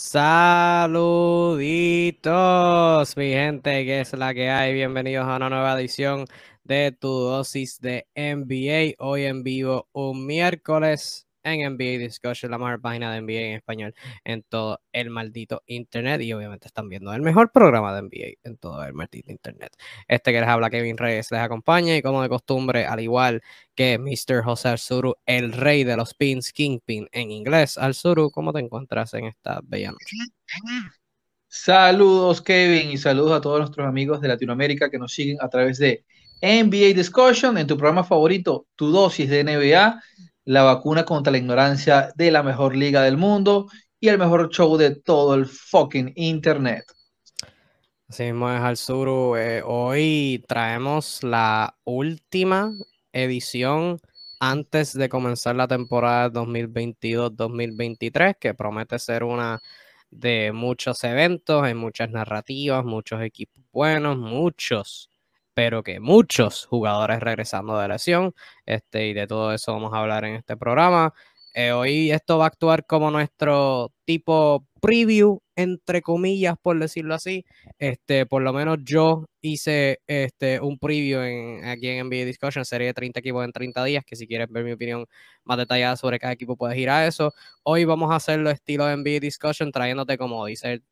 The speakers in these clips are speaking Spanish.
Saluditos, mi gente, que es la que hay. Bienvenidos a una nueva edición de tu dosis de NBA. Hoy en vivo, un miércoles en NBA Discussion, la mejor página de NBA en español en todo el maldito internet. Y obviamente están viendo el mejor programa de NBA en todo el maldito internet. Este que les habla Kevin Reyes les acompaña y como de costumbre, al igual que Mr. José Arzuru, el rey de los pins, Kingpin en inglés. Arzuru, ¿cómo te encuentras en esta bella noche? Saludos Kevin y saludos a todos nuestros amigos de Latinoamérica que nos siguen a través de NBA Discussion en tu programa favorito, tu dosis de NBA la vacuna contra la ignorancia de la mejor liga del mundo y el mejor show de todo el fucking internet. Así mismo es, Alzuru. Eh, hoy traemos la última edición antes de comenzar la temporada 2022-2023, que promete ser una de muchos eventos, hay muchas narrativas, muchos equipos buenos, muchos pero que muchos jugadores regresando de lesión, este, y de todo eso vamos a hablar en este programa. Eh, hoy esto va a actuar como nuestro tipo preview, entre comillas, por decirlo así. Este, por lo menos yo hice este, un preview en, aquí en NBA Discussion, serie de 30 equipos en 30 días, que si quieres ver mi opinión más detallada sobre cada equipo puedes ir a eso. Hoy vamos a hacerlo estilo NBA Discussion, trayéndote, como dice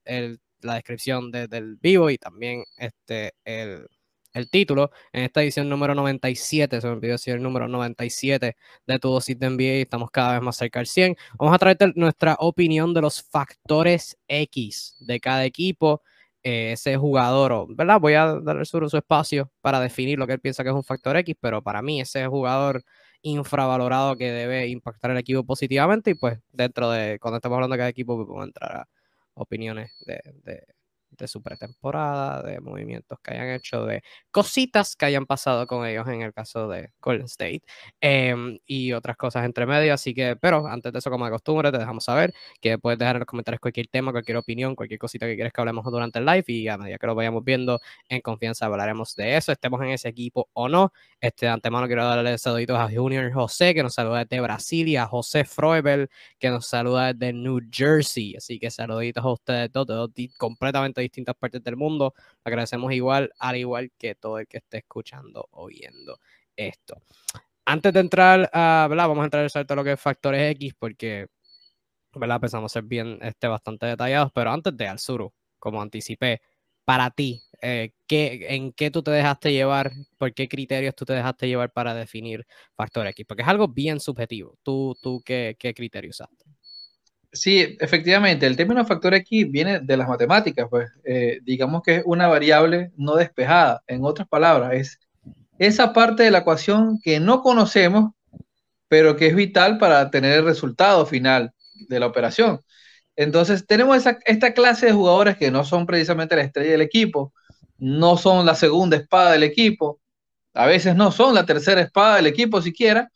la descripción del vivo y también este, el, el título en esta edición número 97, se me olvidó decir el número 97 de tu dosis de NBA, estamos cada vez más cerca del 100. Vamos a traerte nuestra opinión de los factores X de cada equipo, eh, ese jugador, ¿verdad? Voy a darle su, espacio para definir lo que él piensa que es un factor X, pero para mí ese jugador infravalorado que debe impactar el equipo positivamente y pues dentro de, cuando estamos hablando de cada equipo, pues, podemos entrar a opiniones de su pretemporada, de movimientos que hayan hecho, de cositas que hayan pasado con ellos en el caso de Golden State em, y otras cosas entre medio. Así que, pero antes de eso, como de costumbre, te dejamos saber que puedes dejar en los comentarios cualquier tema, cualquier opinión, cualquier cosita que quieres que hablemos durante el live y a medida que lo vayamos viendo en confianza hablaremos de eso, estemos en ese equipo o no. Este, de antemano quiero darle saluditos a Junior José, que nos saluda desde Brasil, y a José Froebel, que nos saluda desde New Jersey. Así que saluditos a ustedes dos, dos completamente distintas partes del mundo. agradecemos igual, al igual que todo el que esté escuchando o viendo esto. Antes de entrar a, ¿verdad? Vamos a entrar en lo que es factores X, porque, ¿verdad? Pensamos ser bien, este, bastante detallados, pero antes de Alzuru, como anticipé, para ti, eh, ¿en qué tú te dejaste llevar? ¿Por qué criterios tú te dejaste llevar para definir factor X? Porque es algo bien subjetivo. ¿Tú, tú qué, qué criterios usaste? Sí, efectivamente, el término factor X viene de las matemáticas, pues eh, digamos que es una variable no despejada. En otras palabras, es esa parte de la ecuación que no conocemos, pero que es vital para tener el resultado final de la operación. Entonces, tenemos esta clase de jugadores que no son precisamente la estrella del equipo, no son la segunda espada del equipo, a veces no son la tercera espada del equipo siquiera,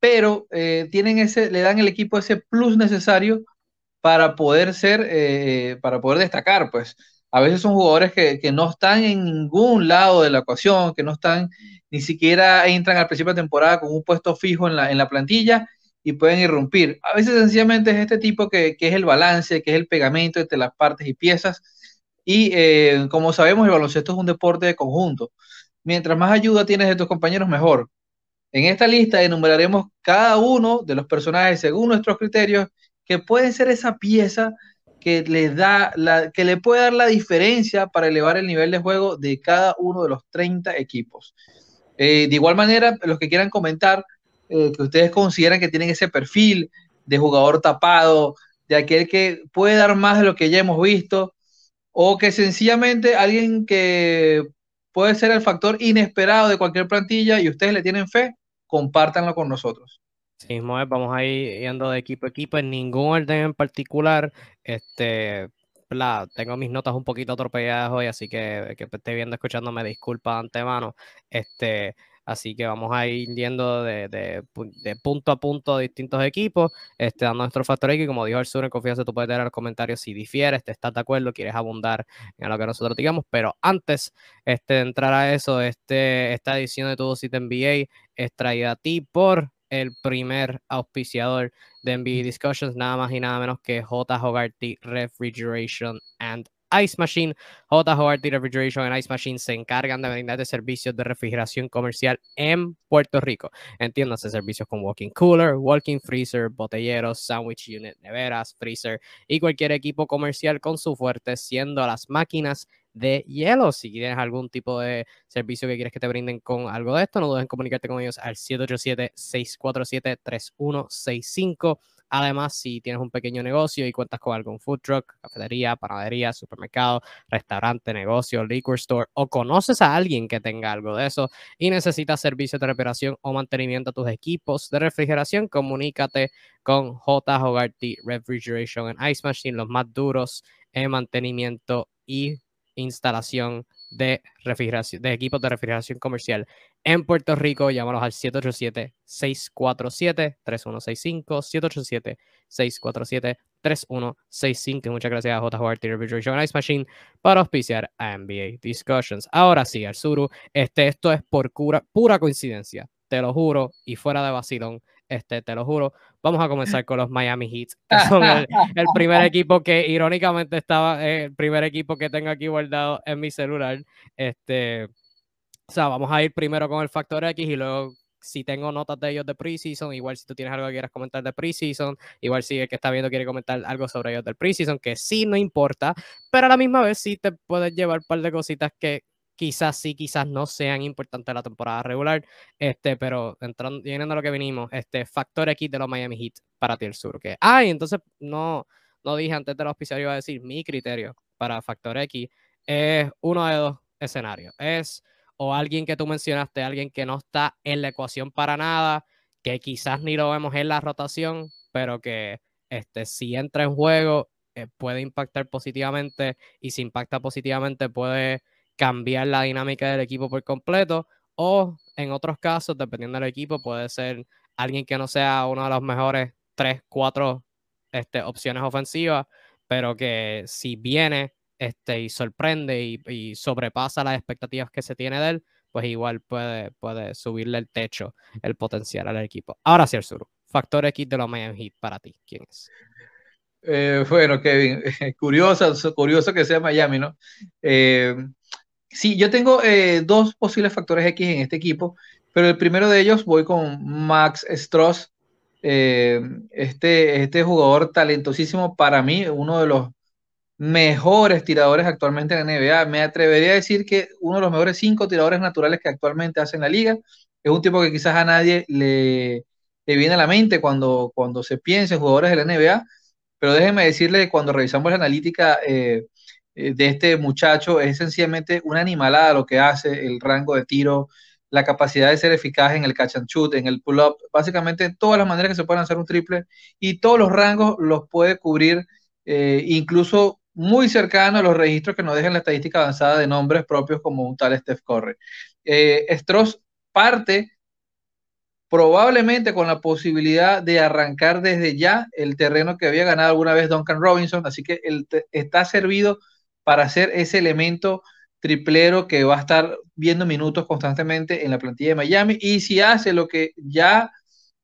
pero eh, tienen ese, le dan al equipo ese plus necesario para poder ser, eh, para poder destacar, pues. A veces son jugadores que, no están en ningún lado de la ecuación, que no están, ni siquiera entran al principio de temporada con un puesto fijo en la, en la plantilla y pueden irrumpir. A veces sencillamente es este tipo que, es el balance, que es el pegamento entre las partes y piezas. Y eh, como sabemos, el baloncesto es un deporte de conjunto. Mientras más ayuda tienes de tus compañeros, mejor. En esta lista enumeraremos cada uno de los personajes según nuestros criterios que pueden ser esa pieza que le da la, que le puede dar la diferencia para elevar el nivel de juego de cada uno de los 30 equipos. Eh, de igual manera, los que quieran comentar eh, que ustedes consideran que tienen ese perfil de jugador tapado, de aquel que puede dar más de lo que ya hemos visto, o que sencillamente alguien que puede ser el factor inesperado de cualquier plantilla y ustedes le tienen fe, compártanlo con nosotros. Sí, vamos a ir yendo de equipo a equipo en ningún orden en particular. Este, tengo mis notas un poquito atropelladas hoy, así que que esté viendo, escuchándome, disculpa de antemano. Este, así que vamos a ir yendo de, de, punto a punto de distintos equipos, este, dando nuestro factor X. Como dijo el sur, en confianza, tú puedes en los comentarios si difieres, te estás de acuerdo, quieres abundar en lo que nosotros digamos. Pero antes este, de entrar a eso, este, esta edición de Tu Dosis NBA es traída a ti por el primer auspiciador de NBA Discussions, nada más y nada menos que J. Hogarty Refrigeration and Ice Machine. J. Refrigeration and Ice Machine se encargan de brindar servicios de refrigeración comercial en Puerto Rico. Entiéndase servicios con walking cooler, walking freezer, botelleros, sandwich unit, neveras, freezer y cualquier equipo comercial con su fuerte, siendo las máquinas de hielo. Si tienes algún tipo de servicio que quieres que te brinden con algo de esto, no dudes en comunicarte con ellos al 787-647-3165. Además, si tienes un pequeño negocio y cuentas con algún food truck, cafetería, panadería, supermercado, restaurante, negocio, liquor store o conoces a alguien que tenga algo de eso y necesitas servicios de reparación o mantenimiento a tus equipos de refrigeración, comunícate con J. Hogarty Refrigeration and Ice Machine, los más duros en mantenimiento y instalación de refrigeración, de equipos de refrigeración comercial en Puerto Rico. Llámalos al 787-647-3165, 787-647-3165. Muchas gracias a JJ Refrigeration Ice Machine para auspiciar a NBA Discussions. Ahora sí, Arzuru, este, esto es por pura coincidencia, te lo juro, y fuera de vacilón. Este, te lo juro. Vamos a comenzar con los Miami Heat, que son el, primer equipo que irónicamente estaba, eh, el primer equipo que tengo aquí guardado en mi celular. Este, o sea, vamos a ir primero con el factor X y luego si tengo notas de ellos de preseason, igual si tú tienes algo que quieras comentar de preseason, igual si el que está viendo quiere comentar algo sobre ellos del preseason, que sí no importa, pero a la misma vez sí te puedes llevar un par de cositas que quizás sí, quizás no sean importantes la temporada regular, este, pero entrando, viendo lo que vinimos, este, factor X de los Miami Heat para ti el sur, que, ay, entonces no, no dije antes de los auspiciadores, iba a decir, mi criterio para factor X es uno de dos escenarios, es o alguien que tú mencionaste, alguien que no está en la ecuación para nada, que quizás ni lo vemos en la rotación, pero que este, si entra en juego eh, puede impactar positivamente y si impacta positivamente puede cambiar la dinámica del equipo por completo o en otros casos, dependiendo del equipo, puede ser alguien que no sea uno de los mejores 3, 4 este, opciones ofensivas, pero que si viene este, y sorprende y, sobrepasa las expectativas que se tiene de él, pues igual puede, puede subirle el techo, el potencial al equipo. Ahora sí, Arzuru, factor X de los Miami Heat para ti, ¿quién es? Eh, bueno, Kevin, curioso, curioso que sea Miami, ¿no? Eh, Sí, yo tengo eh, dos posibles factores X en este equipo, pero el primero de ellos voy con Max Stross, eh, este, este jugador talentosísimo para mí, uno de los mejores tiradores actualmente en la NBA. Me atrevería a decir que uno de los mejores cinco tiradores naturales que actualmente hace en la liga. Es un tipo que quizás a nadie le, le viene a la mente cuando, cuando se piensa en jugadores de la NBA, pero déjenme decirle, cuando revisamos la analítica, eh, eh, de este muchacho es sencillamente una animalada lo que hace, el rango de tiro, la capacidad de ser eficaz en el catch and shoot, en el pull-up, básicamente todas las maneras que se pueden hacer un triple y todos los rangos los puede cubrir, eh, incluso muy cercano a los registros que nos dejan la estadística avanzada de nombres propios como un tal Steph Curry. Eh, Stross parte probablemente con la posibilidad de arrancar desde ya el terreno que había ganado alguna vez Duncan Robinson, así que él está servido para ser ese elemento triplero que va a estar viendo minutos constantemente en la plantilla de Miami. Y si hace lo que ya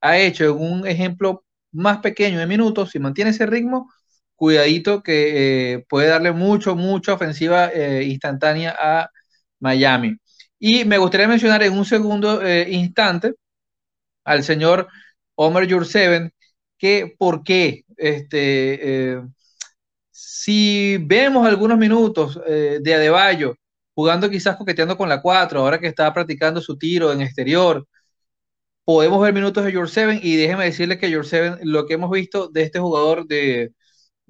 ha hecho en un ejemplo más pequeño de minutos, si mantiene ese ritmo, cuidadito que eh, puede darle mucho, mucha ofensiva eh, instantánea a Miami. Y me gustaría mencionar en un segundo eh, instante al señor Omer Jurseven, que por qué este, si vemos algunos minutos eh, de Adebayo jugando quizás coqueteando con la 4, ahora que está practicando su tiro en exterior, podemos ver minutos de George Seven y déjeme decirle que George Seven, lo que hemos visto de este jugador de,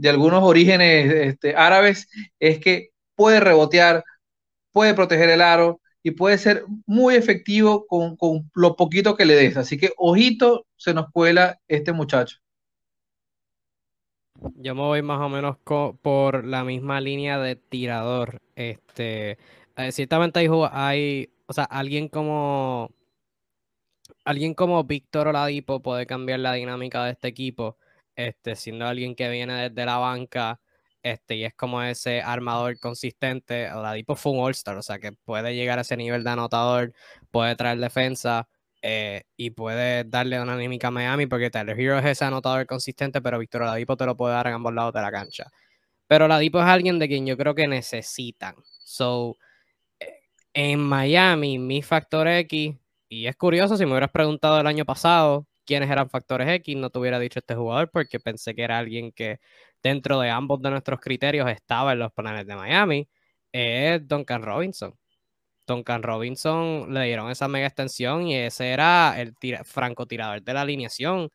algunos orígenes este, árabes es que puede rebotear, puede proteger el aro y puede ser muy efectivo con, con lo poquito que le des. Así que ojito, se nos cuela este muchacho. Yo me voy más o menos por la misma línea de tirador. Este, eh, ciertamente hay, hay, o sea, alguien como alguien como Víctor Oladipo puede cambiar la dinámica de este equipo, este, siendo alguien que viene desde la banca, este, y es como ese armador consistente. Oladipo fue un All-Star, o sea que puede llegar a ese nivel de anotador, puede traer defensa, eh, y puede darle una anímica a Miami porque Tyler Hero es ese anotador consistente, pero Víctor Oladipo te lo puede dar en ambos lados de la cancha. Pero Oladipo es alguien de quien yo creo que necesitan. So, eh, en Miami, mi factor X, y es curioso, si me hubieras preguntado el año pasado quiénes eran factores X, no te hubiera dicho este jugador porque pensé que era alguien que dentro de ambos de nuestros criterios estaba en los planes de Miami, es Duncan Robinson. Duncan Robinson le dieron esa mega extensión y ese era el francotirador de la alineación.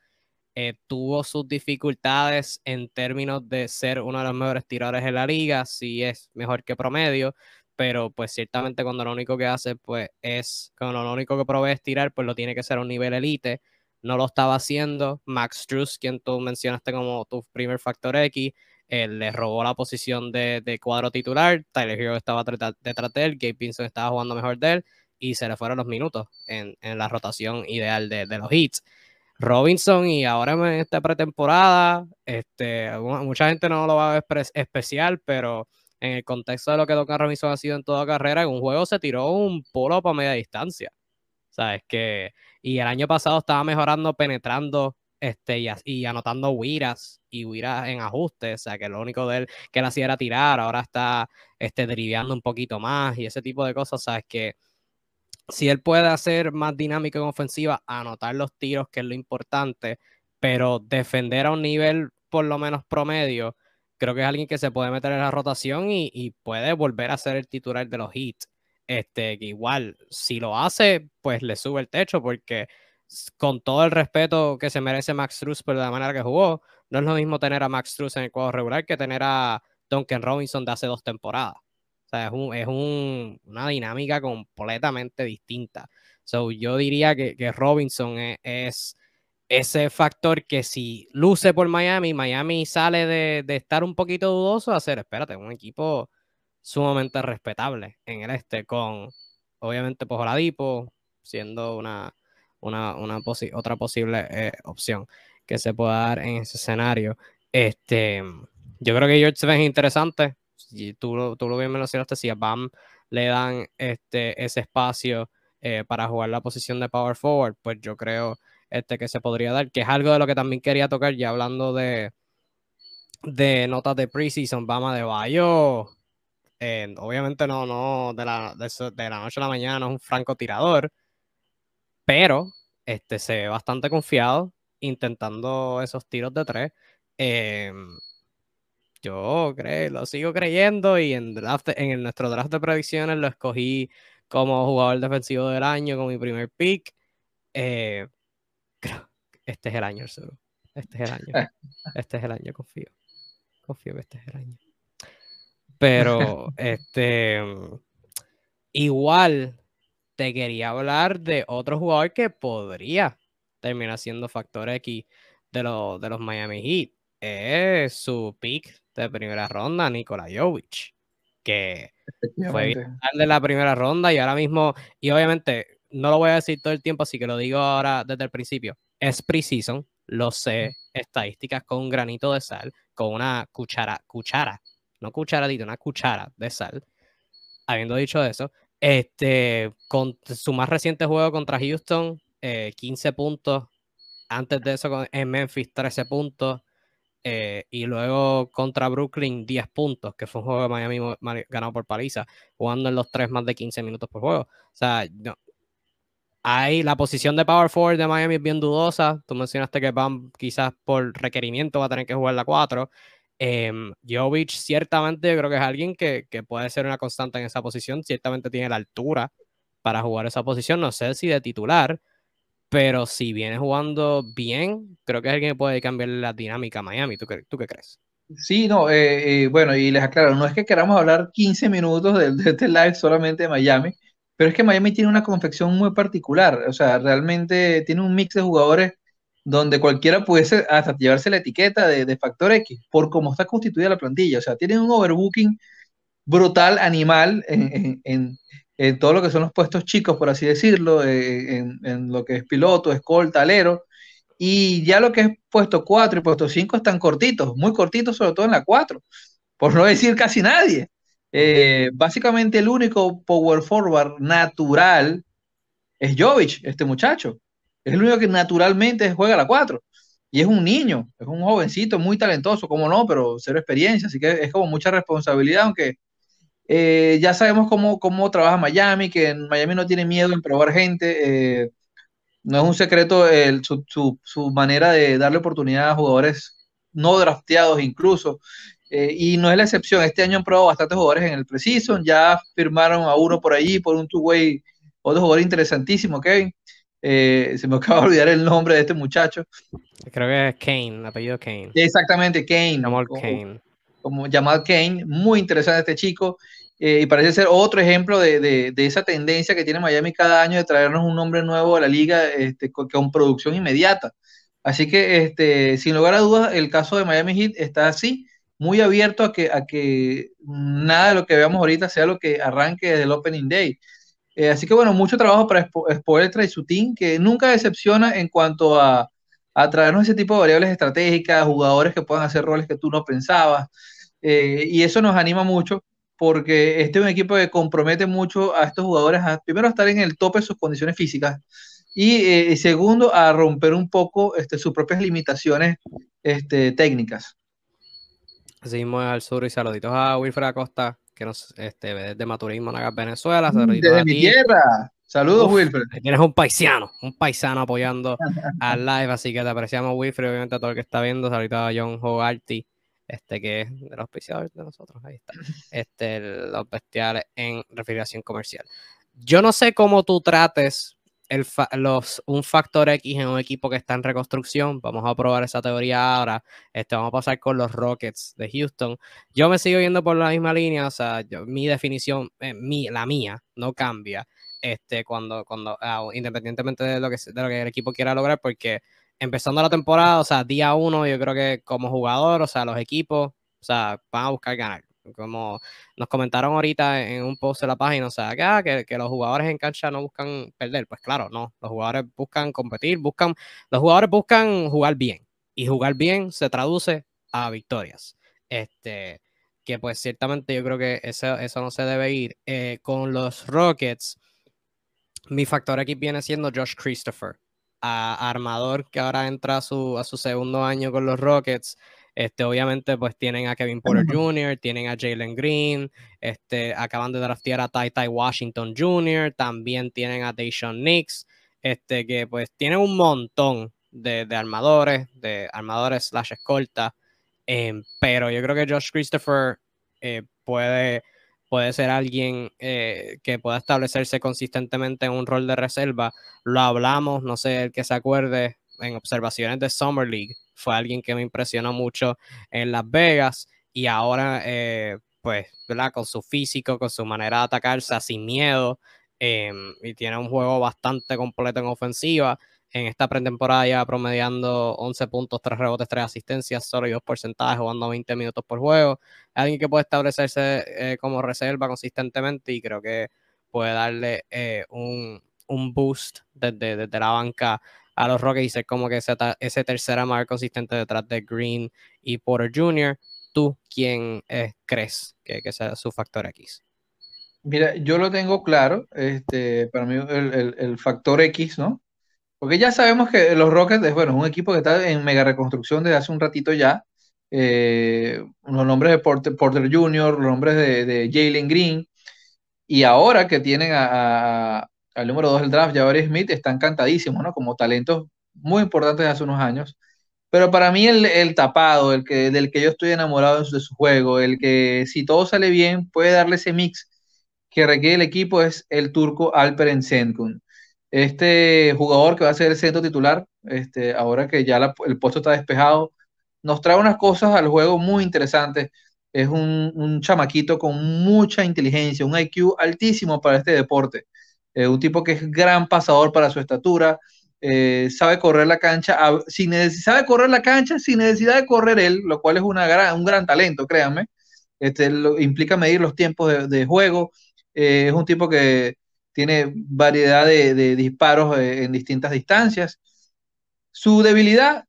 Eh, tuvo sus dificultades en términos de ser uno de los mejores tiradores en la liga, sí es mejor que promedio, pero pues ciertamente cuando lo único que hace pues es, cuando lo único que provee es tirar, pues lo tiene que ser a un nivel elite, no lo estaba haciendo, Max Struz, quien tú mencionaste como tu primer factor X, él le robó la posición de, cuadro titular, Tyler Hero estaba detrás de él, Gabe Pinson estaba jugando mejor de él, y se le fueron los minutos en, la rotación ideal de, los hits. Robinson y ahora en esta pretemporada, este, mucha gente no lo va a ver especial, pero en el contexto de lo que Duncan Robinson ha sido en toda carrera, en un juego se tiró un polo para media distancia. ¿Sabes? Que, y el año pasado estaba mejorando, penetrando este, y, anotando wiras y wiras en ajustes. O sea, que lo único de él que él hacía era tirar, ahora está este, un poquito más y ese tipo de cosas. ¿Sabes? Que si él puede hacer más dinámico en ofensiva, anotar los tiros, que es lo importante, pero defender a un nivel por lo menos promedio creo que es alguien que se puede meter en la rotación y, puede volver a ser el titular de los hits. Este, que igual, si lo hace, pues le sube el techo, porque con todo el respeto que se merece Max Struz por la manera que jugó, no es lo mismo tener a Max Struz en el cuadro regular que tener a Duncan Robinson de hace dos temporadas. O sea, es, una dinámica completamente distinta. So, yo diría que, Robinson es ese factor que si luce por Miami, Miami sale de, estar un poquito dudoso a ser, espérate, un equipo sumamente respetable en el este, con obviamente Pojoladipo siendo una, una, otra posible eh, opción que se pueda dar en ese escenario. Este, yo creo que George ve interesante. Si tú, tú lo bien mencionaste, si a Bam le dan este, ese espacio eh, para jugar la posición de power forward, pues yo creo este, que se podría dar, que es algo de lo que también quería tocar, ya hablando de, de notas de preseason, Bama de Bayo. Eh, obviamente no, no de la, de, la noche a la mañana no es un franco tirador, pero este, se ve bastante confiado intentando esos tiros de tres. Em, yo creo, lo sigo creyendo y en, draft, en nuestro draft de predicciones lo escogí como jugador defensivo del año con mi primer pick. Eh, este es el año, Este es el año. Este es el año, confío. Confío que este es el año. Pero, este, igual, te quería hablar de otro jugador que podría terminar siendo factor X de, los, de los Miami Heat. Es su pick de primera ronda, Nikola Jovic, que fue de la primera ronda y ahora mismo, y obviamente no lo voy a decir todo el tiempo, así que lo digo ahora desde el principio. Es preciso, lo sé, estadísticas con un granito de sal, con una cuchara, cuchara, no cucharadito, una cuchara de sal. Habiendo dicho eso, este, con su más reciente juego contra Houston, 15 eh, puntos. Antes de eso en Memphis, 13 puntos. Eh, y luego contra Brooklyn, 10 puntos, que fue un juego de Miami ganado por paliza, jugando en los 3 más de 15 minutos por juego. O sea, no, hay la posición de power forward de Miami es bien dudosa. Tú mencionaste que Bam quizás por requerimiento va a tener que jugar la 4. Eh, Jovic ciertamente yo creo que es alguien que, puede ser una constante en esa posición. Ciertamente tiene la altura para jugar esa posición. No sé si de titular, pero si viene jugando bien, creo que es alguien que puede cambiar la dinámica Miami. ¿Tú, tú qué crees? Sí, no, eh, eh, bueno, y les aclaro, no es que queramos hablar 15 minutos de, de este live solamente de Miami, pero es que Miami tiene una confección muy particular, o sea, realmente tiene un mix de jugadores donde cualquiera pudiese hasta llevarse la etiqueta de, factor X, por cómo está constituida la plantilla. O sea, tienen un overbooking brutal, animal, en, todo lo que son los puestos chicos, por así decirlo, eh, en, lo que es piloto, escolta, alero. Y ya lo que es puesto 4 y puesto 5 están cortitos, muy cortitos, sobre todo en la 4, por no decir casi nadie. Eh, básicamente el único power forward natural es Jovic, este muchacho. Es el único que naturalmente juega a la 4. Y es un niño, es un jovencito muy talentoso, como no, pero cero experiencia, así que es como mucha responsabilidad, aunque eh, ya sabemos cómo, cómo trabaja Miami, que en Miami no tiene miedo en probar gente. Eh, no es un secreto su, su, manera de darle oportunidad a jugadores no drafteados incluso. Eh, y no es la excepción. Este año han probado bastantes jugadores en el Precision. Ya firmaron a uno por allí, por un two-way, otro jugador interesantísimo, Kevin. Eh, se me acaba de olvidar el nombre de este muchacho. Creo que es Kane, apellido Kane. Exactamente, Kane. Jamal Kane. Como Jamal Kane, muy interesante este chico. Eh, y parece ser otro ejemplo de, de, esa tendencia que tiene Miami cada año de traernos un nombre nuevo a la liga este, con, con, producción inmediata. Así que, este, sin lugar a dudas, el caso de Miami Heat está así, muy abierto a que, a que nada de lo que veamos ahorita sea lo que arranque desde el Opening Day. Eh, así que, bueno, mucho trabajo para Spoelstra y su team, que nunca decepciona en cuanto a, a traernos ese tipo de variables estratégicas, jugadores que puedan hacer roles que tú no pensabas. Eh, y eso nos anima mucho porque este es un equipo que compromete mucho a estos jugadores a primero a estar en el tope de sus condiciones físicas y eh, segundo a romper un poco este, sus propias limitaciones este, técnicas. Seguimos al sur y saluditos a Wilfred Acosta, que nos este, desde Maturín, Monagas, Venezuela. desde mi tierra. Saludos, Wilfred. Tienes un paisano, un paisano apoyando al live, así que te apreciamos, Wilfred, obviamente a todo el que está viendo. Saludos a John Hogarty este que es de los auspiciadores de nosotros, ahí está, este, los bestiales en refrigeración comercial. Yo no sé cómo tú trates el los, un factor X en un equipo que está en reconstrucción. Vamos a probar esa teoría ahora. Este, vamos a pasar con los Rockets de Houston. Yo me sigo yendo por la misma línea, o sea, mi definición, eh, mi, la mía, no cambia. Este, cuando, cuando, ah, independientemente de lo, que, de lo que el equipo quiera lograr, porque empezando la temporada, o sea, día uno, yo creo que como jugador, o sea, los equipos, o sea, van a buscar ganar. Como nos comentaron ahorita en un post de la página, o sea, ah, que, que, los jugadores en cancha no buscan perder. Pues claro, no. Los jugadores buscan competir, buscan, los jugadores buscan jugar bien. Y jugar bien se traduce a victorias. Este, que pues ciertamente yo creo que eso, eso no se debe ir. Eh, con los Rockets, mi factor aquí viene siendo Josh Christopher armador que ahora entra a su, a su segundo año con los Rockets. Este, obviamente, pues tienen a Kevin Porter Jr., tienen a Jalen Green, este, acaban de draftear a Ty Ty Washington Jr., también tienen a Deshaun Nix, este, que pues tienen un montón de, armadores, de armadores slash escolta, em, pero yo creo que Josh Christopher eh, puede puede ser alguien eh, que pueda establecerse consistentemente en un rol de reserva. Lo hablamos, no sé, el que se acuerde en observaciones de Summer League, fue alguien que me impresionó mucho en Las Vegas y ahora, eh, pues, ¿verdad? Con su físico, con su manera de atacarse, sin miedo, em, y tiene un juego bastante completo en ofensiva en esta pretemporada ya promediando 11 puntos, 3 rebotes, 3 asistencias, solo y 2 porcentajes, jugando 20 minutos por juego. Alguien que puede establecerse eh, como reserva consistentemente y creo que puede darle eh, un, un, boost desde, desde, la banca a los Rockets y como que ese, ese tercer más consistente detrás de Green y Porter Jr. ¿Tú quién eh, crees que, que, sea su factor X? Mira, yo lo tengo claro. Este, para mí el, el, factor X, ¿no? Porque ya sabemos que los Rockets es, bueno, un equipo que está en mega reconstrucción desde hace un ratito ya. Eh, los nombres de Porter, Jr., los nombres de, Jalen Green, y ahora que tienen al número 2 del draft, Jabari Smith, están cantadísimos, ¿no? Como talentos muy importantes de hace unos años. Pero para mí el, tapado, el que, del que yo estoy enamorado de su, juego, el que si todo sale bien puede darle ese mix que requiere el equipo es el turco Alperen Sengun este jugador que va a ser el centro titular, este, ahora que ya el puesto está despejado, nos trae unas cosas al juego muy interesantes. Es un, chamaquito con mucha inteligencia, un IQ altísimo para este deporte. Eh, un tipo que es gran pasador para su estatura, eh, sabe correr la cancha, sin sabe correr la cancha sin necesidad de correr él, lo cual es una gran, un gran talento, créanme. Este, implica medir los tiempos de, juego. Eh, es un tipo que tiene variedad de, disparos en distintas distancias. Su debilidad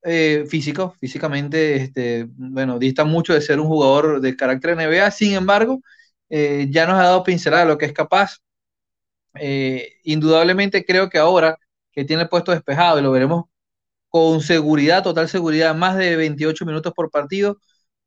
físico, físicamente, este, bueno, dista mucho de ser un jugador de carácter NBA, sin embargo, ya nos ha dado pincelada de lo que es capaz. Eh, indudablemente creo que ahora que tiene el puesto despejado y lo veremos con seguridad, total seguridad, más de 28 minutos por partido,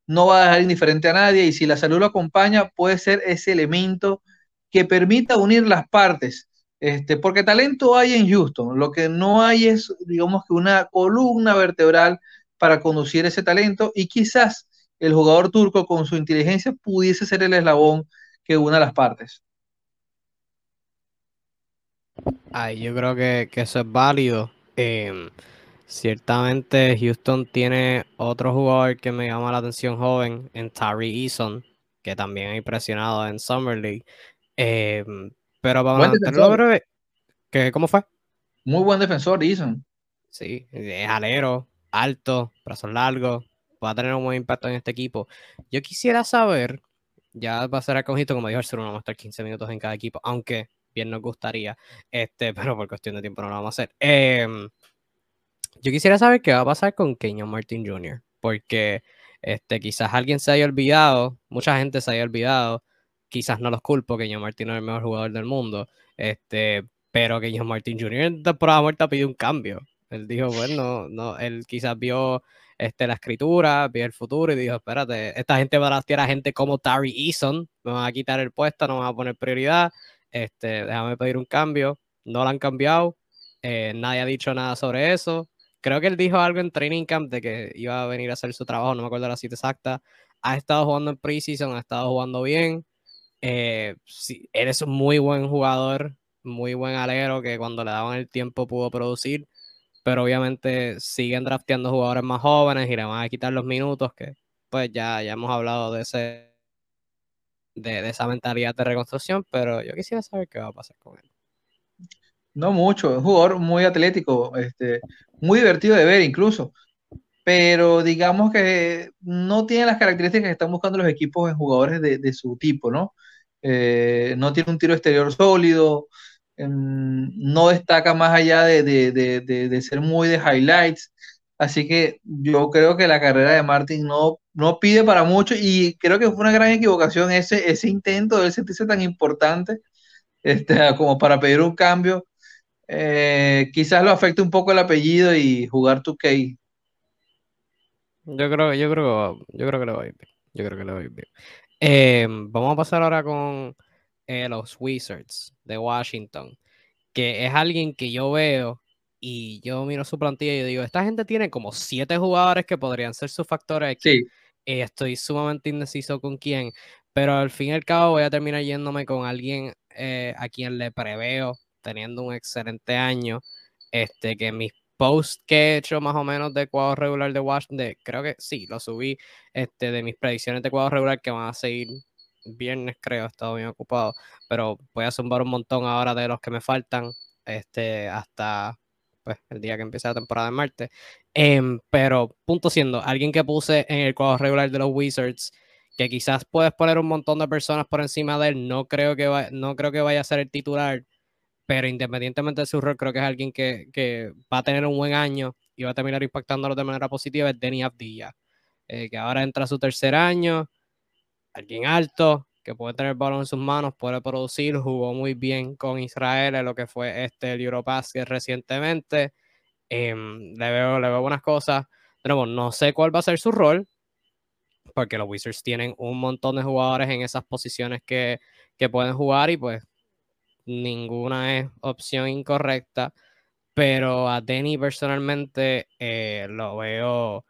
no va a dejar indiferente a nadie y si la salud lo acompaña, puede ser ese elemento que permita unir las partes. Este, porque talento hay en Houston, lo que no hay es, digamos que una columna vertebral para conducir ese talento y quizás el jugador turco con su inteligencia pudiese ser el eslabón que una las partes. Ay, yo creo que, eso es válido. Em, ciertamente Houston tiene otro jugador que me llama la atención joven en Tari Eason, que también ha impresionado en Summer League. Em, pero para mantenerlo breve, ¿cómo fue? Muy buen defensor, Eason. Sí, es alero, alto, brazos largos, va a tener un buen impacto en este equipo. Yo quisiera saber, ya va a ser acogito, como dijo el ser, vamos a estar 15 minutos en cada equipo, aunque bien nos gustaría, este, pero por cuestión de tiempo no lo vamos a hacer. Em, yo quisiera saber qué va a pasar con Kenyon Martin Jr., porque este, quizás alguien se haya olvidado, mucha gente se haya olvidado, quizás no los culpo, Kenyon Martin es el mejor jugador del mundo, este, pero Kenyon Martin Jr. en temporada muerta pidió un cambio. Él dijo, bueno, no, él quizás vio este, la escritura, vio el futuro y dijo, espérate, esta gente va a tirar gente como Tari Eason, me van a quitar el puesto, no me van a poner prioridad, este, déjame pedir un cambio. No lo han cambiado, eh, nadie ha dicho nada sobre eso. Creo que él dijo algo en Training Camp de que iba a venir a hacer su trabajo, no me acuerdo la cita exacta. Ha estado jugando en preseason, ha estado jugando bien. Eh, él es un muy buen jugador, muy buen alero que cuando le daban el tiempo pudo producir pero obviamente siguen drafteando jugadores más jóvenes y le van a quitar los minutos, que pues ya, ya hemos hablado de ese de, esa mentalidad de reconstrucción, pero yo quisiera saber qué va a pasar con él. No mucho, es un jugador muy atlético, este, muy divertido de ver incluso, pero digamos que no tiene las características que están buscando los equipos en jugadores de, su tipo, ¿no? Eh, no tiene un tiro exterior sólido, no destaca más allá de, ser muy de highlights. Así que yo creo que la carrera de Martin no, no pide para mucho y creo que fue una gran equivocación ese, ese intento de sentirse tan importante este, como para pedir un cambio. Eh, quizás lo afecte un poco el apellido y jugar tu k Yo creo, yo creo, yo creo que le va a ir bien. Yo creo que le va a ir bien. Eh, vamos a pasar ahora con eh, los Wizards de Washington, que es alguien que yo veo y yo miro su plantilla y digo, esta gente tiene como siete jugadores que podrían ser sus factores aquí. Y estoy sumamente indeciso con quién, pero al fin y al cabo voy a terminar yéndome con alguien eh, a quien le preveo teniendo un excelente año. Este, que mis posts que he hecho más o menos de cuadro regular de Washington, creo que sí, lo subí, este, de mis predicciones de cuadro regular que van a seguir viernes, creo, he estado bien ocupado, pero voy a zumbar un montón ahora de los que me faltan, este, hasta pues, el día que empiece la temporada de Marte. Em, pero, punto siendo, alguien que puse en el cuadro regular de los Wizards, que quizás puedes poner un montón de personas por encima de él, no creo que, no creo que vaya a ser el titular, pero independientemente de su rol, creo que es alguien que, va a tener un buen año y va a terminar impactándolo de manera positiva, es Denny Abdilla, eh, que ahora entra a su tercer año, alguien alto, que puede tener balón en sus manos, puede producir, jugó muy bien con Israel en lo que fue este el Eurobasket recientemente. Em, le, veo, le veo buenas cosas. Pero no sé cuál va a ser su rol, porque los Wizards tienen un montón de jugadores en esas posiciones que, que pueden jugar y pues ninguna es opción incorrecta. Pero a Denny personalmente eh, lo veo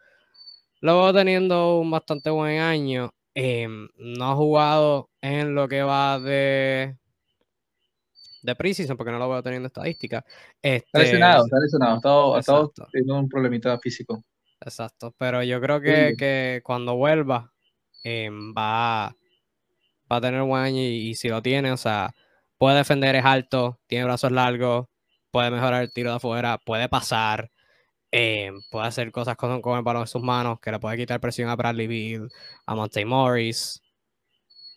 lo veo teniendo un bastante buen año Em, no ha jugado en lo que va de de preseason porque no lo veo teniendo estadística. Este, está lesionado, está lesionado, ha estado, teniendo un problemita físico. Exacto, pero yo creo que, cuando vuelva em, va, va a tener buen año y, si lo tiene, o sea, puede defender, es alto, tiene brazos largos, puede mejorar el tiro de afuera, puede pasar, eh, puede hacer cosas con, el balón en sus manos, que le puede quitar presión a Bradley Beal, a Monte Morris,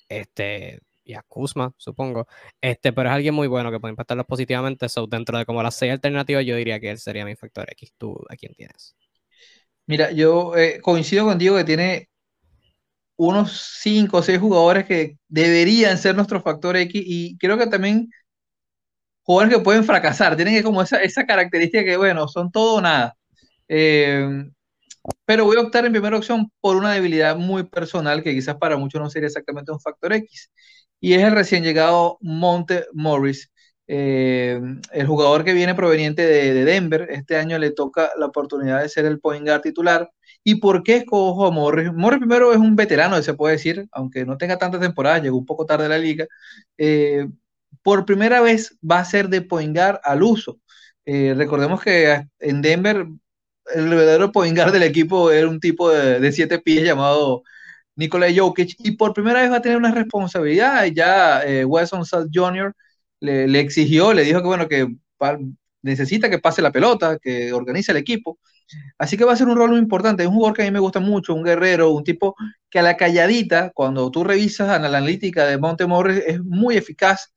este, y a Kuzma, supongo. Este, pero es alguien muy bueno que puede impactarlos positivamente. So, dentro de como las seis alternativas, yo diría que él sería mi factor X. ¿Tú a quién tienes? Mira, yo eh, coincido contigo que tiene unos cinco o seis jugadores que deberían ser nuestro factor X y creo que también jugadores que pueden fracasar, tienen como esa, esa característica que, bueno, son todo o nada. Eh, pero voy a optar en primera opción por una debilidad muy personal que quizás para muchos no sería exactamente un factor X. Y es el recién llegado Monte Morris, eh, el jugador que viene proveniente de, Denver. Este año le toca la oportunidad de ser el point guard titular. ¿Y por qué escojo a Morris? Morris primero es un veterano, se puede decir, aunque no tenga tantas temporadas, llegó un poco tarde a la liga. Eh, por primera vez va a ser de point guard al uso. Eh, recordemos que en Denver el verdadero point guard del equipo era un tipo de, siete pies llamado Nikola Jokic y por primera vez va a tener una responsabilidad. Ya eh, Wesson Salt Jr. Le, exigió, le dijo que bueno, que necesita que pase la pelota, que organice el equipo. Así que va a ser un rol muy importante. Es un jugador que a mí me gusta mucho, un guerrero, un tipo que a la calladita, cuando tú revisas la analítica de Montemorris, es muy eficaz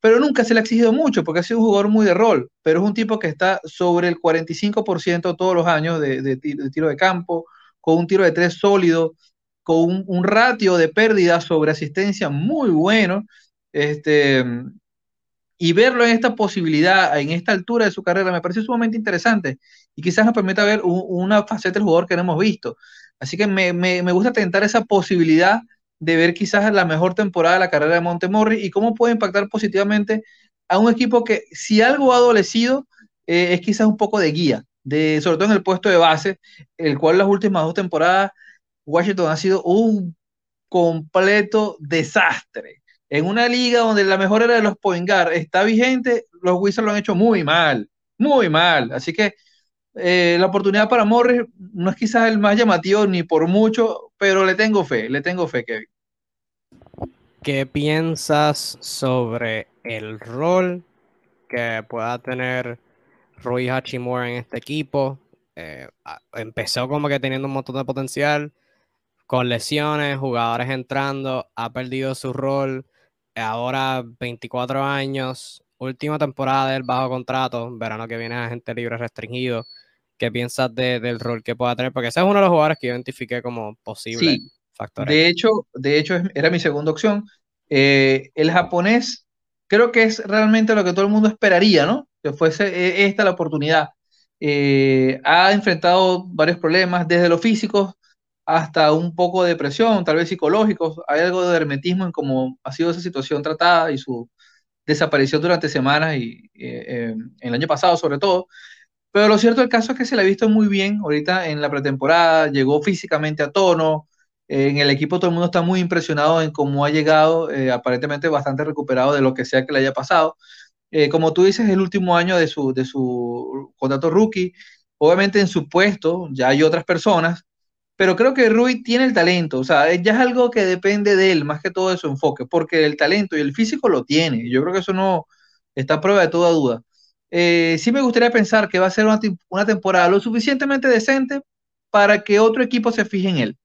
pero nunca se le ha exigido mucho porque ha sido un jugador muy de rol, pero es un tipo que está sobre el 45% todos los años de, tiro de campo, con un tiro de tres sólido, con un, ratio de pérdida sobre asistencia muy bueno, este, y verlo en esta posibilidad, en esta altura de su carrera, me parece sumamente interesante y quizás nos permita ver una faceta del jugador que no hemos visto. Así que me, me, me gusta tentar esa posibilidad de ver quizás la mejor temporada de la carrera de Montemorri y cómo puede impactar positivamente a un equipo que si algo ha adolecido eh, es quizás un poco de guía, de, sobre todo en el puesto de base, el cual las últimas dos temporadas Washington ha sido un completo desastre. En una liga donde la mejor era de los point guard está vigente, los Wizards lo han hecho muy mal, muy mal. Así que eh, la oportunidad para Morris no es quizás el más llamativo ni por mucho, pero le tengo fe, le tengo fe, Kevin. ¿Qué piensas sobre el rol que pueda tener Rui Hachimura en este equipo? Eh, empezó como que teniendo un montón de potencial, con lesiones, jugadores entrando, ha perdido su rol, ahora 24 años, última temporada del bajo contrato, verano que viene a gente libre restringido. ¿Qué piensas del rol que pueda tener? Porque ese es uno de los jugadores que yo identifiqué como posible sí, factor. De hecho, de hecho, era mi segunda opción. Eh, el japonés creo que es realmente lo que todo el mundo esperaría, ¿no? Que fuese e, esta la oportunidad. Eh, ha enfrentado varios problemas, desde los físicos hasta un poco de depresión, tal vez psicológicos. Hay algo de hermetismo en cómo ha sido esa situación tratada y su desaparición durante semanas y eh, el año pasado sobre todo. Pero lo cierto del caso es que se le ha visto muy bien ahorita en la pretemporada, llegó físicamente a tono, en el equipo todo el mundo está muy impresionado en cómo ha llegado, eh, aparentemente bastante recuperado de lo que sea que le haya pasado. Eh, como tú dices, el último año de su, de su contrato rookie, obviamente en su puesto ya hay otras personas, pero creo que Rui tiene el talento, o sea, ya es algo que depende de él, más que todo de su enfoque, porque el talento y el físico lo tiene, yo creo que eso no está a prueba de toda duda. Eh, sí me gustaría pensar que va a ser una, temporada lo suficientemente decente para que otro equipo se fije en él.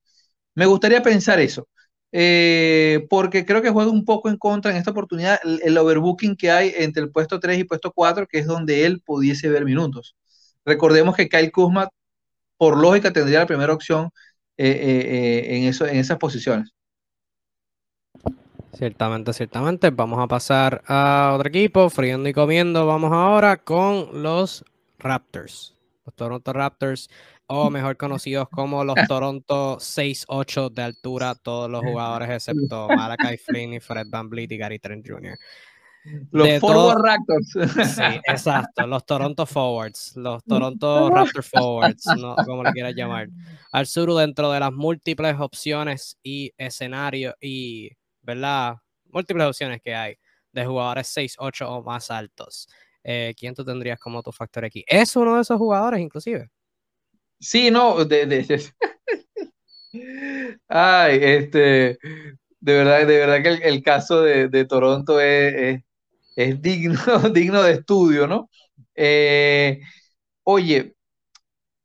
Me gustaría pensar eso, eh, porque creo que juega un poco en contra en esta oportunidad el, overbooking que hay entre el puesto 3 y puesto 4, que es donde él pudiese ver minutos. Recordemos que Kyle Kuzma, por lógica, tendría la primera opción eh, en, esas posiciones. Ciertamente, ciertamente. Vamos a pasar a otro equipo, friendo y comiendo. Vamos ahora con los Raptors. Los Toronto Raptors, o mejor conocidos como los Toronto 6-8 de altura, todos los jugadores excepto Malakai Flynn y Fred Van Vliet y Gary Trent Jr. Los Forward Raptors. Sí, exacto, los Toronto Forwards, los Toronto Raptor Forwards, no, como le quieras llamar. Al sur, dentro de las múltiples opciones y escenarios y ¿verdad? Múltiples opciones que hay de jugadores 6, 8 o más altos. Eh, ¿Quién tú tendrías como tu factor aquí? ¿Es uno de esos jugadores, inclusive? Sí, no, de, Ay, este, de verdad, de verdad que el, caso de, Toronto es, es, digno, digno de estudio, ¿no? Eh, oye,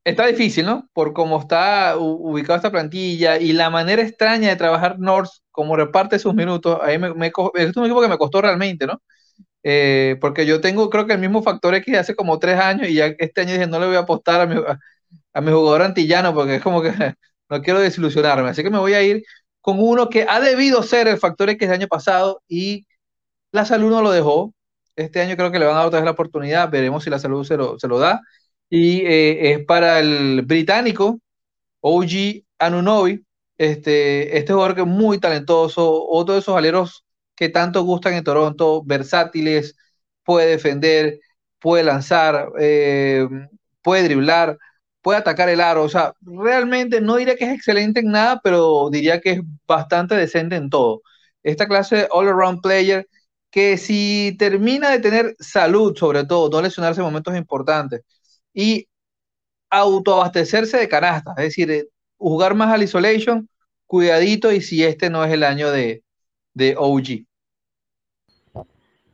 Está difícil, ¿no? Por cómo está ubicada esta plantilla y la manera extraña de trabajar North, como reparte sus minutos, ahí me, me, es un equipo que me costó realmente, ¿no? Eh, porque yo tengo, creo que el mismo factor X hace como tres años y ya este año dije, no le voy a apostar a mi, a, mi jugador antillano porque es como que no quiero desilusionarme. Así que me voy a ir con uno que ha debido ser el factor X del año pasado y la salud no lo dejó. Este año creo que le van a dar otra vez la oportunidad, veremos si la salud se lo, se lo da. Y eh, es para el británico OG Anunobi, este, este jugador que es muy talentoso, otro de esos aleros que tanto gustan en Toronto, versátiles, puede defender, puede lanzar, eh, puede driblar, puede atacar el aro. O sea, realmente no diría que es excelente en nada, pero diría que es bastante decente en todo. Esta clase de all-around player que si termina de tener salud, sobre todo, no lesionarse en momentos importantes, y autoabastecerse de canasta, es decir, eh, jugar más al isolation, cuidadito, y si este no es el año de, de OG.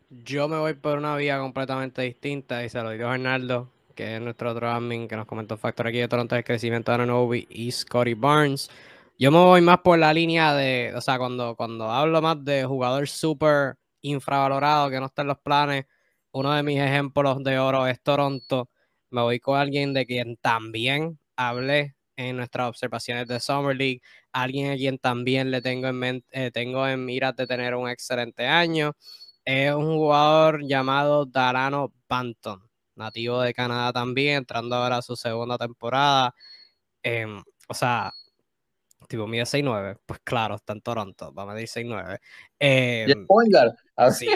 Yo me voy por una vía completamente distinta y se lo digo a Arnaldo, que es nuestro otro admin que nos comentó el factor aquí de Toronto de crecimiento de Ananobi y Scotty Barnes. Yo me voy más por la línea de, o sea, cuando, cuando hablo más de jugador súper infravalorado que no está en los planes, uno de mis ejemplos de oro es Toronto. Me voy con alguien de quien también hablé en nuestras observaciones de Summer League, alguien a quien también le tengo en, mente, eh, tengo en miras de tener un excelente año. Es un jugador llamado Darano Banton, nativo de Canadá también, entrando ahora a su segunda temporada. Em, o sea, tipo mide 6'9, pues claro, está en Toronto, va a medir 6'9. Eh, sí,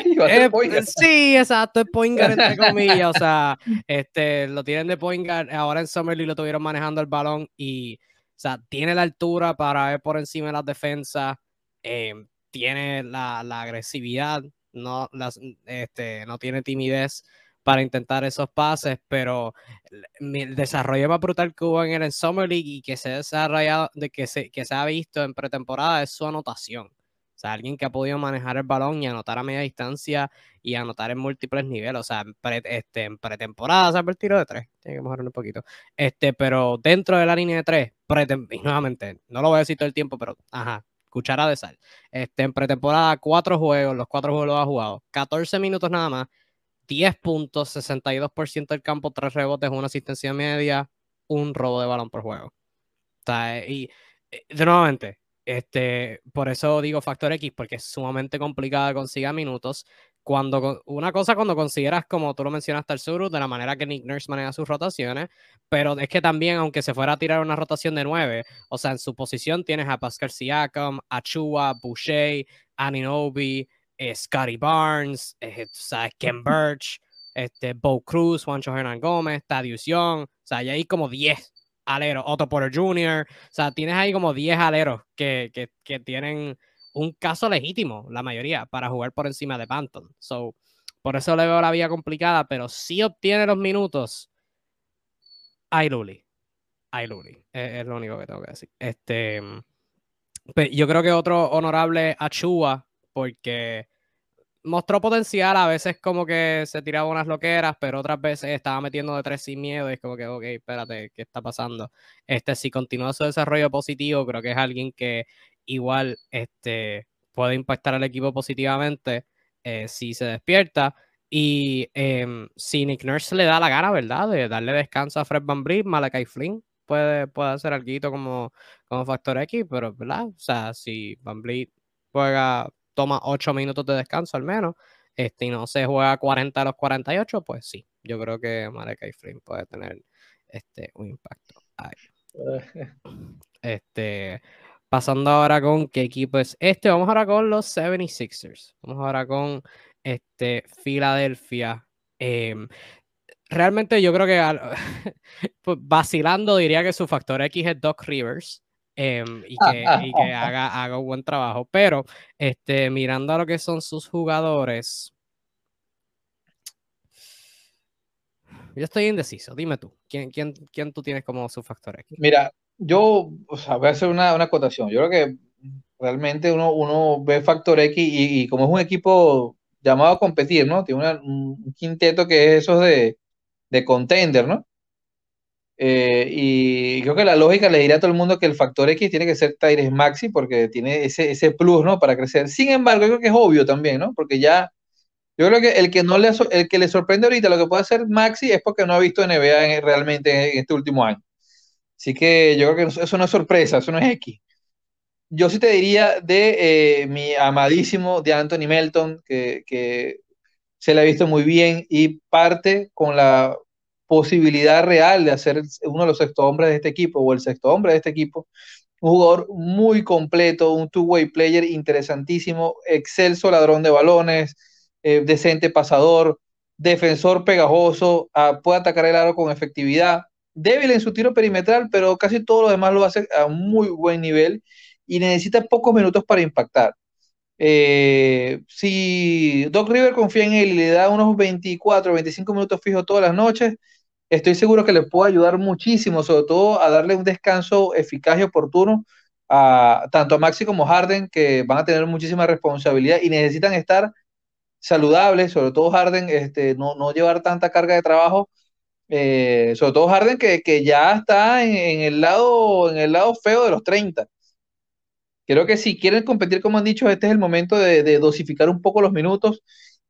sí, exacto, es Poingar entre comillas, o sea, este, lo tienen de Poingar, ahora en Summer League lo tuvieron manejando el balón y, o sea, tiene la altura para ver por encima de las defensas, em, tiene la, la agresividad, no, las, este, no tiene timidez para intentar esos pases, pero el desarrollo más brutal que hubo en el Summer League y que se ha desarrollado, de que se, que se ha visto en pretemporada es su anotación. O sea, alguien que ha podido manejar el balón y anotar a media distancia y anotar en múltiples niveles. O sea, en, este, en pretemporada se el tiro de tres. Tiene que mejorar un poquito. Este, pero dentro de la línea de tres, y nuevamente, no lo voy a decir todo el tiempo, pero ajá, cuchara de sal. Este, en pretemporada, cuatro juegos, los cuatro juegos los ha jugado, 14 minutos nada más, 10 puntos, 62% del campo, 3 rebotes, una asistencia media, un robo de balón por juego. y eh, de nuevamente, este, por eso digo factor X, porque es sumamente complicado conseguir minutos. Cuando, una cosa cuando consideras, como tú lo mencionaste al sur, de la manera que Nick Nurse maneja sus rotaciones, pero es que también, aunque se fuera a tirar una rotación de nueve, o sea, en su posición tienes a Pascal Siakam, a Chua, Boucher, Aninobi, eh, Scotty Barnes, eh, Ken Birch, este, Bo Cruz, Juancho Hernán Gómez, Tadius Young, o sea, hay ahí como 10 aleros, Otto Porter Jr., o sea, tienes ahí como 10 aleros que, que, que tienen un caso legítimo, la mayoría, para jugar por encima de Panton. So, por eso le veo la vía complicada, pero si obtiene los minutos, hay Luli. Hay Luli. Es, lo único que tengo que decir. Este, pues, yo creo que otro honorable Achua, porque mostró potencial, a veces como que se tiraba unas loqueras, pero otras veces estaba metiendo de tres sin miedo y es como que, ok, espérate, ¿qué está pasando? Este, si continúa su desarrollo positivo, creo que es alguien que igual este, puede impactar al equipo positivamente eh, si se despierta. Y em, si Nick Nurse le da la gana, ¿verdad? De darle descanso a Fred Van Vliet, Malakai Flynn puede, puede hacer algo como, como factor X, pero ¿verdad? O sea, si Van Vliet juega toma 8 minutos de descanso al menos, este, y no se juega 40 a los 48, pues sí, yo creo que Flynn puede tener este, un impacto Este, pasando ahora con qué equipo es este, vamos ahora con los 76ers, vamos ahora con este, Filadelfia. Em, realmente yo creo que vacilando diría que su factor X es Doc Rivers. Em, y, que, haga, haga, un buen trabajo. Pero este, mirando a lo que son sus jugadores, yo estoy indeciso. Dime tú, ¿quién, quién, quién tú tienes como su factor X? Mira, yo o sea, voy a hacer una, una acotación. Yo creo que realmente uno, uno ve factor X y, como es un equipo llamado a competir, ¿no? Tiene un quinteto que es esos de, de contender, ¿no? Eh, y creo que la lógica le diría a todo el mundo que el factor X tiene que ser Tyrese Maxi porque tiene ese, ese plus, ¿no? Para crecer. Sin embargo, yo creo que es obvio también, ¿no? Porque ya, yo creo que el que, no le, el que le sorprende ahorita lo que puede hacer Maxi es porque no ha visto NBA realmente en este último año. Así que yo creo que eso no es sorpresa, eso no es X. Yo sí te diría de eh, mi amadísimo de Anthony Melton, que, que se le ha visto muy bien y parte con la posibilidad real de hacer uno de los sexto hombres de este equipo o el sexto hombre de este equipo. Un jugador muy completo, un two-way player interesantísimo, excelso ladrón de balones, eh, decente pasador, defensor pegajoso, ah, puede atacar el aro con efectividad, débil en su tiro perimetral, pero casi todo lo demás lo hace a muy buen nivel y necesita pocos minutos para impactar. Eh, si Doc River confía en él y le da unos 24, 25 minutos fijos todas las noches, estoy seguro que le puede ayudar muchísimo, sobre todo a darle un descanso eficaz y oportuno a tanto a Maxi como Harden, que van a tener muchísima responsabilidad y necesitan estar saludables, sobre todo Harden, este, no, no llevar tanta carga de trabajo, eh, sobre todo Harden que, que ya está en, el lado, en el lado feo de los 30. Creo que si quieren competir, como han dicho, este es el momento de, de dosificar un poco los minutos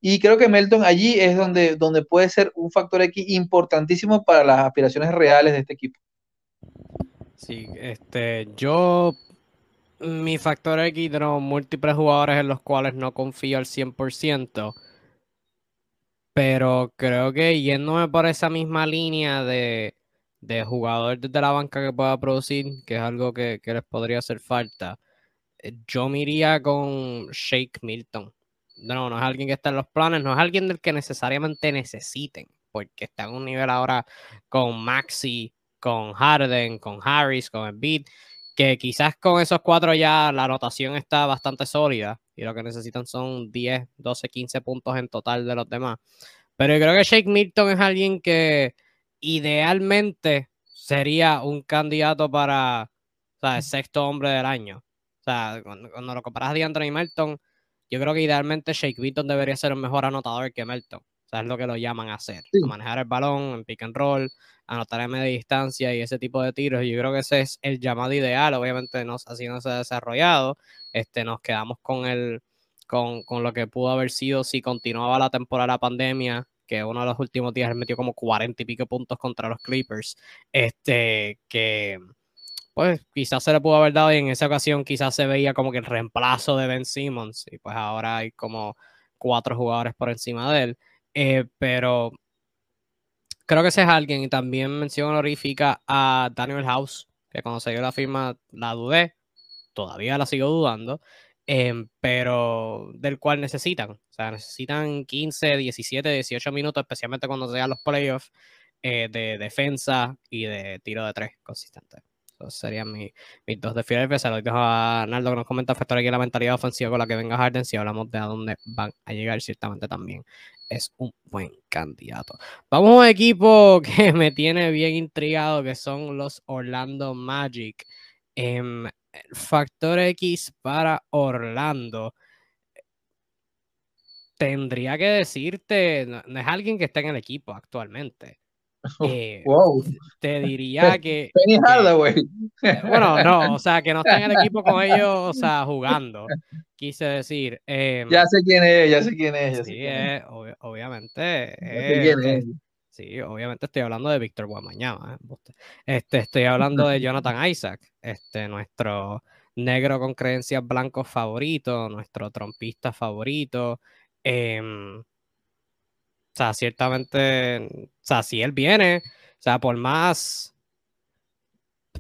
y creo que Melton allí es donde, donde puede ser un factor X importantísimo para las aspiraciones reales de este equipo. Sí, este, yo, mi factor X tengo múltiples jugadores en los cuales no confío al 100%, pero creo que yéndome por esa misma línea de, de jugador desde la banca que pueda producir, que es algo que, que les podría hacer falta, eh, yo me iría con Shake Milton no, no es alguien que está en los planes, no es alguien del que necesariamente necesiten, porque está en un nivel ahora con Maxi, con Harden, con Harris, con Embiid, que quizás con esos cuatro ya la anotación está bastante sólida y lo que necesitan son 10, 12, 15 puntos en total de los demás. Pero yo creo que Shake Milton es alguien que idealmente sería un candidato para el sexto hombre del año. O sea, cuando, lo comparas a DeAndre Milton, yo creo que idealmente Shake Beaton debería ser un mejor anotador que Melton. O sea, es lo que lo llaman a hacer. manejar el balón en pick and roll, anotar en media distancia y ese tipo de tiros. Yo creo que ese es el llamado ideal. Obviamente, no, así no se ha desarrollado. Este, nos quedamos con, el, con, con lo que pudo haber sido si continuaba la temporada de pandemia que uno de los últimos días metió como 40 y pico puntos contra los Clippers, este, que, pues quizás se le pudo haber dado y en esa ocasión quizás se veía como que el reemplazo de Ben Simmons y pues ahora hay como cuatro jugadores por encima de él. Eh, pero creo que ese es alguien y también mención honorífica a Daniel House, que cuando se dio la firma la dudé, todavía la sigo dudando, em, pero del cual necesitan. O sea, necesitan 15, 17, 18 minutos, especialmente cuando sean los playoffs eh, de defensa y de tiro de tres consistente serían mis, dos de Filadelfia. Se a Naldo que nos comenta factor aquí la mentalidad ofensiva con la que venga Harden. Si hablamos de a dónde van a llegar, ciertamente también es un buen candidato. Vamos a un equipo que me tiene bien intrigado, que son los Orlando Magic. Em, factor X para Orlando. Tendría que decirte, no es alguien que está en el equipo actualmente. Eh, wow. Te diría que. Eh, bueno, no, o sea, que no está en el equipo con ellos, o sea, jugando. Quise decir. Em, ya sé quién es, ya sé quién es. sí, obviamente. sí, obviamente estoy hablando de Víctor Guamañama. ¿eh? Este, estoy hablando de Jonathan Isaac, este, nuestro negro con creencias blancos favorito, nuestro trompista favorito. Eh, o sea, ciertamente, o sea, si él viene, o sea, por más,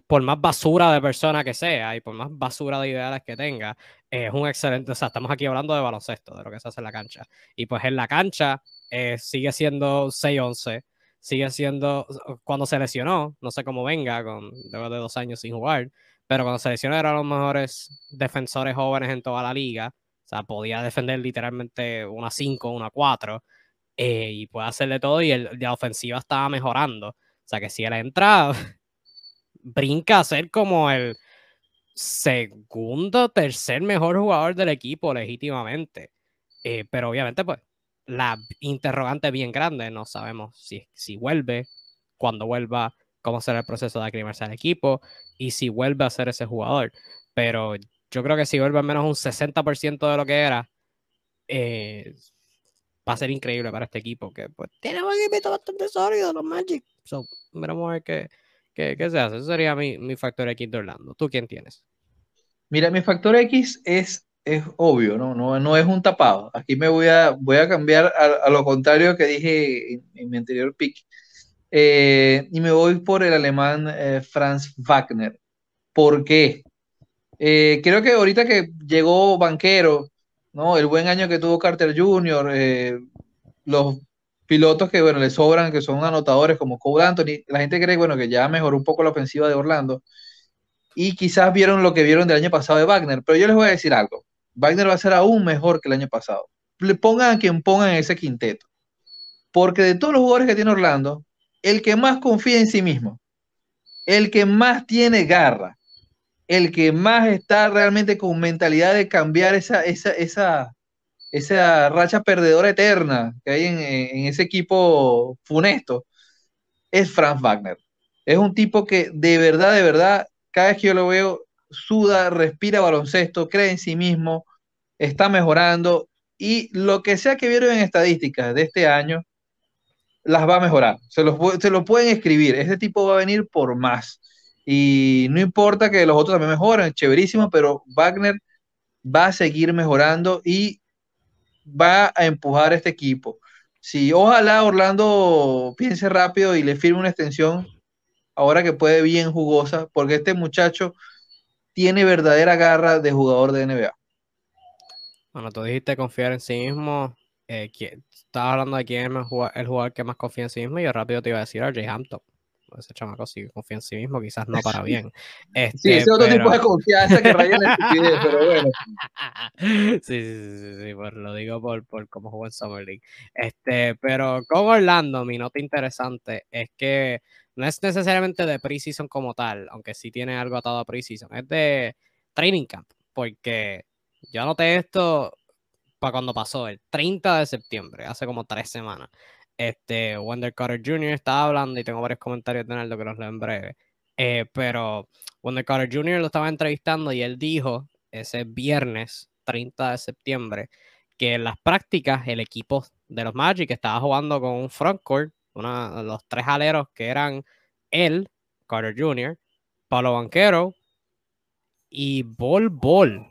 por más basura de persona que sea y por más basura de ideales que tenga, es un excelente, o sea, estamos aquí hablando de baloncesto, de lo que se hace en la cancha. Y pues en la cancha eh, sigue siendo 6-11, sigue siendo, cuando se lesionó, no sé cómo venga, con, luego de dos años sin jugar, pero cuando se lesionó era los mejores defensores jóvenes en toda la liga. O sea, podía defender literalmente una 5, una 4 eh, y puede hacerle todo y el, la ofensiva estaba mejorando. O sea que si él entra, brinca a ser como el segundo, tercer mejor jugador del equipo legítimamente. Eh, pero obviamente, pues, la interrogante es bien grande. No sabemos si, si vuelve, cuándo vuelva, cómo será el proceso de aclimarse al equipo y si vuelve a ser ese jugador. Pero yo creo que si vuelve al menos un 60% de lo que era, eh, va a ser increíble para este equipo, que pues tiene un equipo bastante sólido, los Magic. So, veremos a ver qué, qué, qué, se hace. Ese sería mi, mi factor X de Orlando. ¿Tú quién tienes? Mira, mi factor X es es obvio, ¿no? No, no es un tapado. Aquí me voy a, voy a cambiar a, lo contrario que dije en, mi anterior pick. Eh, y me voy por el alemán eh, Franz Wagner. ¿Por qué? Eh, creo que ahorita que llegó Banquero, ¿no? El buen año que tuvo Carter Jr., los pilotos que, bueno, le sobran, que son anotadores como Cole Anthony, la gente cree, bueno, que ya mejoró un poco la ofensiva de Orlando y quizás vieron lo que vieron del año pasado de Wagner, pero yo les voy a decir algo. Wagner va a ser aún mejor que el año pasado. Le pongan a quien pongan ese quinteto. Porque de todos los jugadores que tiene Orlando, el que más confía en sí mismo, el que más tiene garra, el que más está realmente con mentalidad de cambiar esa, esa, esa, esa racha perdedora eterna que hay en, ese equipo funesto, es Franz Wagner. Es un tipo que de verdad, de verdad, cada vez que yo lo veo, suda, respira baloncesto, cree en sí mismo, está mejorando y lo que sea que vieron en estadísticas de este año, las va a mejorar. Se, se lo pueden escribir. Este tipo va a venir por más. Y no importa que los otros también mejoren, chéverísimo, pero Wagner va a seguir mejorando y va a empujar este equipo. Si ojalá Orlando piense rápido y le firme una extensión ahora que puede bien jugosa, porque este muchacho tiene verdadera garra de jugador de NBA. Bueno, tú dijiste confiar en sí mismo. Eh, estabas hablando de quién es el jugador, que más confía en sí mismo y yo rápido te iba a decir a Jay Hampton. Ese chamaco sí confía en sí mismo, quizás no para bien. Este, sí, ese otro tipo de confianza que raya en estupidez, pero bueno. Sí, sí, sí, sí, pues lo digo por, por cómo jugó en Summer League. Este, pero con Orlando, mi nota interesante es que no es necesariamente de preseason como tal, aunque sí tiene algo atado a preseason, es de training camp, porque yo anoté esto para cuando pasó, el 30 de septiembre, hace como tres semanas. Este, Wonder Carter Jr. estaba hablando y tengo varios comentarios de Naldo que los leo en breve. Eh, pero Wonder Carter Jr. lo estaba entrevistando y él dijo ese viernes 30 de septiembre que en las prácticas el equipo de los Magic estaba jugando con un frontcourt una, los tres aleros que eran él, Carter Jr., Pablo Banquero y Bol Bol,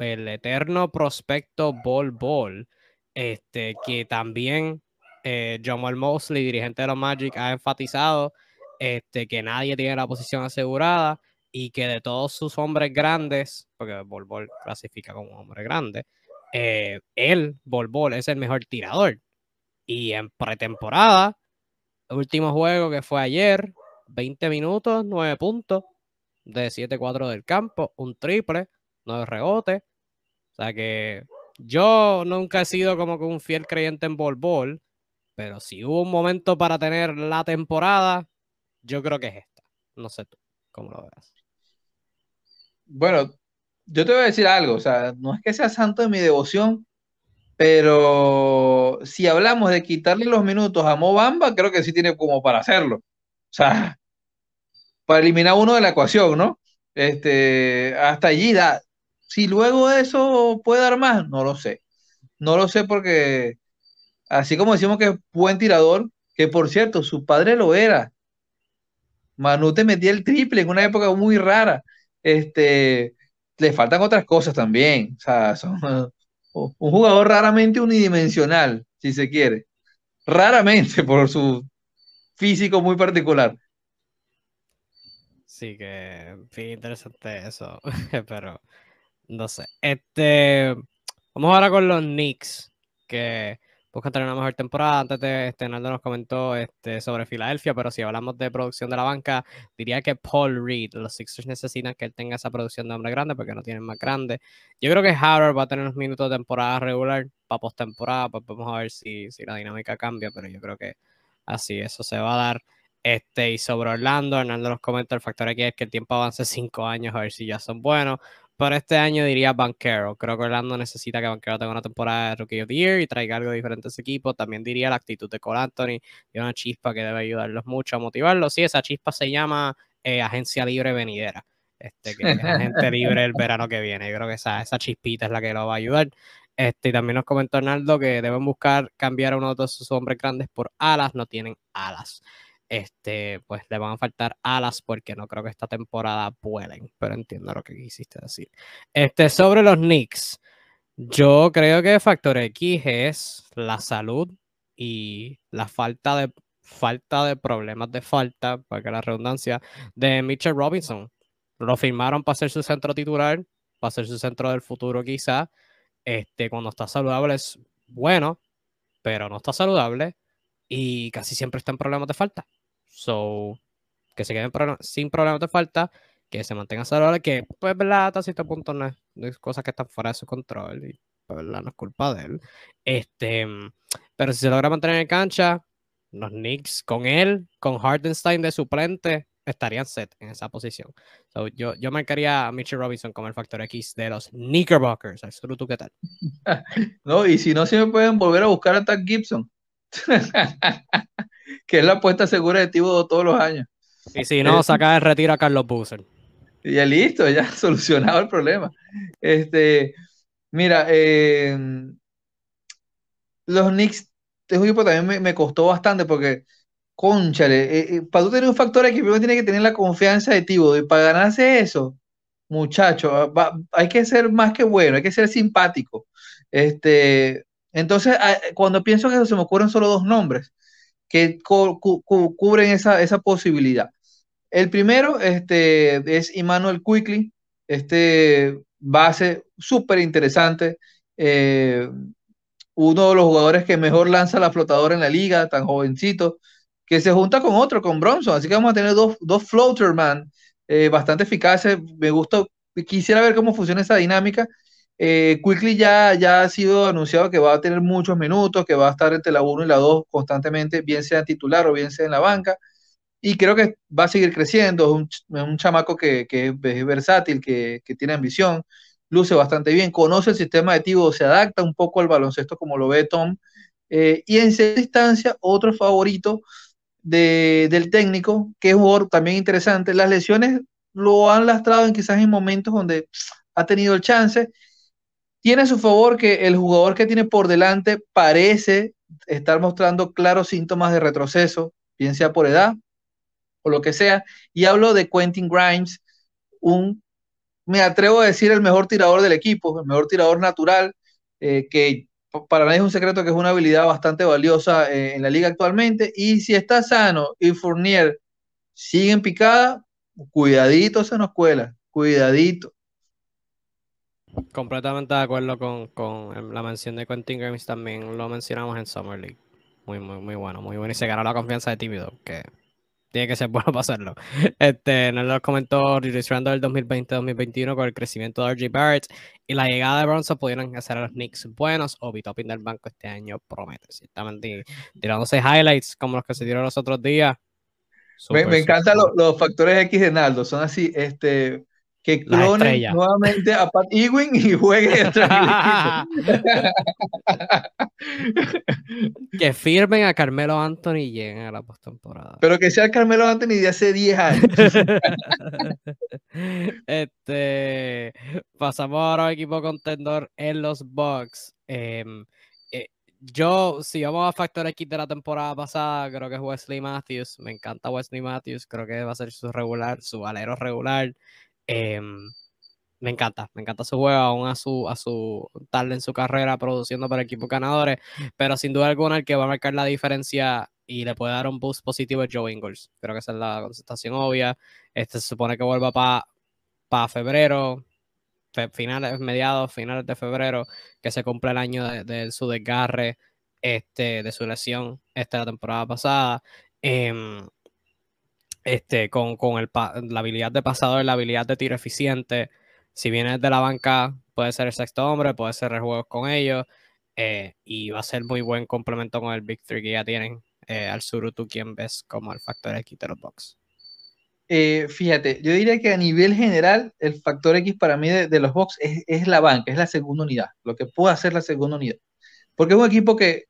el eterno prospecto Bol Bol, este, que también eh, Jamal Mosley, dirigente de los Magic, ha enfatizado este, que nadie tiene la posición asegurada y que de todos sus hombres grandes, porque Bol Bol clasifica como hombre grande, eh, él, Bol Bol, es el mejor tirador. Y en pretemporada, último juego que fue ayer, 20 minutos, 9 puntos, de 7-4 del campo, un triple, 9 rebotes. O sea que yo nunca he sido como que un fiel creyente en Bol Bol, pero si hubo un momento para tener la temporada, yo creo que es esta. No sé tú, cómo lo veas. Bueno, yo te voy a decir algo, o sea, no es que sea santo de mi devoción, pero si hablamos de quitarle los minutos a Mobamba, creo que sí tiene como para hacerlo. O sea, para eliminar uno de la ecuación, ¿no? Este, hasta allí da. Si luego eso puede dar más, no lo sé. No lo sé porque, así como decimos que es buen tirador, que por cierto, su padre lo era. Manu te metía el triple en una época muy rara. Este, le faltan otras cosas también. O sea, son, un jugador raramente unidimensional, si se quiere. Raramente por su físico muy particular. Sí, que interesante eso, pero no sé. Este, vamos ahora con los Knicks, que buscan tener una mejor temporada. Antes de este, Naldo nos comentó este, sobre Filadelfia, pero si hablamos de producción de la banca, diría que Paul Reed, los Sixers necesitan que él tenga esa producción de hombre grande porque no tienen más grande. Yo creo que Howard va a tener unos minutos de temporada regular para postemporada, pues vamos a ver si, si la dinámica cambia, pero yo creo que así eso se va a dar. Este, y sobre Orlando, Hernando nos comenta el factor aquí es que el tiempo avance cinco años a ver si ya son buenos. Pero este año diría Banquero. Creo que Orlando necesita que Banquero tenga una temporada de Rookie of the Year y traiga algo diferente a ese equipo. También diría la actitud de Cole Anthony y una chispa que debe ayudarlos mucho a motivarlos. Sí, esa chispa se llama eh, Agencia Libre Venidera. Este, que es agente libre el verano que viene. Yo creo que esa, esa chispita es la que lo va a ayudar. Este, y también nos comentó Arnaldo que deben buscar cambiar a uno de sus hombres grandes por alas, no tienen alas. Este, pues le van a faltar alas porque no creo que esta temporada vuelen, pero entiendo lo que quisiste decir. Este, sobre los Knicks, yo creo que factor X es la salud y la falta de falta de problemas de falta, para la redundancia, de Mitchell Robinson. Lo firmaron para ser su centro titular, para ser su centro del futuro quizá. Este, cuando está saludable es bueno, pero no está saludable y casi siempre está en problemas de falta. So, que se queden sin problemas de falta, que se mantenga saludable, que pues verdad, hasta cierto punto no es, cosas que están fuera de su control y pues verdad no es culpa de él. Este, pero si se logra mantener en cancha, los Knicks con él, con Hardenstein de suplente, estarían set en esa posición. yo, yo marcaría a Mitchell Robinson como el factor X de los Knickerbockers. ¿Tú qué tal? No, y si no, se me pueden volver a buscar a Tad Gibson. que es la apuesta segura de Tibo todos los años. Y si no, saca el retiro a Carlos Boozer. Y ya listo, ya solucionado el problema. Este, mira, eh, los Knicks, este equipo también me, costó bastante porque, conchale, eh, eh, para tú tener un factor aquí, primero tiene que tener la confianza de Tibo. Y para ganarse eso, muchacho, hay que ser más que bueno, hay que ser simpático. Este, entonces, ah, cuando pienso que eso, se me ocurren solo dos nombres que cubren esa, esa, posibilidad. El primero este, es Emmanuel Quickly, este base súper interesante, eh, uno de los jugadores que mejor lanza la flotadora en la liga, tan jovencito, que se junta con otro, con Bronson, así que vamos a tener dos, dos floater man eh, bastante eficaces, me gusta, quisiera ver cómo funciona esa dinámica, eh, Quickly ya, ya ha sido anunciado que va a tener muchos minutos, que va a estar entre la 1 y la 2 constantemente, bien sea titular o bien sea en la banca. Y creo que va a seguir creciendo. Es un, chamaco que, es versátil, que, tiene ambición, luce bastante bien, conoce el sistema de Tibo, se adapta un poco al baloncesto como lo ve Tom. Eh, y en esa distancia, otro favorito del técnico, que es un jugador también interesante. Las lesiones lo han lastrado en quizás en momentos donde ha tenido el chance tiene a su favor que el jugador que tiene por delante parece estar mostrando claros síntomas de retroceso, bien sea por edad o lo que sea. Y hablo de Quentin Grimes, un, me atrevo a decir, el mejor tirador del equipo, el mejor tirador natural, eh, que para nadie es un secreto que es una habilidad bastante valiosa eh, en la liga actualmente. Y si está sano y Fournier sigue en picada, cuidadito se nos cuela, cuidadito. Completamente de acuerdo con, la mención de Quentin Grimes también lo mencionamos en Summer League. Muy, muy, muy bueno, muy bueno. Y se ganó la confianza de Tímido, que tiene que ser bueno para hacerlo. Este, nos lo comentó registrando el 2020-2021 con el crecimiento de RG Barrett y la llegada de Bronson pudieron hacer a los Knicks buenos o Bitopin del banco este año promete. Ciertamente tirándose highlights como los que se dieron los otros días. me, encantan los, factores X de Naldo, son así, este, que clonen nuevamente a Pat Ewing y jueguen Que firmen a Carmelo Anthony y lleguen a la postemporada. Pero que sea Carmelo Anthony de hace 10 años. este, pasamos ahora al equipo contendor en los Bucks. Em, eh, yo, si vamos a Factor X de la temporada pasada, creo que es Wesley Matthews. Me encanta Wesley Matthews. Creo que va a ser su regular, su alero regular. Em, me encanta, me encanta su juego, aún a su, a su tarde en su carrera produciendo para equipos ganadores, pero sin duda alguna el que va a marcar la diferencia y le puede dar un boost positivo es Joe Ingles. Creo que esa es la contestación obvia. Este se supone que vuelva para febrero, finales, mediados, finales de febrero, que se cumple el año de, su desgarre, este, de su lesión, esta la temporada pasada. Em, este, con, la habilidad de pasador, la habilidad de tiro eficiente. Si vienes de la banca, puede ser el sexto hombre, puede ser el juego con ellos. Eh, y va a ser muy buen complemento con el Big Three que ya tienen eh, al Surutu, quien ves como el factor X de los Bucks. Eh, fíjate, yo diría que a nivel general, el factor X para mí de, los Bucks es, es, la banca, es la segunda unidad, lo que puede hacer la segunda unidad. Porque es un equipo que,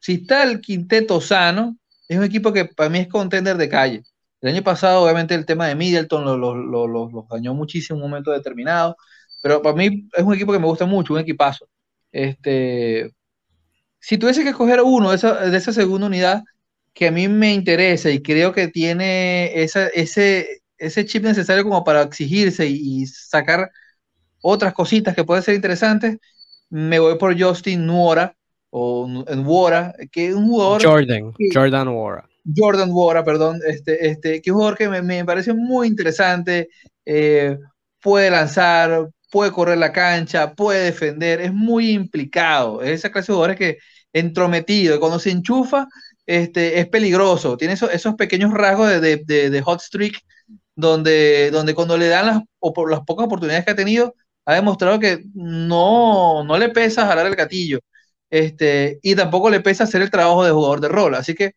si está el quinteto sano, es un equipo que para mí es contender de calle. El año pasado, obviamente, el tema de Middleton los dañó muchísimo en un momento determinado, pero para mí es un equipo que me gusta mucho, un equipazo. Este, si tuviese que escoger uno de esa, segunda unidad, que a mí me interesa y creo que tiene ese, ese chip necesario como para exigirse y, sacar otras cositas que pueden ser interesantes, me voy por Justin Nuora o Nuora, que es un jugador... Jordan, Jordan Nuora. Jordan Wara, perdón, este, este, que es un jugador que me, parece muy interesante, eh, puede lanzar, puede correr la cancha, puede defender, es muy implicado, es esa clase de jugadores que entrometido, cuando se enchufa, este, es peligroso, tiene esos, esos pequeños rasgos de, de, de, hot streak, donde, donde cuando le dan las, o por las pocas oportunidades que ha tenido, ha demostrado que no, no le pesa jalar el gatillo, este, y tampoco le pesa hacer el trabajo de jugador de rol, así que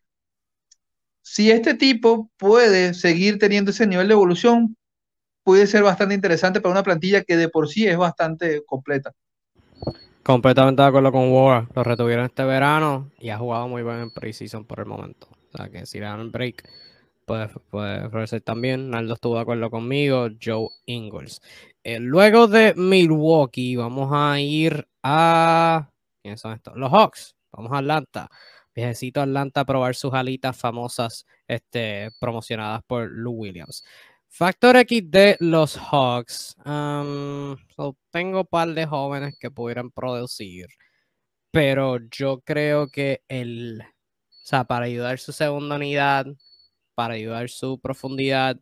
si este tipo puede seguir teniendo ese nivel de evolución, puede ser bastante interesante para una plantilla que de por sí es bastante completa. Completamente de acuerdo con War. Lo retuvieron este verano y ha jugado muy bien en preseason por el momento. O sea que si le dan break, puede, puede también. Naldo estuvo de acuerdo conmigo. Joe Ingles. Eh, luego de Milwaukee, vamos a ir a. ¿Quiénes son estos? Los Hawks. Vamos a Atlanta. Viejecito Atlanta probar sus alitas famosas este, promocionadas por Lou Williams. Factor X de los Hawks. Um, tengo un par de jóvenes que pudieran producir, pero yo creo que el, o sea, para ayudar su segunda unidad, para ayudar su profundidad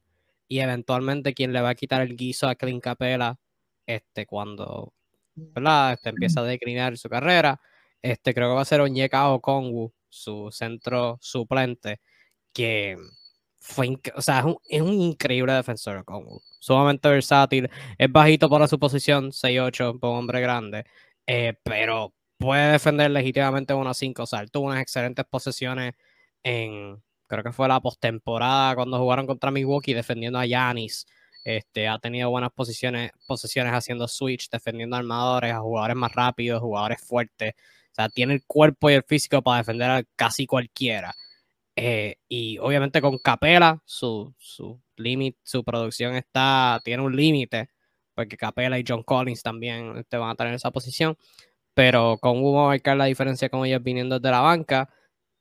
y eventualmente quien le va a quitar el guiso a Clint Capela, este, cuando. Este, empieza a declinar su carrera, este, creo que va a ser Onyeka Okongwu, su centro suplente, que fue, o sea, es un, increíble defensor, sumamente versátil, es bajito para su posición, 6'8, un hombre grande, eh, pero puede defender legítimamente una 5, o sea, tuvo unas excelentes posesiones en, creo que fue la postemporada cuando jugaron contra Milwaukee defendiendo a Yanis, este, ha tenido buenas posiciones, posiciones haciendo switch, defendiendo armadores, a jugadores más rápidos, jugadores fuertes, sea, tiene el cuerpo y el físico para defender a casi cualquiera. Eh, y obviamente con Capela, su, su límite, su producción está, tiene un límite, porque Capela y John Collins también te este, van a tener esa posición. Pero con Hugo va a marcar la diferencia con ellos viniendo desde la banca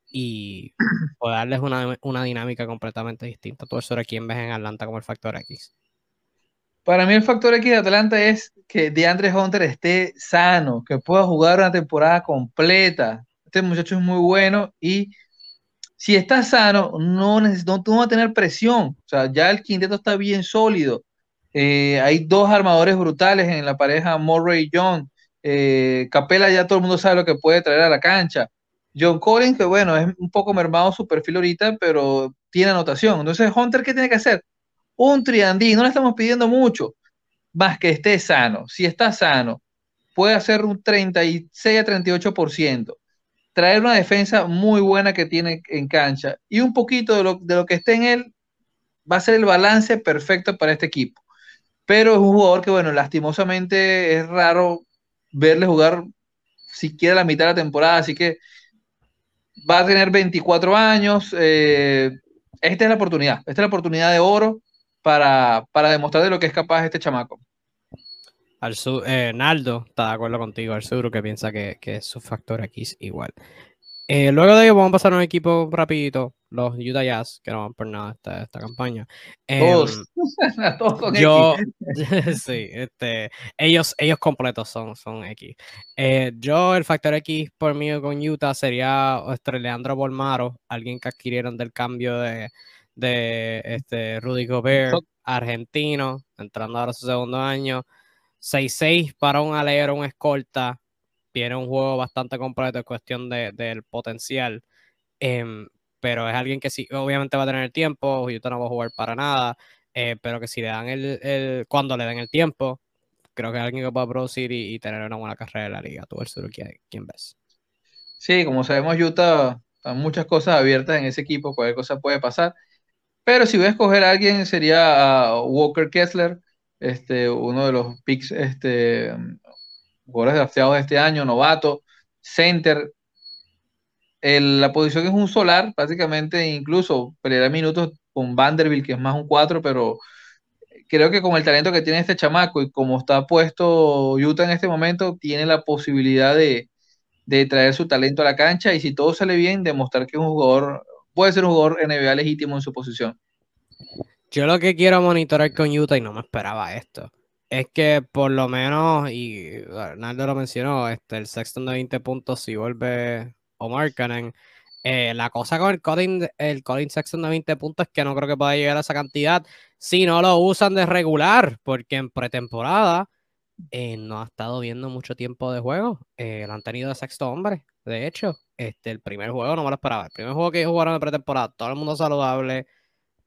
y darles una, una dinámica completamente distinta. Tú eso quién ves en Atlanta como el factor X. Para mí el factor X de Atlanta es que DeAndre Hunter esté sano, que pueda jugar una temporada completa. Este muchacho es muy bueno y si está sano, no, no, no va a tener presión. O sea, ya el quinteto está bien sólido. Eh, hay dos armadores brutales en la pareja Murray y John. Eh, Capela ya todo el mundo sabe lo que puede traer a la cancha. John Collins, que bueno, es un poco mermado su perfil ahorita, pero tiene anotación. Entonces, Hunter, ¿qué tiene que hacer? Un triandí, no le estamos pidiendo mucho, más que esté sano. Si está sano, puede hacer un 36 a 38%, traer una defensa muy buena que tiene en cancha y un poquito de lo, de lo que esté en él, va a ser el balance perfecto para este equipo. Pero es un jugador que, bueno, lastimosamente es raro verle jugar siquiera la mitad de la temporada, así que va a tener 24 años. Eh, esta es la oportunidad, esta es la oportunidad de oro para, para demostrar de lo que es capaz este chamaco. Al eh, Naldo está de acuerdo contigo, al sur, que piensa que, que es su factor X igual. Eh, luego de ello vamos a pasar a un equipo rapidito, los Utah Jazz, que no van por nada esta, esta campaña. Todos, em, todos yo, sí, este, ellos, ellos completos son, son X. Eh, yo, el factor X por mí con Utah sería Leandro Bolmaro, alguien que adquirieron del cambio de, de este, Rudy Gobert, argentino, entrando ahora a su segundo año. 6-6 para un alero, un escolta. Tiene un juego bastante completo en cuestión del potencial. Em, pero es alguien que sí, obviamente va a tener el tiempo. Utah no va a jugar para nada. Eh, pero que si le dan el, cuando le den el tiempo, creo que es alguien que va a producir y, tener una buena carrera en la liga. Tú, el sur, ¿quién, ves? Sí, como sabemos, Utah, hay muchas cosas abiertas en ese equipo, cualquier cosa puede pasar. Pero si voy a escoger a alguien sería a Walker Kessler, este, uno de los picks, este, jugadores drafteados de este año, novato, center. la posición es un solar, básicamente, incluso peleará minutos con Vanderbilt, que es más un 4, pero creo que con el talento que tiene este chamaco y como está puesto Utah en este momento, tiene la posibilidad de, de traer su talento a la cancha y si todo sale bien, demostrar que es un jugador puede ser un jugador NBA legítimo en su posición. Yo lo que quiero monitorar con Utah, y no me esperaba esto, es que por lo menos, y Arnaldo lo mencionó, este, el Sexton de 20 puntos, si vuelve o Markkanen, eh, la cosa con el Colin, el Colin Sexton de 20 puntos es que no creo que pueda llegar a esa cantidad si no lo usan de regular, porque en pretemporada eh, no ha estado viendo mucho tiempo de juego. Eh, lo han tenido de sexto hombre. De hecho, este, el primer juego no me lo esperaba. El primer juego que jugaron de pretemporada, todo el mundo saludable,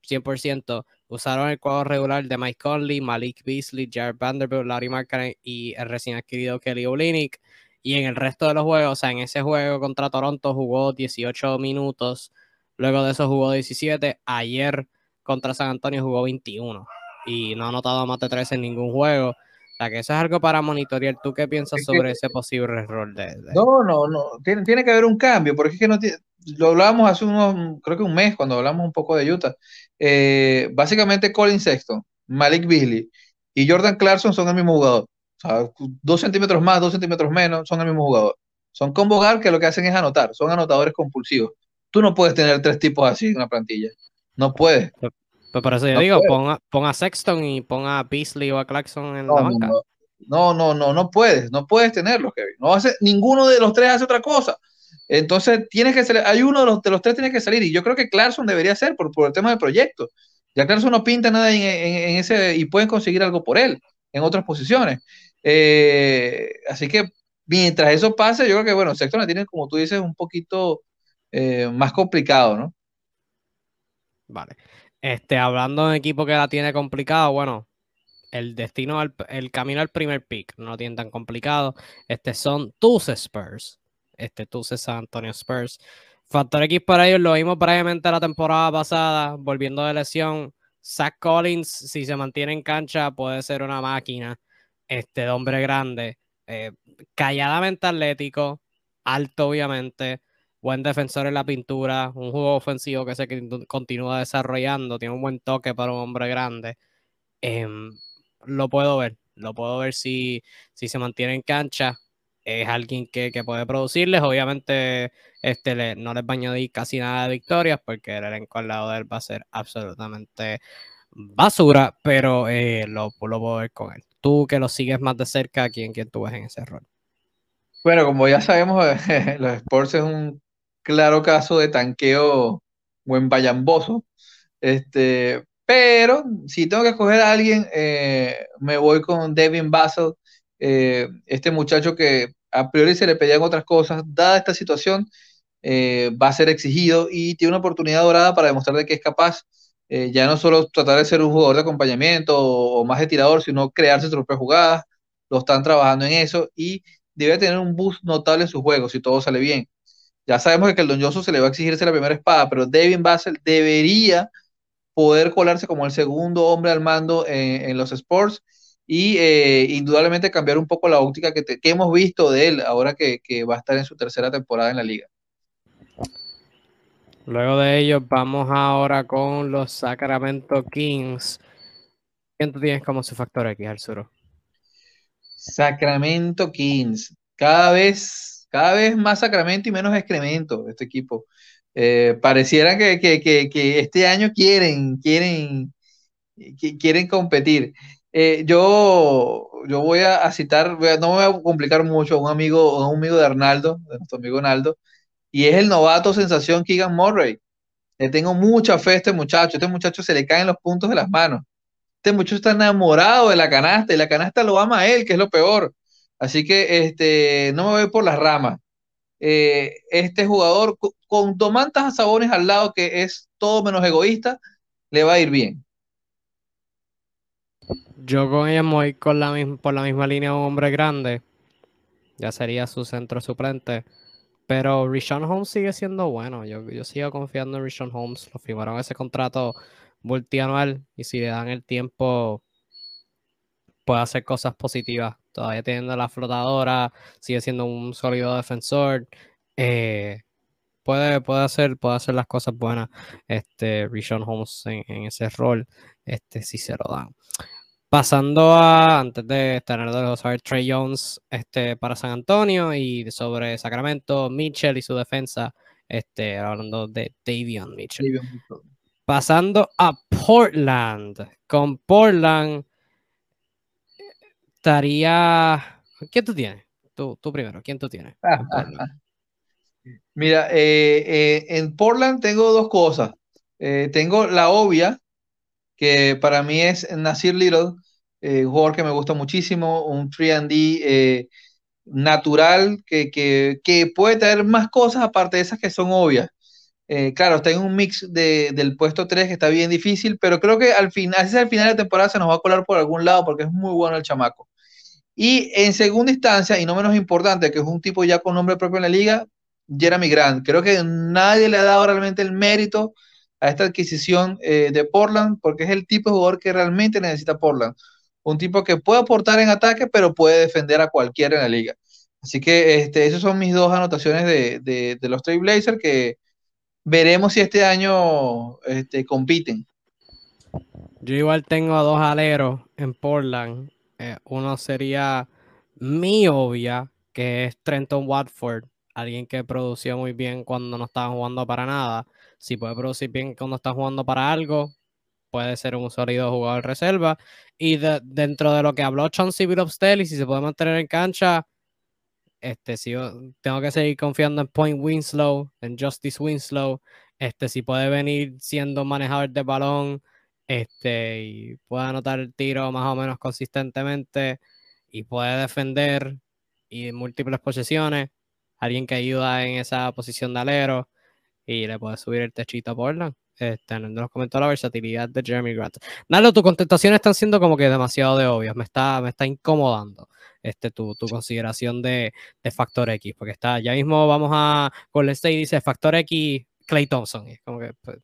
100%. Usaron el juego regular de Mike Conley, Malik Beasley, Jared Vanderbilt, Larry Markkinen y el recién adquirido Kelly Olynyk. Y en el resto de los juegos, o sea, en ese juego contra Toronto jugó 18 minutos. Luego de eso jugó 17. Ayer contra San Antonio jugó 21. Y no ha anotado más de 13 en ningún juego sea, que eso es algo para monitorear. ¿Tú qué piensas sobre ese posible rol de, No, no, no. Tiene, tiene, que haber un cambio, porque es que no lo hablábamos hace unos, creo que un mes, cuando hablamos un poco de Utah. Eh, básicamente Colin Sexton, Malik Beasley y Jordan Clarkson son el mismo jugador. O sea, dos centímetros más, dos centímetros menos, son el mismo jugador. Son combo que lo que hacen es anotar, son anotadores compulsivos. Tú no puedes tener tres tipos así en una plantilla. No puedes. Pues por eso yo digo, pon a, Sexton y pon a Beasley o a Clarkson en la banca. No, no, no, no puedes, no puedes tenerlo, Kevin. No hace, ninguno de los tres hace otra cosa. Entonces, tienes que salir, hay uno de los, de los tres tiene que salir, y yo creo que Clarkson debería ser por, por el tema del proyecto. Ya Clarkson no pinta nada en, ese, y pueden conseguir algo por él en otras posiciones. Eh, así que mientras eso pase, yo creo que, bueno, Sexton la tiene, como tú dices, un poquito eh, más complicado, ¿no? Vale. Este, hablando de un equipo que la tiene complicado, bueno, el destino, el camino al primer pick no lo tan complicado. Este son tus Spurs. Este, tus San Antonio Spurs. Factor X para ellos lo vimos previamente la temporada pasada, volviendo de lesión. Zach Collins, si se mantiene en cancha, puede ser una máquina. Este, de hombre grande. Eh, calladamente atlético, alto, obviamente buen defensor en la pintura, un juego ofensivo que se continúa desarrollando, tiene un buen toque para un hombre grande. Em, lo puedo ver, lo puedo ver si, si se mantiene en cancha. Es alguien que, puede producirles. Obviamente, este no les va a añadir casi nada de victorias porque el elenco al lado de él va a ser absolutamente basura, pero eh, lo, lo, puedo ver con él. Tú que lo sigues más de cerca, ¿quién, quién tú ves en ese rol? Bueno, como ya sabemos, los Sports es un claro caso de tanqueo buen bayamboso. Este, pero si tengo que escoger a alguien, eh, me voy con Devin Basel, eh, este muchacho que a priori se le pedían otras cosas, dada esta situación, eh, va a ser exigido y tiene una oportunidad dorada para demostrar de que es capaz, ya no solo tratar de ser un jugador de acompañamiento o, más de tirador, sino crearse sus propias jugadas, lo están trabajando en eso y debe tener un boost notable en su juego si todo sale bien. Ya sabemos que el Don se le va a exigirse la primera espada, pero Devin Basel debería poder colarse como el segundo hombre al mando en, los sports y eh, indudablemente cambiar un poco la óptica que, hemos visto de él ahora que, va a estar en su tercera temporada en la liga. Luego de ello, vamos ahora con los Sacramento Kings. ¿Quién tú tienes como su factor aquí, Arturo? Sacramento Kings. Cada vez cada vez más Sacramento y menos excremento este equipo. Eh, pareciera que, este año quieren, quieren, quieren competir. Eh, yo, yo voy a, citar, no me voy a complicar mucho, a un amigo, un amigo de Arnaldo, de nuestro amigo Arnaldo, y es el novato sensación Keegan Murray. Le tengo mucha fe a este muchacho, este muchacho se le caen los puntos de las manos. Este muchacho está enamorado de la canasta y la canasta lo ama a él, que es lo peor. Así que este, no me voy por las ramas. Eh, este jugador con, Tomantas Sabones al lado, que es todo menos egoísta, le va a ir bien. Yo con ella voy con la por la misma línea un hombre grande. Ya sería su centro suplente. Pero Rishon Holmes sigue siendo bueno. Yo, yo sigo confiando en Rishon Holmes. Lo firmaron ese contrato multianual y si le dan el tiempo puede hacer cosas positivas todavía teniendo la flotadora, sigue siendo un sólido defensor. Eh, puede, puede, hacer, puede hacer las cosas buenas. Este, Rishon Holmes en, ese rol, este, si se lo dan. Pasando a, antes de tener de los Trey Jones este, para San Antonio y sobre Sacramento, Mitchell y su defensa Este, hablando de Davion Mitchell. Pasando a Portland. Con Portland estaría. ¿Quién tú tienes? Tú, tú primero, ¿quién tú tienes? Mira, eh, eh, en Portland tengo dos cosas. Eh, tengo la obvia, que para mí es Nasir Little, un jugador que me gusta muchísimo, un 3D natural que, que, puede traer más cosas aparte de esas que son obvias. claro, está en un mix del puesto 3 que está bien difícil, pero creo que al final, al final de temporada, se nos va a colar por algún lado porque es muy bueno el chamaco. Y en segunda instancia, y no menos importante, que es un tipo ya con nombre propio en la liga, Jeremy Grant. Creo que nadie le ha dado realmente el mérito a esta adquisición eh, de Portland, porque es el tipo de jugador que realmente necesita Portland. Un tipo que puede aportar en ataque, pero puede defender a cualquiera en la liga. Así que este, esas son mis dos anotaciones de, los Trail Blazers que veremos si este año este, compiten. Yo igual tengo a dos aleros en Portland. Eh, uno sería mi obvia, que es Trenton Watford alguien que producía muy bien cuando no estaba jugando para nada. Si puede producir bien cuando está jugando para algo, puede ser un sólido jugador de reserva. Y dentro de lo que habló Chauncey Billups y si se puede mantener en cancha, este, si tengo que seguir confiando en Point Winslow, en Justice Winslow, este, si puede venir siendo manejador de balón, este, y puede anotar el tiro más o menos consistentemente, y puede defender y en múltiples posesiones, alguien que ayuda en esa posición de alero y le puede subir el techito a Portland. Este, nos comentó la versatilidad de Jeremy Grant. Nalo, tus contestaciones están siendo como que demasiado de obvias. Me está, me está incomodando este, tu, tu consideración de, de, factor X. Porque está, ya mismo vamos a el State dice factor X, Clay Thompson. Y como que pues,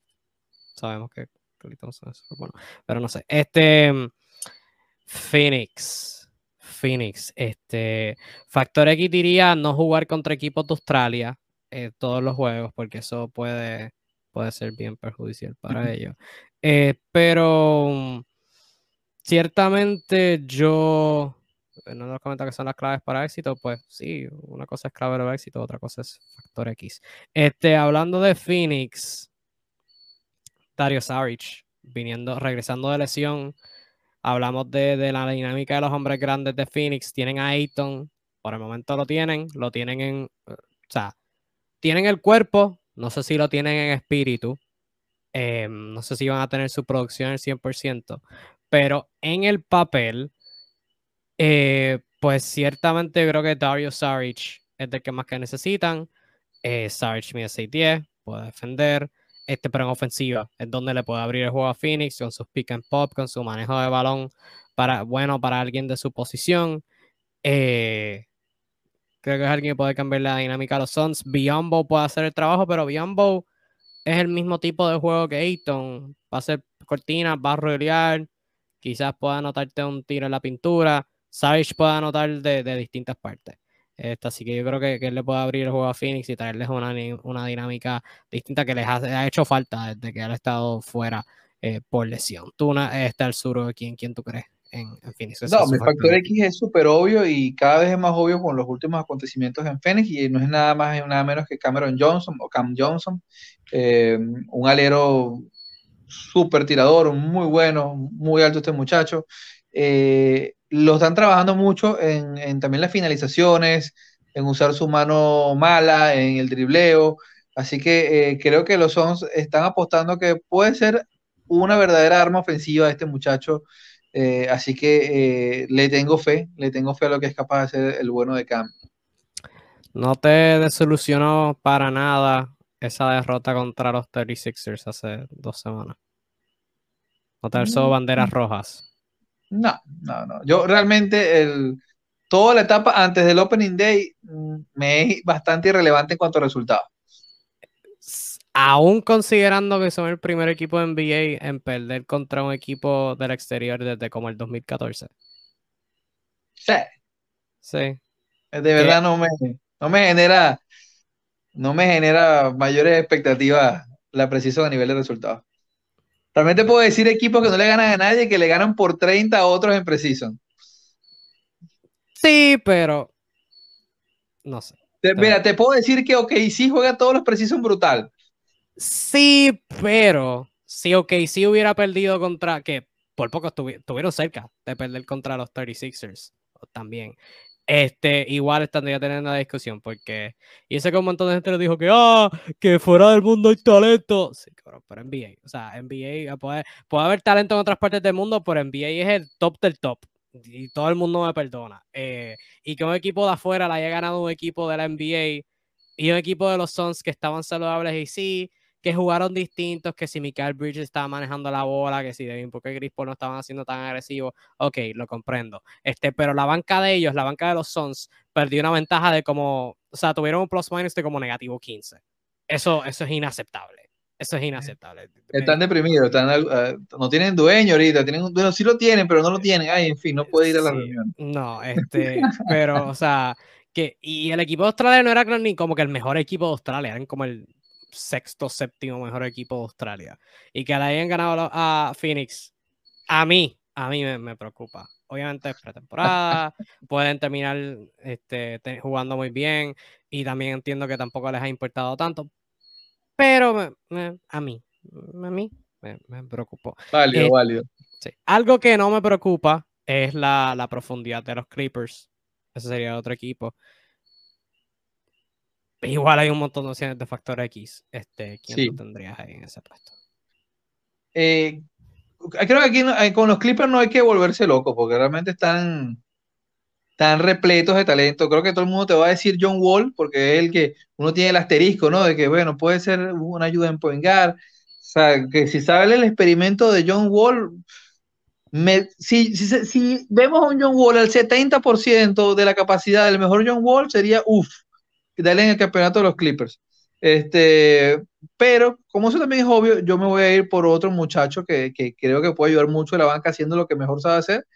sabemos que Thompson es bueno. Pero no sé. Este Phoenix. Phoenix. Este, Factor X diría no jugar contra equipos de Australia eh, todos los juegos, porque eso puede, puede ser bien perjudicial para ellos. Eh, pero ciertamente yo, no nos comenta que son las claves para éxito, pues sí, una cosa es clave para éxito, otra cosa es Factor X. Este, hablando de Phoenix, Dario Saric, viniendo, regresando de lesión, Hablamos de, la dinámica de los hombres grandes de Phoenix. Tienen a Ayton, por el momento lo tienen, lo tienen en, o sea, tienen el cuerpo, no sé si lo tienen en espíritu, em, no sé si van a tener su producción al 100%, pero en el papel, eh, pues ciertamente creo que Dario Saric es el que más que necesitan. Eh, Saric mide 6'10, puede defender este, pero en ofensiva, es donde le puede abrir el juego a Phoenix con sus pick and pop, con su manejo de balón, para, bueno, para alguien de su posición. Eh, creo que es alguien que puede cambiar la dinámica a los Suns. Biombo puede hacer el trabajo, pero Biombo es el mismo tipo de juego que Ayton. Va a ser cortina, va a rodear, quizás pueda anotarte un tiro en la pintura. Savage puede anotar de, de distintas partes. Este, así que yo creo que, que, él le puede abrir el juego a Phoenix y traerles una, una dinámica distinta que les ha, hecho falta desde que ha estado fuera eh, por lesión. Tú una, está el sur, ¿quién, quién tú crees? En, Phoenix. no, mi factor X es súper obvio y cada vez es más obvio con los últimos acontecimientos en Phoenix y no es nada más nada menos que Cameron Johnson o Cam Johnson, eh, un alero súper tirador, muy bueno, muy alto este muchacho. Eh, lo están trabajando mucho en, también las finalizaciones, en usar su mano mala, en el dribleo. Así que eh, creo que los Sons están apostando que puede ser una verdadera arma ofensiva a este muchacho. Eh, así que eh, le tengo fe, le tengo fe a lo que es capaz de hacer el bueno de Cam. No te desilusionó para nada esa derrota contra los 36ers hace dos semanas. No te alzó mm. banderas rojas. No, no, no. Yo realmente el, toda la etapa antes del Opening Day mm, me es bastante irrelevante en cuanto a resultados. Aún considerando que son el primer equipo de NBA en perder contra un equipo del exterior desde como el 2014. Sí. Sí. De verdad no me, no me genera no me genera mayores expectativas la precisión a nivel de resultados. Realmente puedo decir equipos que no le ganan a nadie, que le ganan por 30 a otros en Precision. Sí, pero no sé. mira, te puedo decir que OKC juega todos los precisos brutal. Sí, pero si OKC hubiera perdido contra, que por poco estuvieron cerca de perder contra los 36ers también. Este, igual tendría teniendo la discusión porque y sé que un montón de gente lo dijo que ah, que fuera del mundo hay talento. Sí, pero NBA, o sea, NBA puede, puede haber talento en otras partes del mundo, pero NBA es el top del top y todo el mundo me perdona. Eh, y que un equipo de afuera le haya ganado un equipo de la NBA y un equipo de los Suns que estaban saludables y sí, que jugaron distintos, que si Michael Bridges estaba manejando la bola, que si Devin Booker y Chris no estaban haciendo tan agresivos, ok, lo comprendo. Este, pero la banca de ellos, la banca de los Suns, perdió una ventaja de como, o sea, tuvieron un plus minus de como negativo 15. Eso, eso es inaceptable. Eso es inaceptable. Están deprimidos, están, uh, no tienen dueño ahorita, tienen, bueno, sí lo tienen, pero no lo tienen. Ay, en fin, no puede ir a la reunión. No, este, pero, o sea, que, y el equipo de Australia no era ni como que el mejor equipo de Australia, eran como el sexto, séptimo mejor equipo de Australia. Y que le hayan ganado a Phoenix, a mí, a mí me, preocupa. Obviamente es pretemporada, pueden terminar este, jugando muy bien y también entiendo que tampoco les ha importado tanto, pero a mí, a mí me, me preocupó. Válido, eh, válido. Sí. Algo que no me preocupa es la, la profundidad de los Clippers. Ese sería otro equipo. Igual hay un montón de opciones de factor X. Este, ¿Quién tendrías ahí en ese puesto? Eh, creo que aquí eh, con los Clippers no hay que volverse loco porque realmente están tan repletos de talento. Creo que todo el mundo te va a decir John Wall porque es el que uno tiene el asterisco, ¿no? De que, bueno, puede ser una ayuda en Poengar. O sea, que si sale el experimento de John Wall, me, si, si, si, vemos a un John Wall al 70% de la capacidad del mejor John Wall, sería uff dale en el campeonato de los Clippers. Este, pero como eso también es obvio, yo me voy a ir por otro muchacho que, que creo que puede ayudar mucho a la banca haciendo lo que mejor sabe hacer,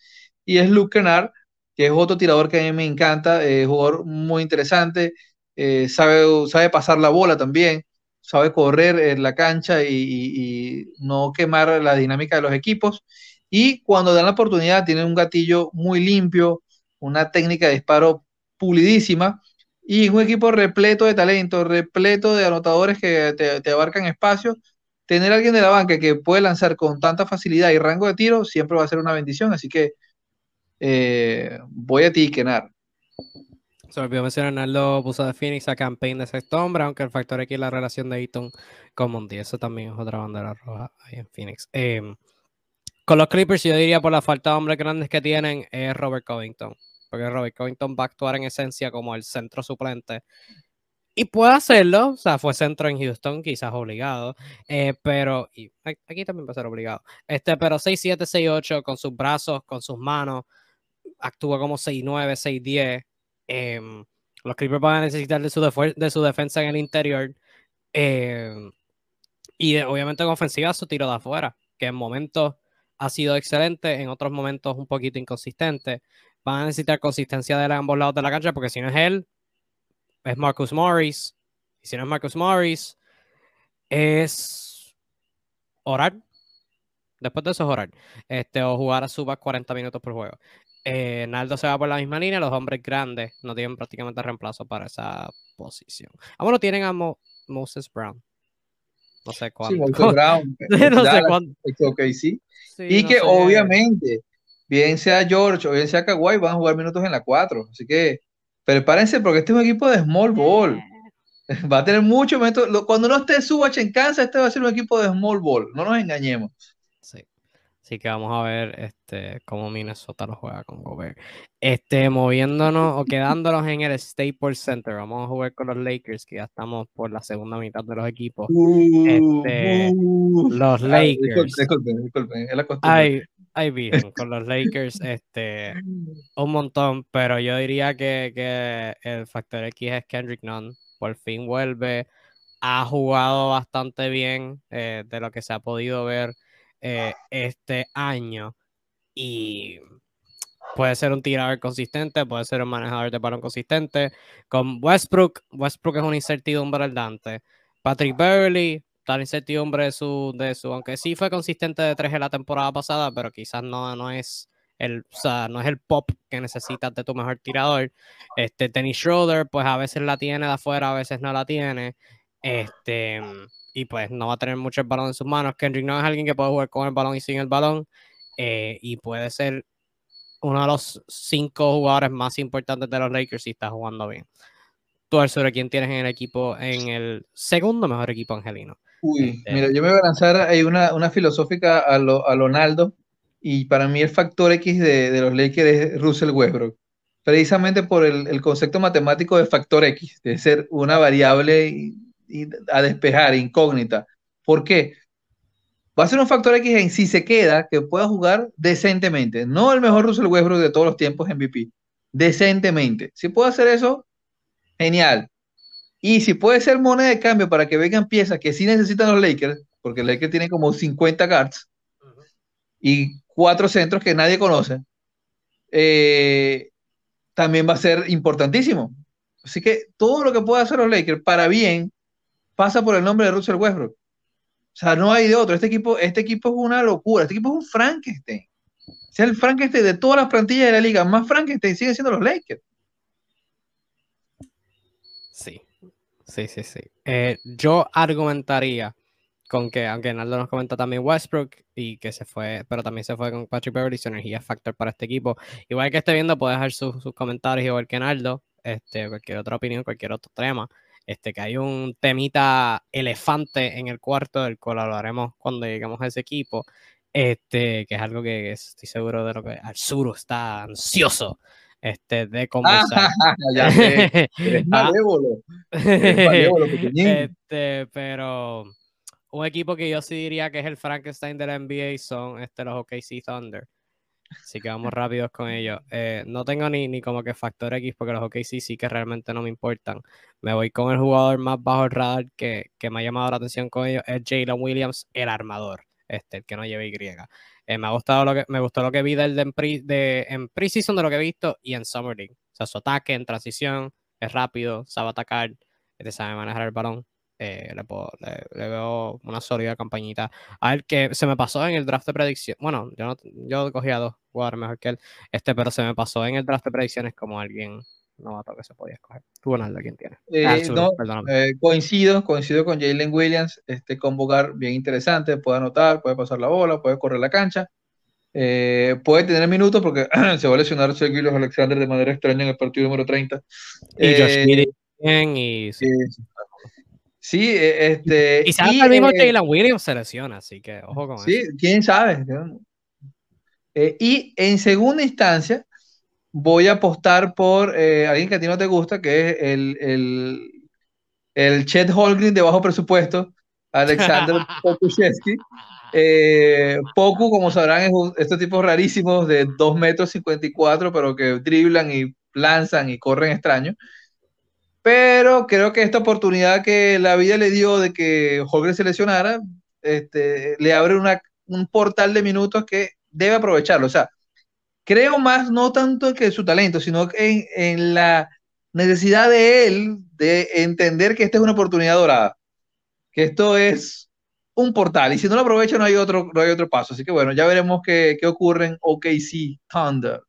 y es Luke Kennard, que es otro tirador que a mí me encanta, es jugador muy interesante, eh, sabe, sabe pasar la bola también, sabe correr en la cancha y, y, no quemar la dinámica de los equipos. Y cuando dan la oportunidad, tiene un gatillo muy limpio, una técnica de disparo pulidísima y un equipo repleto de talento, repleto de anotadores que te, abarcan espacio, tener alguien de la banca que puede lanzar con tanta facilidad y rango de tiro siempre va a ser una bendición. Así que eh, voy a ti, Kenar. Se olvidó mencionar, Arnaldo puso de Phoenix a campaign de sexto hombre, aunque el factor aquí es la relación de Eaton con. Eso también es otra bandera roja ahí en Phoenix. Em, con los Clippers, yo diría por la falta de hombres grandes que tienen, es Robert Covington porque Robert Covington va a actuar en esencia como el centro suplente. Y puede hacerlo, o sea, fue centro en Houston, quizás obligado, eh, pero y aquí también va a ser obligado. Este, pero 6'7, 6'8, con sus brazos, con sus manos, actúa como 6'9, 6'10. Eh, los Clippers van a necesitar de su, de su defensa en el interior. Em, y obviamente en ofensiva su tiro de afuera, que en momentos ha sido excelente, en otros momentos un poquito inconsistente van a necesitar consistencia de ambos lados de la cancha, porque si no es él, es Marcus Morris. Y si no es Marcus Morris, es orar. Después de eso es orar. Este, o jugar a suba 40 minutos por juego. Eh, Naldo se va por la misma línea. Los hombres grandes no tienen prácticamente reemplazo para esa posición. Ah, bueno, tienen a Moses Brown. No sé cuándo. Sí, Brown. no sé cuándo. sí. y que obviamente bien sea George o bien sea Kawhi, van a jugar minutos en la 4. Así que prepárense porque este es un equipo de small ball. Va a tener muchos momentos. Cuando no esté Subach en Kansas, este va a ser un equipo de small ball. No nos engañemos. Sí. Así que vamos a ver este, cómo Minnesota lo juega con Gobert. Este, moviéndonos o quedándonos en el Staples Center, vamos a jugar con los Lakers, que ya estamos por la segunda mitad de los equipos. Uh, este, uh. los Lakers. disculpen, disculpen, es la costumbre hay bien con los Lakers, este, un montón, pero yo diría que, que, el factor X es Kendrick Nunn, por fin vuelve, ha jugado bastante bien eh, de lo que se ha podido ver eh, este año y puede ser un tirador consistente, puede ser un manejador de balón consistente. Con Westbrook, Westbrook es una incertidumbre al Dante. Patrick Beverly, tal incertidumbre de su, de su, aunque sí fue consistente de tres en la temporada pasada, pero quizás no, no es el, o sea, no es el pop que necesitas de tu mejor tirador. Este, Dennis Schroeder, pues a veces la tiene de afuera, a veces no la tiene. Este, y pues no va a tener mucho el balón en sus manos. Kendrick no es alguien que puede jugar con el balón y sin el balón. Eh, y puede ser uno de los cinco jugadores más importantes de los Lakers si está jugando bien. Tú, sobre quién tienes en el equipo, en el segundo mejor equipo angelino. Uy, este, mira, yo me voy a lanzar ahí una, una filosófica a, lo, a Lonaldo, y para mí el factor X de, de, los Lakers es Russell Westbrook, precisamente por el, el, concepto matemático de factor X, de ser una variable y, y a despejar, incógnita. ¿Por qué? Va a ser un factor X en si se queda, que pueda jugar decentemente. No el mejor Russell Westbrook de todos los tiempos MVP. Decentemente. Si puede hacer eso, genial. Y si puede ser moneda de cambio para que vengan piezas que sí necesitan los Lakers, porque los Lakers tienen como 50 guards y cuatro centros que nadie conoce, eh, también va a ser importantísimo. Así que todo lo que pueda hacer los Lakers para bien pasa por el nombre de Russell Westbrook. O sea, no hay de otro. Este equipo, este equipo es una locura. Este equipo es un Frankenstein. O sea, el Frankenstein de todas las plantillas de la liga, más Frankenstein siguen siendo los Lakers. Sí, sí, sí, sí. Eh, yo argumentaría con que, aunque Naldo nos comenta también Westbrook y que se fue, pero también se fue con Patrick Beverly, su energía es factor para este equipo. Igual que esté viendo, puede dejar sus, sus comentarios, igual que Naldo, este, cualquier otra opinión, cualquier otro tema este, que hay un temita elefante en el cuarto, del cual hablaremos cuando lleguemos a ese equipo, este, que es algo que estoy seguro de lo que Arzuro está ansioso este, de conversar. ya sé, eres ah. malévolo. malévolo este, pero un equipo que yo sí diría que es el Frankenstein de la NBA son este, los OKC Thunder. Así que vamos rápidos con ellos. Eh, no tengo ni, ni como que factor X porque los OKC sí que realmente no me importan. Me voy con el jugador más bajo el radar que, que me ha llamado la atención con ellos, es Jalen Williams, el armador, este, el que no lleva Y. Eh, me ha gustado lo que me gustó lo que vi del de, en, pre, de, en de lo que he visto y en Summer League. O sea, su ataque en transición es rápido, sabe atacar, este, sabe manejar el balón. Eh, le, veo una sólida campañita. A ver, que se me pasó en el draft de predicción. Bueno, yo, no, yo cogí a dos jugadores mejor que él, este, pero se me pasó en el draft de predicciones como alguien novato que se podía escoger. Tú, Ronaldo, ¿quién tiene? Eh, ah, no, eh, coincido, coincido con Jalen Williams. Este convocar bien interesante, puede anotar, puede pasar la bola, puede correr la cancha. puede tener minutos porque se va a lesionar Sergio Alexander de manera extraña en el partido número 30. Y Josh y Sí, e, este. Y sabe el mismo eh, Williams se lesiona, así que ojo con sí, eso. Sí, quién sabe. Eh, y en segunda instancia, voy a apostar por eh, alguien que a ti no te gusta, que es el, el, el Chet Holgren de bajo presupuesto, Alexander Pokushevsky. Poku, como sabrán, es estos tipos rarísimos de 2 metros 54, pero que driblan y lanzan y corren extraño. Pero creo que esta oportunidad que la vida le dio de que Holgren se lesionara, este, le abre una, un portal de minutos que debe aprovecharlo. O sea, creo más no tanto que su talento, sino en, en la necesidad de él de entender que esta es una oportunidad dorada, que esto es un portal y si no lo aprovecha no hay otro, no hay otro paso. Así que bueno, ya veremos qué, qué ocurre en OKC Thunder.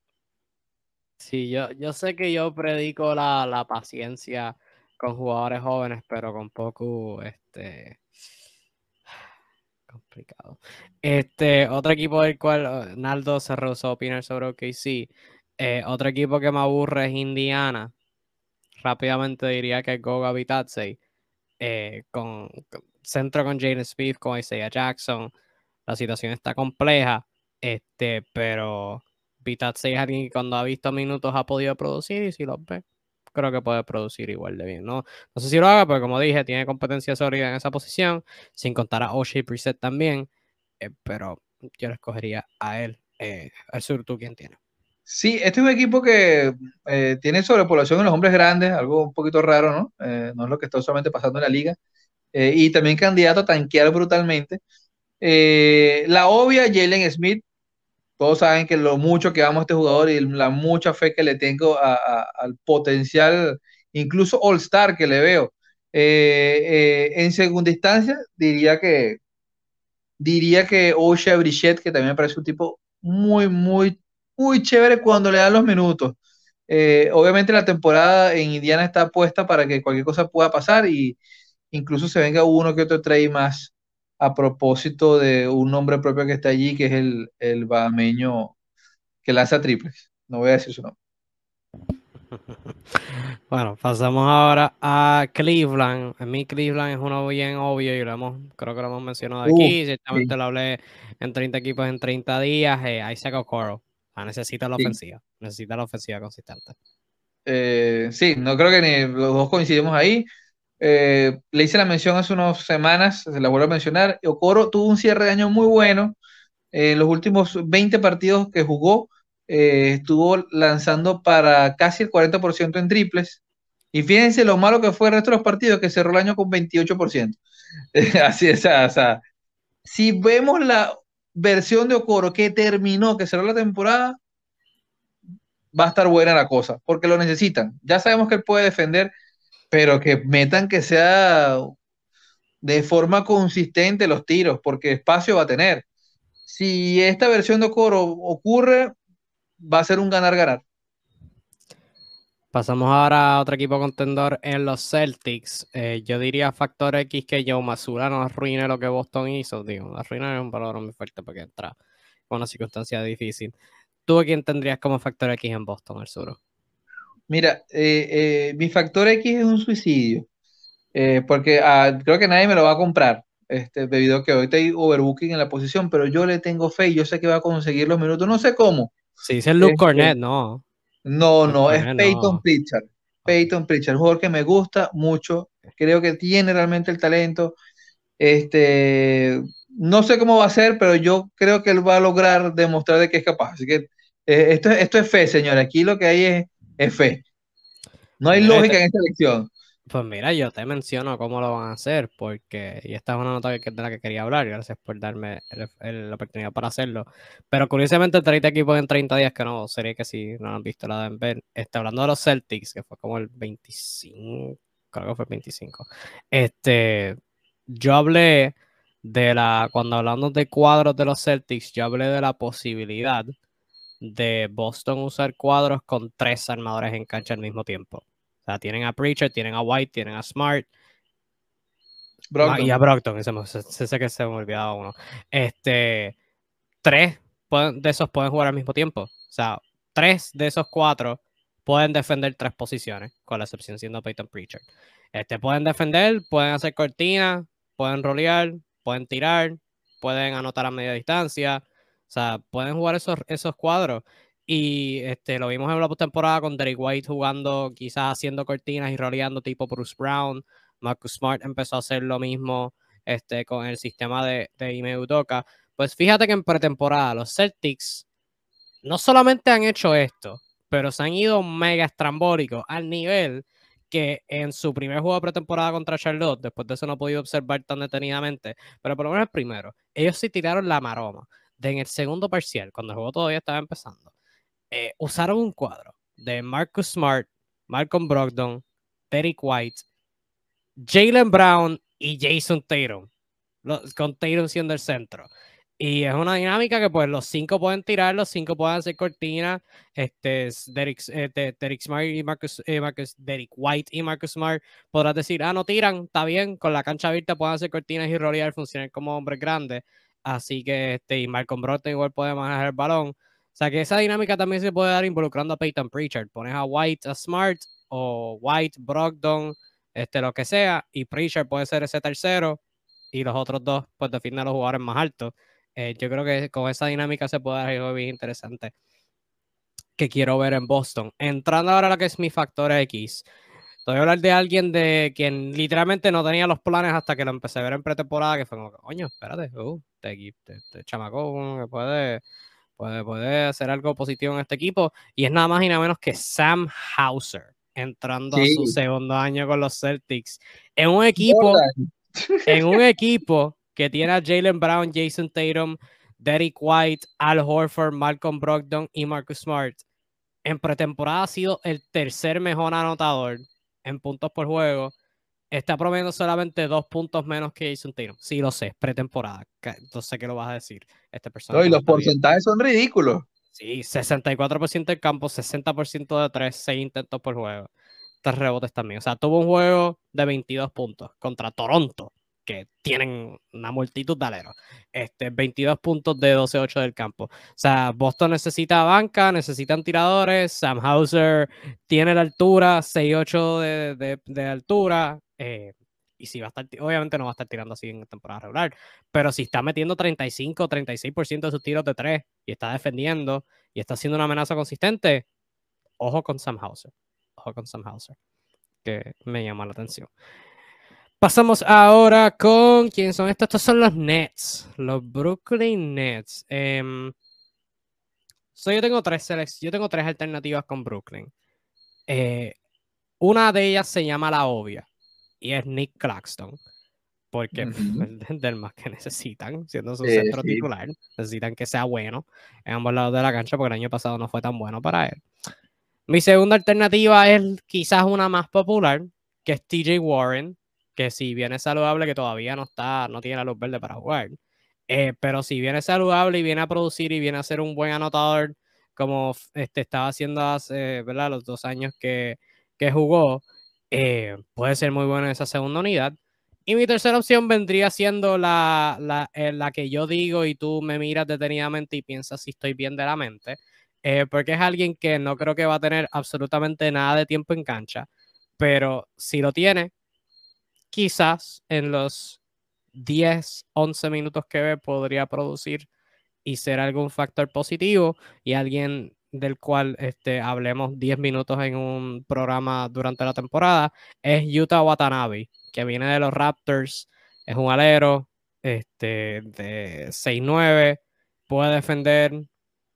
Sí, yo, yo sé que yo predico la, la paciencia con jugadores jóvenes, pero con poco, este, complicado. Este, otro equipo del cual Naldo se rehusó a opinar sobre OKC. Eh, otro equipo que me aburre es Indiana. Rápidamente diría que es Goga Bitadze. Eh, con, centro con Jaden Smith, con Isaiah Jackson. La situación está compleja. Este, pero que cuando ha visto minutos ha podido producir y si los ve, creo que puede producir igual de bien. No, no sé si lo haga, pero como dije, tiene competencia sólida en esa posición, sin contar a O'Shea Preset también, eh, pero yo le escogería a él. Eh, al sur, ¿tú quién tiene? Sí, este es un equipo que eh, tiene sobrepoblación en los hombres grandes, algo un poquito raro, ¿no? no es lo que está usualmente pasando en la liga. y también candidato a tanquear brutalmente. la obvia, Jalen Smith, todos saben que lo mucho que amo a este jugador y la mucha fe que le tengo al potencial, incluso All-Star que le veo. Eh, eh, en segunda instancia, diría que diría que Osha Brichet, que también me parece un tipo muy, muy muy chévere cuando le dan los minutos. Eh, obviamente la temporada en Indiana está puesta para que cualquier cosa pueda pasar y incluso se venga uno que otro trade más a propósito de un nombre propio que está allí, que es el, el que lanza triples. No voy a decir su nombre. Bueno, pasamos ahora a Cleveland. A mí Cleveland es uno bien obvio y lo hemos, creo que lo hemos mencionado aquí. Ciertamente lo hablé en 30 equipos en 30 días. Eh, Isaac Okoro. necesita la ofensiva. Necesita la ofensiva consistente. Eh, sí, no creo que ni los dos coincidimos ahí. Eh, le hice la mención hace unas semanas, se la vuelvo a mencionar. Okoro tuvo un cierre de año muy bueno. En los últimos 20 partidos que jugó, eh, estuvo lanzando para casi el 40% en triples. Y fíjense lo malo que fue el resto de los partidos, que cerró el año con 28%. Así es, o sea, si vemos la versión de Okoro que terminó, que cerró la temporada, va a estar buena la cosa, porque lo necesitan. Ya sabemos que él puede defender, pero que metan que sea de forma consistente los tiros, porque espacio va a tener. Si esta versión de Okoro ocurre, va a ser un ganar-ganar. Pasamos ahora a otro equipo contendor en los Celtics. Eh, yo diría factor X que Joe Masura no arruine lo que Boston hizo. Digo, arruinar es un valor muy fuerte porque entra con una circunstancia difícil. ¿Tú a quién tendrías como factor X en Boston, el sur? Mira, eh, eh, mi factor X es un suicidio. porque ah, creo que nadie me lo va a comprar. Este, debido a que ahorita hay overbooking en la posición, pero yo le tengo fe y yo sé que va a conseguir los minutos. No sé cómo Sí, dice Luke este, Cornett, no. No, no, es Peyton Pritchard. Peyton Pritchard, un jugador que me gusta mucho. Creo que tiene realmente el talento. Este, no sé cómo va a ser, pero yo creo que él va a lograr demostrar de que es capaz. Así que eh, esto, esto es fe, señor. Aquí lo que hay es, fe. No hay lógica en esta elección. Pues mira, yo te menciono cómo lo van a hacer, porque, y esta es una nota de la que quería hablar, gracias por darme la oportunidad para hacerlo. Pero curiosamente, el 30 equipos en 30 días, que no sería que si no han visto la de está hablando de los Celtics, que fue como el 25, creo que fue el 25. Este, yo hablé de la, cuando hablamos de cuadros de los Celtics, yo hablé de la posibilidad de Boston usar cuadros con tres armadores en cancha al mismo tiempo tienen a Preacher, tienen a White, tienen a Smart. y a Brockton, ese, sé que se me olvidaba uno. Este, tres de esos pueden jugar al mismo tiempo. O sea, tres de esos cuatro pueden defender tres posiciones, con la excepción siendo Peyton Preacher. Este, pueden defender, pueden hacer cortinas, pueden rolear, pueden tirar, pueden anotar a media distancia. O sea, pueden jugar esos, esos cuadros. Y este, lo vimos en la postemporada con Derek White jugando, quizás haciendo cortinas y roleando tipo Bruce Brown. Marcus Smart empezó a hacer lo mismo este, con el sistema de, de Ime Udoka. Pues fíjate que en pretemporada los Celtics no solamente han hecho esto, pero se han ido mega estrambólicos al nivel que en su primer juego de pretemporada contra Charlotte, después de eso no he podido observar tan detenidamente, pero por lo menos el primero, ellos sí tiraron la maroma. De en el segundo parcial, cuando el juego todavía estaba empezando, eh, usaron un cuadro de Marcus Smart, Malcolm Brogdon, Derek White, Jalen Brown y Jason Tatum, con Tatum siendo el centro. Y es una dinámica que pues los cinco pueden tirar, los cinco pueden hacer cortina. Este, Derek, Derek Smart y Marcus, eh, White y Marcus Smart podrás decir, ah, no tiran, está bien, con la cancha abierta pueden hacer cortinas y rolear, funcionar como hombres grandes. Así que este, y Malcolm Brogdon igual puede manejar el balón. O sea que esa dinámica también se puede dar involucrando a Peyton Pritchard. Pones a White a Smart o White, Brogdon, este, lo que sea, y Pritchard puede ser ese tercero y los otros dos pues definen a los jugadores más altos. Eh, yo creo que con esa dinámica se puede dar algo bien interesante que quiero ver en Boston. Entrando ahora a lo que es mi factor X. Te voy a hablar de alguien de quien literalmente no tenía los planes hasta que lo empecé a ver en pretemporada, que fue como, coño, espérate, uh, te, te, te, chamaco puede puede, hacer algo positivo en este equipo. Y es nada más y nada menos que Sam Hauser entrando a su segundo año con los Celtics. En un equipo, en un equipo que tiene a Jalen Brown, Jason Tatum, Derek White, Al Horford, Malcolm Brogdon y Marcus Smart. En pretemporada ha sido el tercer mejor anotador en puntos por juego está promediando solamente dos puntos menos que Jason Tatum. Sí, lo sé, pretemporada. Entonces, ¿qué lo vas a decir? Este personaje. No, y los porcentajes son ridículos. Sí, 64% del campo, 60% de 3, 6 intentos por juego. Tres rebotes también. O sea, tuvo un juego de 22 puntos contra Toronto, que tienen una multitud de aleros. Este, 22 puntos de 12-8 del campo. O sea, Boston necesita banca, necesitan tiradores. Sam Hauser tiene la altura, 6-8 de, de, de, altura. Eh, y si va a estar, obviamente no va a estar tirando así en temporada regular, pero si está metiendo 35 o 36% de sus tiros de 3 y está defendiendo y está haciendo una amenaza consistente, ojo con Sam Hauser. Ojo con Sam Hauser, que me llama la atención. Pasamos ahora con quién son estos. Estos son los Nets, los Brooklyn Nets. So yo tengo tres yo tengo tres alternativas con Brooklyn. Eh, una de ellas se llama la obvia y es Nick Claxton. Porque -huh. del más que necesitan, siendo su eh, centro sí. titular, necesitan que sea bueno en ambos lados de la cancha, porque el año pasado no fue tan bueno para él. Mi segunda alternativa es quizás una más popular, que es TJ Warren, que si bien es saludable, que todavía no está, no tiene la luz verde para jugar, eh, pero si viene saludable y viene a producir y viene a ser un buen anotador, como este, estaba haciendo hace, ¿verdad? Los dos años que, que jugó, eh, puede ser muy bueno en esa segunda unidad. Y mi tercera opción vendría siendo la, la, eh, la, que yo digo y tú me miras detenidamente y piensas si estoy bien de la mente, eh, porque es alguien que no creo que va a tener absolutamente nada de tiempo en cancha, pero si lo tiene, quizás en los 10, 11 minutos que ve podría producir y ser algún factor positivo y alguien del cual este, hablemos 10 minutos en un programa durante la temporada, es Utah Watanabe, que viene de los Raptors, es un alero este, de 6-9, puede defender,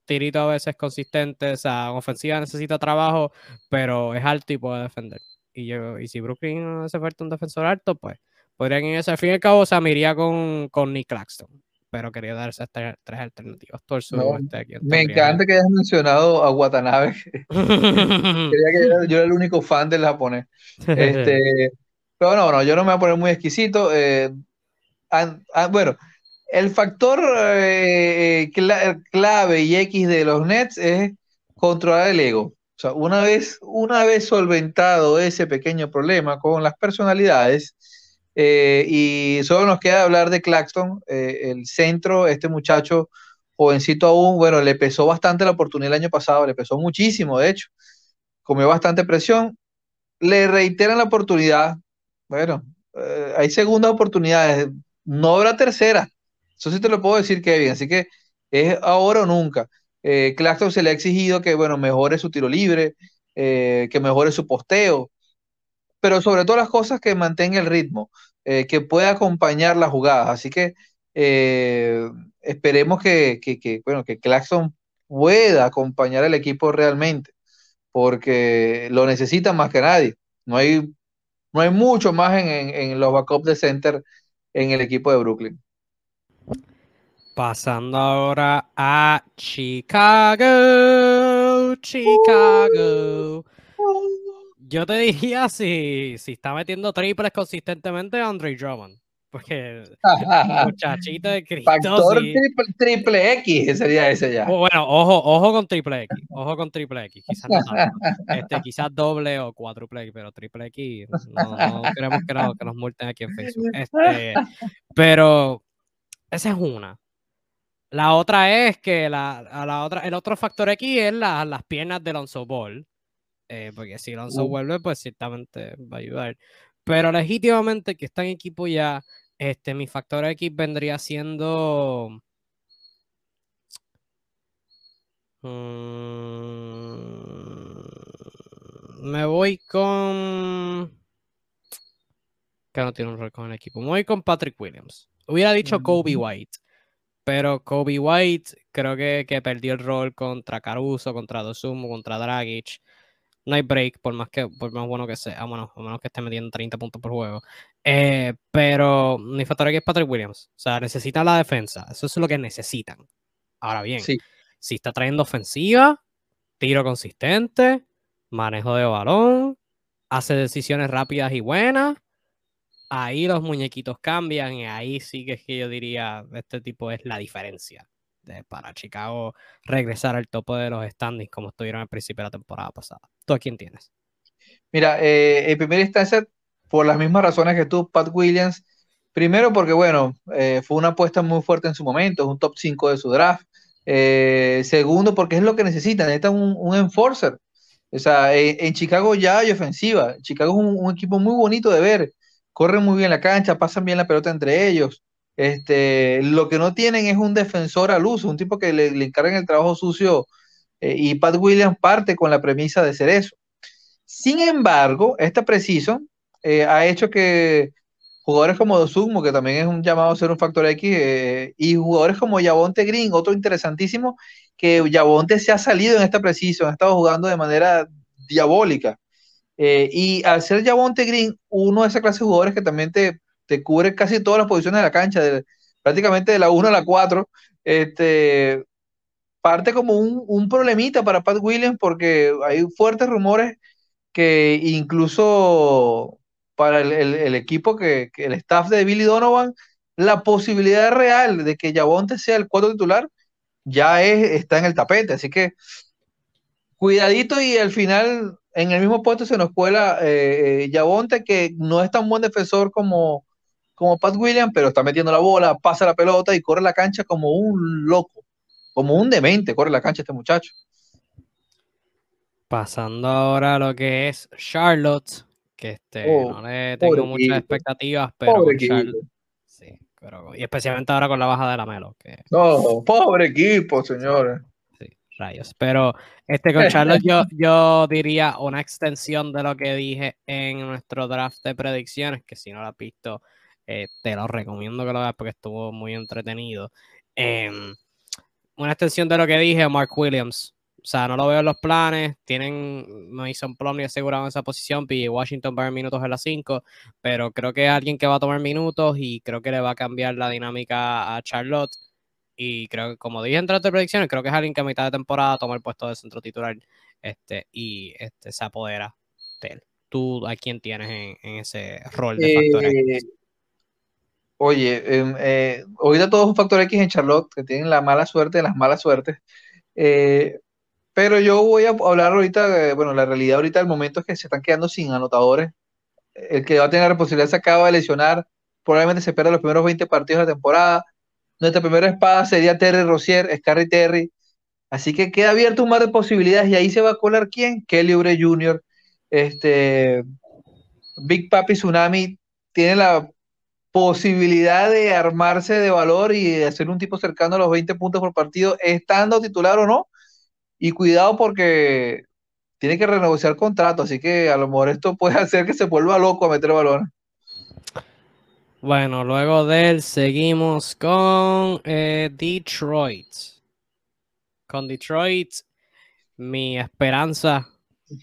tirito a veces consistente, o sea, ofensiva necesita trabajo, pero es alto y puede defender. Y, yo, y si Brooklyn hace falta un defensor alto, pues podrían ir Al fin y al cabo, o sea, me iría con, con Nick Claxton pero quería dar esas tres, tres alternativas. No, este, me encanta que hayas mencionado a Watanabe. Que yo, era el único fan del japonés. Este, pero no, no, yo no me voy a poner muy exquisito. Eh, an, an, bueno, el factor eh, clave y X de los Nets es controlar el ego. O sea, una vez, una vez solventado ese pequeño problema con las personalidades, eh, y solo nos queda hablar de Claxton, eh, el centro, este muchacho jovencito aún, bueno, le pesó bastante la oportunidad el año pasado, le pesó muchísimo, de hecho, comió bastante presión, le reiteran la oportunidad, bueno, eh, hay segundas oportunidades, no habrá tercera, eso sí te lo puedo decir, Kevin, así que es ahora o nunca. Claxton se le ha exigido que, bueno, mejore su tiro libre, que mejore su posteo, pero sobre todas las cosas que mantenga el ritmo, eh, que pueda acompañar las jugadas. Así que eh, esperemos que, que, bueno, que pueda acompañar al equipo realmente, porque lo necesita más que nadie. No hay, no hay mucho más en, en los backups de center en el equipo de Brooklyn. Pasando ahora a Chicago, Chicago. Yo te diría si, si está metiendo triples consistentemente Andre Drummond. Porque muchachito de Cristo. Factor sí. triple, triple, X sería ese ya. Bueno, ojo, ojo con triple X. Ojo con triple X. Quizás no este, quizás doble o cuádruple X, pero triple X no, no queremos que, no, que, nos multen aquí en Facebook. Este, pero esa es una. La otra es que la, la otra, el otro factor X es la, las piernas de Lonzo Ball eh, porque si Alonso uh. vuelve, pues ciertamente va a ayudar. Pero legítimamente que está en equipo ya, este, mi factor X vendría siendo. Mm, me voy con. Que no tiene un rol con el equipo. Me voy con Patrick Williams. Hubiera dicho Kobe White. Pero Kobe White creo que, que perdió el rol contra Caruso, contra Dosumo, contra Dragic no hay break, por más, que, por más bueno que sea, bueno, a menos que esté metiendo 30 puntos por juego. Eh, pero mi factor aquí es Patrick Williams. O sea, necesita la defensa. Eso es lo que necesitan. Ahora bien, sí. si está trayendo ofensiva, tiro consistente, manejo de balón, hace decisiones rápidas y buenas, ahí los muñequitos cambian y ahí sí que es que yo diría, este tipo es la diferencia para Chicago regresar al topo de los standings como estuvieron al principio de la temporada pasada. ¿Tú a quién tienes? Mira, eh, en primera instancia, por las mismas razones que tú, Pat Williams, primero porque, bueno, eh, fue una apuesta muy fuerte en su momento, es un top 5 de su draft. Eh, segundo, porque es lo que necesitan, necesitan un, enforcer. O sea, en, Chicago ya hay ofensiva. Chicago es un, equipo muy bonito de ver. Corren muy bien la cancha, pasan bien la pelota entre ellos. Este, lo que no tienen es un defensor al uso, un tipo que le, le el trabajo sucio. Eh, y Pat Williams parte con la premisa de ser eso. Sin embargo, este preciso eh, ha hecho que jugadores como Dosugmo, que también es un llamado a ser un factor X, eh, y jugadores como Yabonte Green, otro interesantísimo, que Yabonte se ha salido en esta precisión, ha estado jugando de manera diabólica. Eh, y al ser Yabonte Green, uno de esa clase de jugadores que también te, te cubre casi todas las posiciones de la cancha, prácticamente de la 1 a la 4, este, parte como un, un problemita para Pat Williams porque hay fuertes rumores que incluso para el, equipo, que, el staff de Billy Donovan, la posibilidad real de que Yabonte sea el cuadro titular ya es, está en el tapete. Así que cuidadito y al final en el mismo puesto se nos cuela eh, eh Yabonte, que no es tan buen defensor como, como Pat Williams, pero está metiendo la bola, pasa la pelota y corre la cancha como un loco, como un demente, corre la cancha este muchacho. Pasando ahora a lo que es Charlotte, que este, oh, no le tengo muchas expectativas, pero sí, pero, y especialmente ahora con la baja de la Melo. Que, no, pobre equipo, señores. Sí, rayos. Pero este con Charlotte yo, yo diría una extensión de lo que dije en nuestro draft de predicciones, que si no lo has visto, eh, te lo recomiendo que lo veas porque estuvo muy entretenido. Em, una extensión de lo que dije, Mark Williams o sea, no lo veo en los planes. Tienen Mason Plumlee asegurado en esa posición. y Washington va a minutos en las 5. Pero creo que es alguien que va a tomar minutos y creo que le va a cambiar la dinámica a Charlotte. Y creo que, como dije en de predicciones, creo que es alguien que a mitad de temporada toma el puesto de centro titular este, y este, se apodera de él. ¿Tú a quién tienes en, ese rol de factor X? Eh, oye, em, eh, ahorita todos un factor X en Charlotte, que tienen la mala suerte de las malas suertes. Eh, pero yo voy a hablar ahorita, bueno, la realidad ahorita del momento es que se están quedando sin anotadores. El que va a tener la posibilidad se acaba de lesionar, probablemente se pierda los primeros 20 partidos de la temporada. Nuestra primera espada sería Terry Rozier, Scarry Terry. Así que queda abierto un mar de posibilidades y ahí se va a colar quién? Kelly Oubre Jr., este, Big Papi Tsunami tiene la posibilidad de armarse de valor y de hacer un tipo cercano a los 20 puntos por partido, estando titular o no, y cuidado porque tiene que renegociar contrato, así que a lo mejor esto puede hacer que se vuelva loco a meter balones. Bueno, luego de él seguimos con eh, Detroit. Con Detroit, mi esperanza,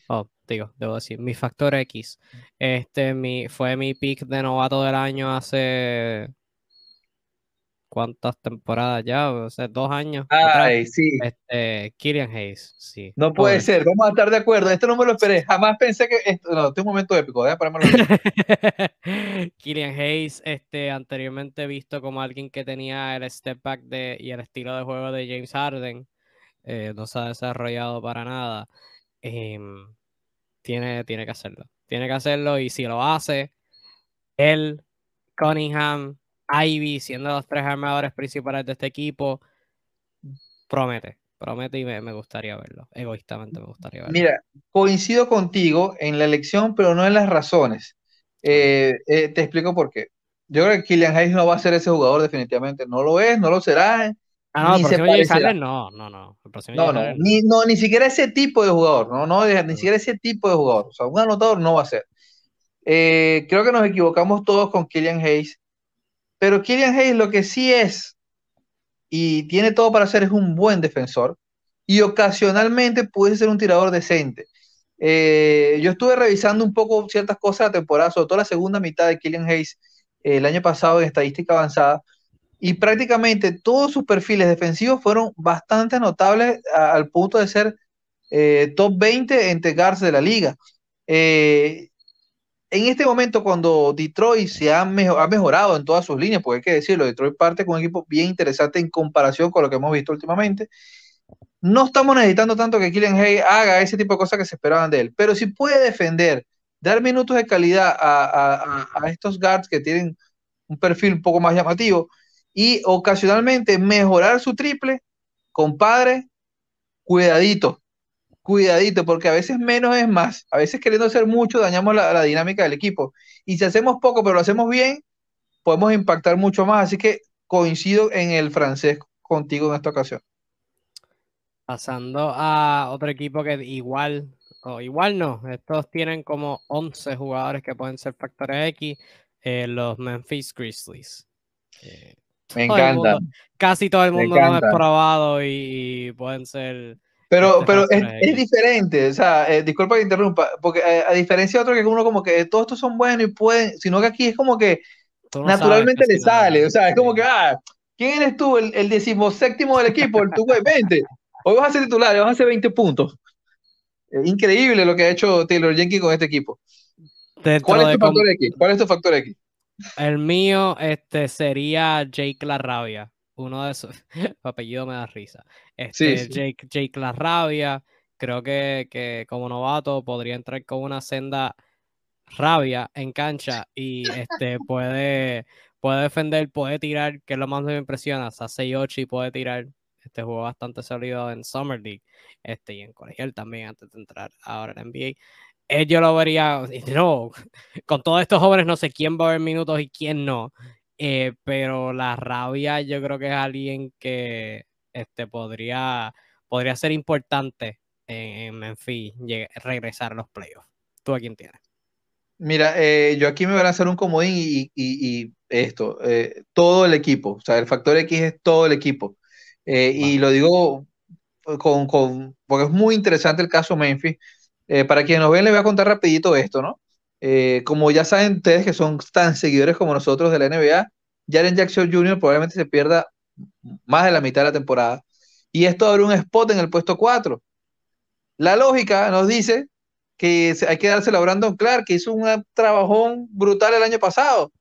oh, digo, debo decir, mi factor X. Este mi, fue mi pick de novato del año hace cuántas temporadas ya, o sea, dos años. Ay, sí. Este, Killian Hayes, sí. No puede ser, vamos a estar de acuerdo. Esto no me lo esperé, jamás pensé que esto, no, este es un momento épico, déjame Killian Hayes, este, anteriormente visto como alguien que tenía el step back de, y el estilo de juego de James Harden, eh, no se ha desarrollado para nada. Em, tiene, tiene que hacerlo. Tiene que hacerlo y si lo hace, él, Cunningham, Ivy siendo los tres armadores principales de este equipo, promete, promete y me, gustaría verlo. Egoístamente me gustaría verlo. Mira, coincido contigo en la elección, pero no en las razones. Eh, eh, te explico por qué. Yo creo que Killian Hayes no va a ser ese jugador definitivamente. No lo es, no lo será. Ah, no, ni se no, no, no. no, no, ni, no, ni siquiera ese tipo de jugador, no, no, ni siquiera ese tipo de jugador. O sea, un anotador no va a ser. Eh, creo que nos equivocamos todos con Killian Hayes. Pero Killian Hayes lo que sí es y tiene todo para ser es un buen defensor y ocasionalmente puede ser un tirador decente. Eh, yo estuve revisando un poco ciertas cosas de la temporada, sobre todo la segunda mitad de Killian Hayes eh, el año pasado en estadística avanzada, y prácticamente todos sus perfiles defensivos fueron bastante notables al punto de ser eh, top 20 entre guards de la liga. en este momento cuando Detroit se ha, mejorado en todas sus líneas, porque hay que decirlo, Detroit parte con un equipo bien interesante en comparación con lo que hemos visto últimamente, no estamos necesitando tanto que Kylian Hay haga ese tipo de cosas que se esperaban de él, pero si puede defender, dar minutos de calidad a estos guards que tienen un perfil un poco más llamativo y ocasionalmente mejorar su triple, compadre, cuidadito, cuidadito, porque a veces menos es más. A veces queriendo hacer mucho dañamos la, dinámica del equipo. Y si hacemos poco, pero lo hacemos bien, podemos impactar mucho más. Así que coincido en el francés contigo en esta ocasión. Pasando a otro equipo que igual, o igual no, estos tienen como 11 jugadores que pueden ser factores X, eh, los Memphis Grizzlies. Eh, Me encanta. Casi todo el mundo lo ha probado y pueden ser pero, pero es, diferente, o sea, eh, disculpa que interrumpa, porque eh, a diferencia de otro que uno como que todos estos son buenos y pueden, sino que aquí es como que naturalmente le sale, o sea, es como que, ah, ¿quién eres tú? El, el decimoséptimo del equipo, el tu güey, 20. Hoy vas a ser titular, vas a hacer 20 puntos. increíble lo que ha hecho Taylor Jenkins con este equipo. ¿Cuál es tu factor X? ¿Cuál es tu factor X? El mío este, sería Jake La Rabia uno de esos, apellido me da risa. Este, Jake, Jake La Rabia, creo que, que, como novato podría entrar con una senda rabia en cancha y este, puede, puede defender, puede tirar, que es lo más me impresiona, a 6-8 y puede tirar. Este jugó bastante sólido en Summer League este, y en colegial también antes de entrar ahora en NBA. Él yo lo vería, no, con todos estos jóvenes no sé quién va a ver minutos y quién no. Eh, pero la rabia yo creo que es alguien que este, podría, podría ser importante en, Memphis regresar a los playoffs. ¿Tú a quién tienes? Mira, eh, yo aquí me voy a hacer un comodín y, esto, eh, todo el equipo, o sea, el factor X es todo el equipo. Y lo digo con, con, porque es muy interesante el caso Memphis. Para quienes nos ven, les voy a contar rapidito esto, ¿no? Eh, como ya saben ustedes que son tan seguidores como nosotros de la NBA, Jaren Jackson Jr. probablemente se pierda más de la mitad de la temporada. Y esto abre un spot en el puesto 4. La lógica nos dice que hay que dárselo a Brandon Clark, que hizo un trabajón brutal el año pasado.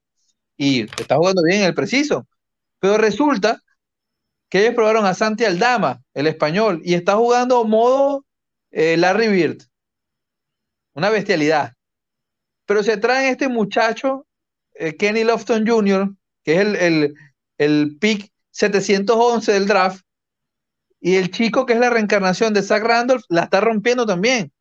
Y está jugando bien en el preciso. Pero resulta que ellos probaron a Santi Aldama, el español, y está jugando modo eh, Larry Bird. Una bestialidad. Pero se traen este muchacho, eh, Kenny Lofton Jr., que es el, el, el pick 711 del draft, y el chico que es la reencarnación de Zach Randolph la está rompiendo también.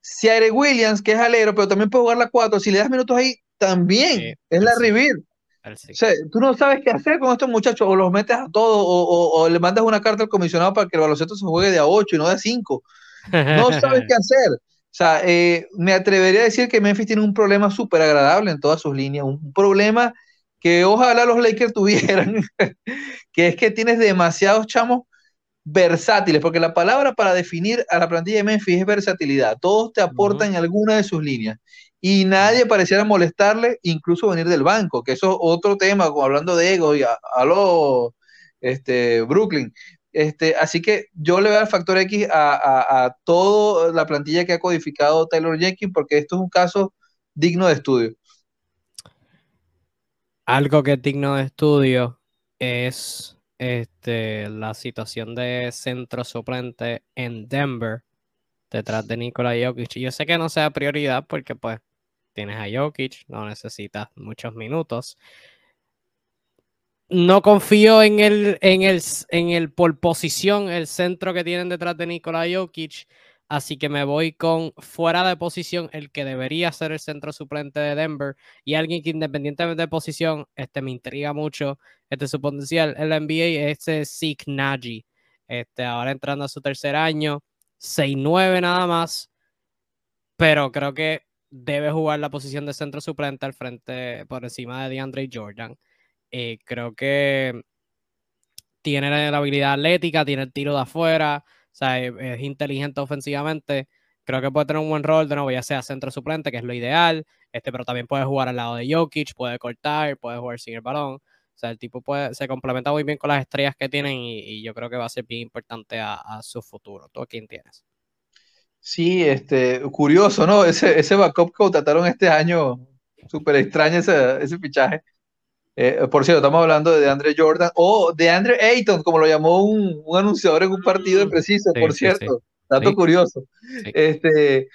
Ciare Williams, que es alero, pero también puede jugar la 4, si le das minutos ahí, también es la Revir. O sea, tú no sabes qué hacer con estos muchachos, o los metes a todos, o, o, le mandas una carta al comisionado para que el baloncesto se juegue de a 8 y no de a 5. No sabes qué hacer. O sea, eh, me atrevería a decir que Memphis tiene un problema súper agradable en todas sus líneas, un problema que ojalá los Lakers tuvieran, que es que tienes demasiados chamos versátiles, porque la palabra para definir a la plantilla de Memphis es versatilidad. Todos te aportan en alguna de sus líneas y nadie pareciera molestarle, incluso venir del banco, que eso es otro tema, hablando de ego y a, a este, Brooklyn. Este, así que yo le voy a dar factor X a, toda la plantilla que ha codificado Taylor Jenkins, porque esto es un caso digno de estudio. Algo que es digno de estudio es este, la situación de centro suplente en Denver detrás de Nikola Jokic. Yo sé que no sea prioridad porque pues tienes a Jokic, no necesitas muchos minutos, no confío en el, en el, en el por posición, el centro que tienen detrás de Nikola Jokic. Así que me voy con fuera de posición, el que debería ser el centro suplente de Denver y alguien que independientemente de posición, este me intriga mucho, este su potencial en la NBA, este Sik Nagy. Este, ahora entrando a su tercer año, 6-9 nada más, pero creo que debe jugar la posición de centro suplente al frente por encima de DeAndre Jordan. Eh, creo que tiene la habilidad atlética, tiene el tiro de afuera, o sea, es, inteligente ofensivamente. Creo que puede tener un buen rol, de nuevo, ya sea centro suplente, que es lo ideal, este, pero también puede jugar al lado de Jokic, puede cortar, puede jugar sin el balón. O sea, el tipo puede, se complementa muy bien con las estrellas que tienen y, yo creo que va a ser bien importante a, su futuro. ¿Tú a quién tienes? Sí, este, curioso, ¿no? Ese, ese backup que contrataron este año, súper extraño ese, ese fichaje. Eh, por cierto, estamos hablando de Andre Jordan o de Andre Ayton, como lo llamó un, un anunciador en un partido de mm, preciso, por cierto. Dato curioso. Este,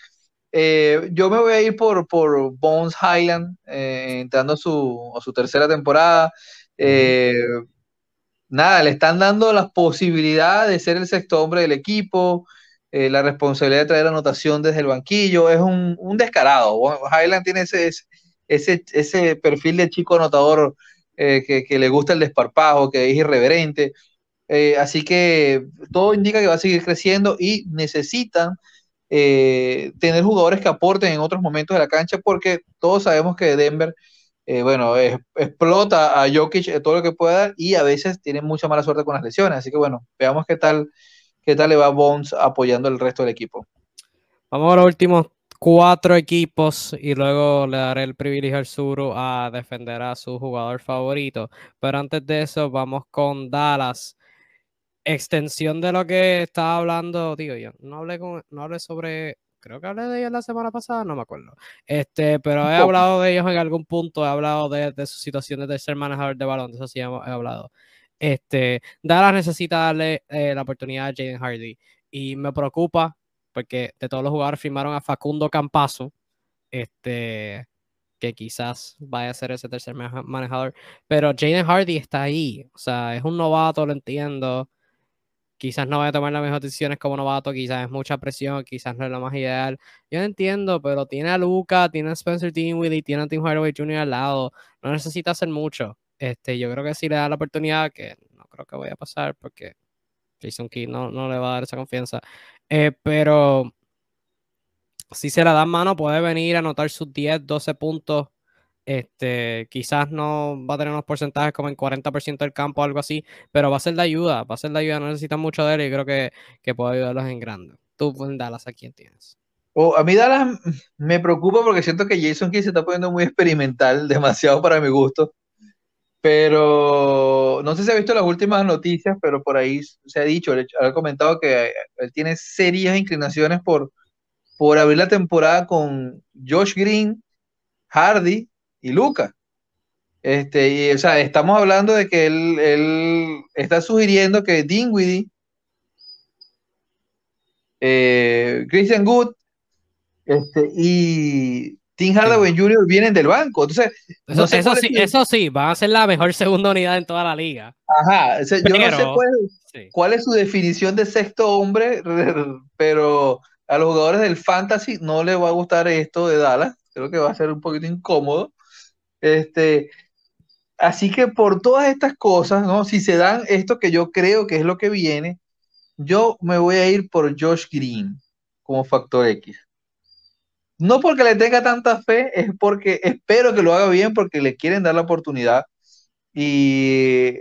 eh, yo me voy a ir por, por Bones Highland, eh, entrando a su, a su tercera temporada. nada, le están dando la posibilidad de ser el sexto hombre del equipo. La responsabilidad de traer anotación desde el banquillo, es un, un descarado. Highland tiene ese, ese, ese perfil de chico anotador eh, que, le gusta el desparpajo, que es irreverente. Eh, así que todo indica que va a seguir creciendo y necesitan tener jugadores que aporten en otros momentos de la cancha porque todos sabemos que Denver, bueno, explota a Jokic todo lo que pueda y a veces tiene mucha mala suerte con las lesiones. Así que bueno, veamos qué tal ¿Qué tal le va Bones apoyando el resto del equipo? Vamos a los cuatro equipos y luego le daré el privilegio al Suru a defender a su jugador favorito. Pero antes de eso, vamos con Dallas. Extensión de lo que estaba hablando, digo yo, no hablé, con, no hablé sobre, creo que hablé de ellos la semana pasada, no me acuerdo. Este, pero he hablado de ellos en algún punto, he hablado de, de su situación de ser manejador de balón, de eso sí he hablado. Este, Dallas necesita darle eh, la oportunidad a Jaden Hardy. Y me preocupa porque de todos los jugadores firmaron a Facundo Campazo, este, que quizás vaya a ser ese tercer manejador. Pero Jaden Hardy está ahí. O sea, es un novato, lo entiendo. Quizás no vaya a tomar las mejores decisiones como novato, quizás es mucha presión, quizás no es lo más ideal. Yo no entiendo, pero tiene a Luca, tiene a Spencer Dinwiddie, tiene a Tim Hardaway Jr. al lado. No necesita hacer mucho. Este, yo creo que si le da la oportunidad, que no creo que vaya a pasar porque Jason Key no, no le va a dar esa confianza. Eh, pero si se la da mano, puede venir a anotar sus 10, 12 puntos. Este, quizás no va a tener unos porcentajes como en 40% del campo o algo así, pero va a ser de ayuda, va a ser de ayuda, no necesitan mucho de él y creo que, que puede ayudarlos en grande. Tú en Dallas, ¿a quién tienes? Oh, a mí Dallas me preocupa porque siento que Jason Key se está poniendo muy experimental, demasiado para mi gusto. Pero no sé si ha visto las últimas noticias, pero por ahí se ha dicho, ha comentado que él tiene serias inclinaciones por, por abrir la temporada con Josh Green, Hardy y Luca. Este, y, o sea, estamos hablando de que él, él está sugiriendo que Dinwiddie, eh, Christian Good este, y Tim Hardaway Jr. vienen del banco. Entonces, eso, sí, eso sí, van a ser la mejor segunda unidad en toda la liga. Ajá, yo no sé cuál, es su definición de sexto hombre, pero a los jugadores del fantasy no les va a gustar esto de Dallas. Creo que va a ser un poquito incómodo. Este, así que por todas estas cosas, ¿no? Si se dan esto que yo creo que es lo que viene, yo me voy a ir por Josh Green como factor X no porque le tenga tanta fe, es porque espero que lo haga bien, porque le quieren dar la oportunidad y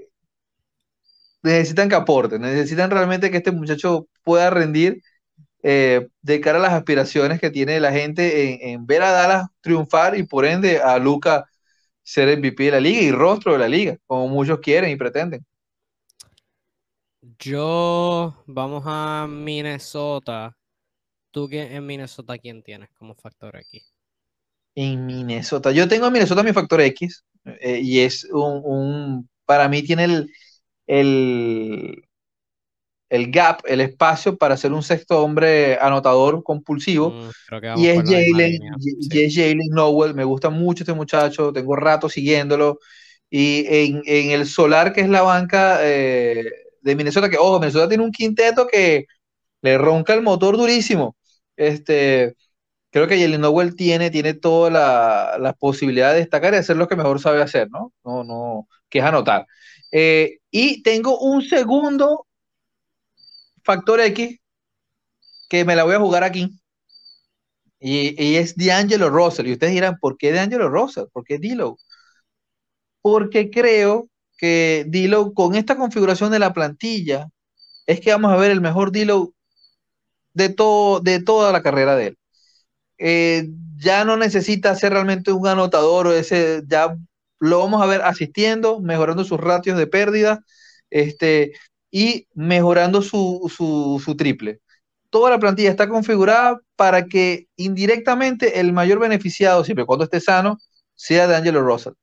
necesitan que aporte, necesitan realmente que este muchacho pueda rendir eh, de cara a las aspiraciones que tiene la gente en, ver a Dallas triunfar y por ende a Luca ser MVP de la liga y rostro de la liga, como muchos quieren y pretenden. Yo, vamos a Minnesota. ¿Tú en Minnesota quién tienes como factor X? En Minnesota. Yo tengo en Minnesota mi factor X eh, y es un, para mí tiene el, el, el, gap, el espacio para ser un sexto hombre anotador compulsivo. Mm, y es Jalen, Jalen Nowell. Me gusta mucho este muchacho, tengo rato siguiéndolo. Y en, el solar que es la banca eh, de Minnesota, que ojo, Minnesota tiene un quinteto que le ronca el motor durísimo. Este, creo que Jalen Nowell tiene, tiene toda la, la, de destacar y hacer lo que mejor sabe hacer, ¿no? No, no, que es anotar. Eh, y tengo un segundo factor X que me la voy a jugar aquí. Y, y es D'Angelo Russell. Y ustedes dirán, ¿por qué D'Angelo Russell? ¿Por qué Dilo? Porque creo que Dilo, con esta configuración de la plantilla, es que vamos a ver el mejor Dilo de, todo, de toda la carrera de él. Eh, ya no necesita ser realmente un anotador, o ese, ya lo vamos a ver asistiendo, mejorando sus ratios de pérdida este, y mejorando su, su, triple. toda la plantilla está configurada para que indirectamente el mayor beneficiado, siempre cuando esté sano, sea de Angelo Russell.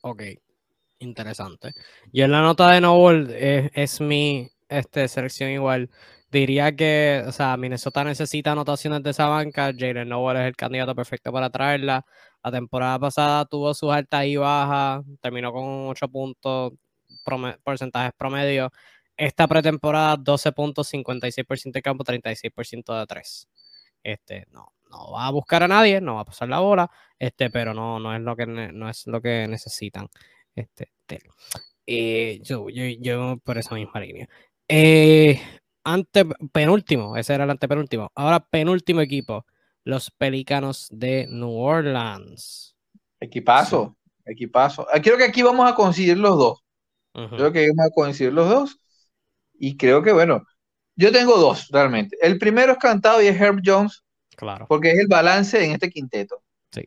Ok, interesante. Yo en la nota de Noble es, es mi este, selección igual. Diría que, o sea, Minnesota necesita anotaciones de esa banca. Jalen Noble es el candidato perfecto para traerla. La temporada pasada tuvo sus altas y bajas, terminó con 8 puntos, porcentajes promedio. Esta pretemporada, 12 puntos, 56% de campo, 36% de 3. Este, no, no va a buscar a nadie, no va a pasar la bola, este, pero no, no, es, lo que, no es lo que necesitan. Este, yo, yo, yo, por esa misma línea. Eh, ante, penúltimo, ese era el antepenúltimo. Ahora penúltimo equipo, los Pelicanos de New Orleans. Equipazo, equipazo. Ah, creo que aquí vamos a coincidir los dos. Creo que vamos a coincidir los dos. Y creo que, bueno, yo tengo dos realmente. El primero es cantado y es Herb Jones. Claro. Porque es el balance en este quinteto.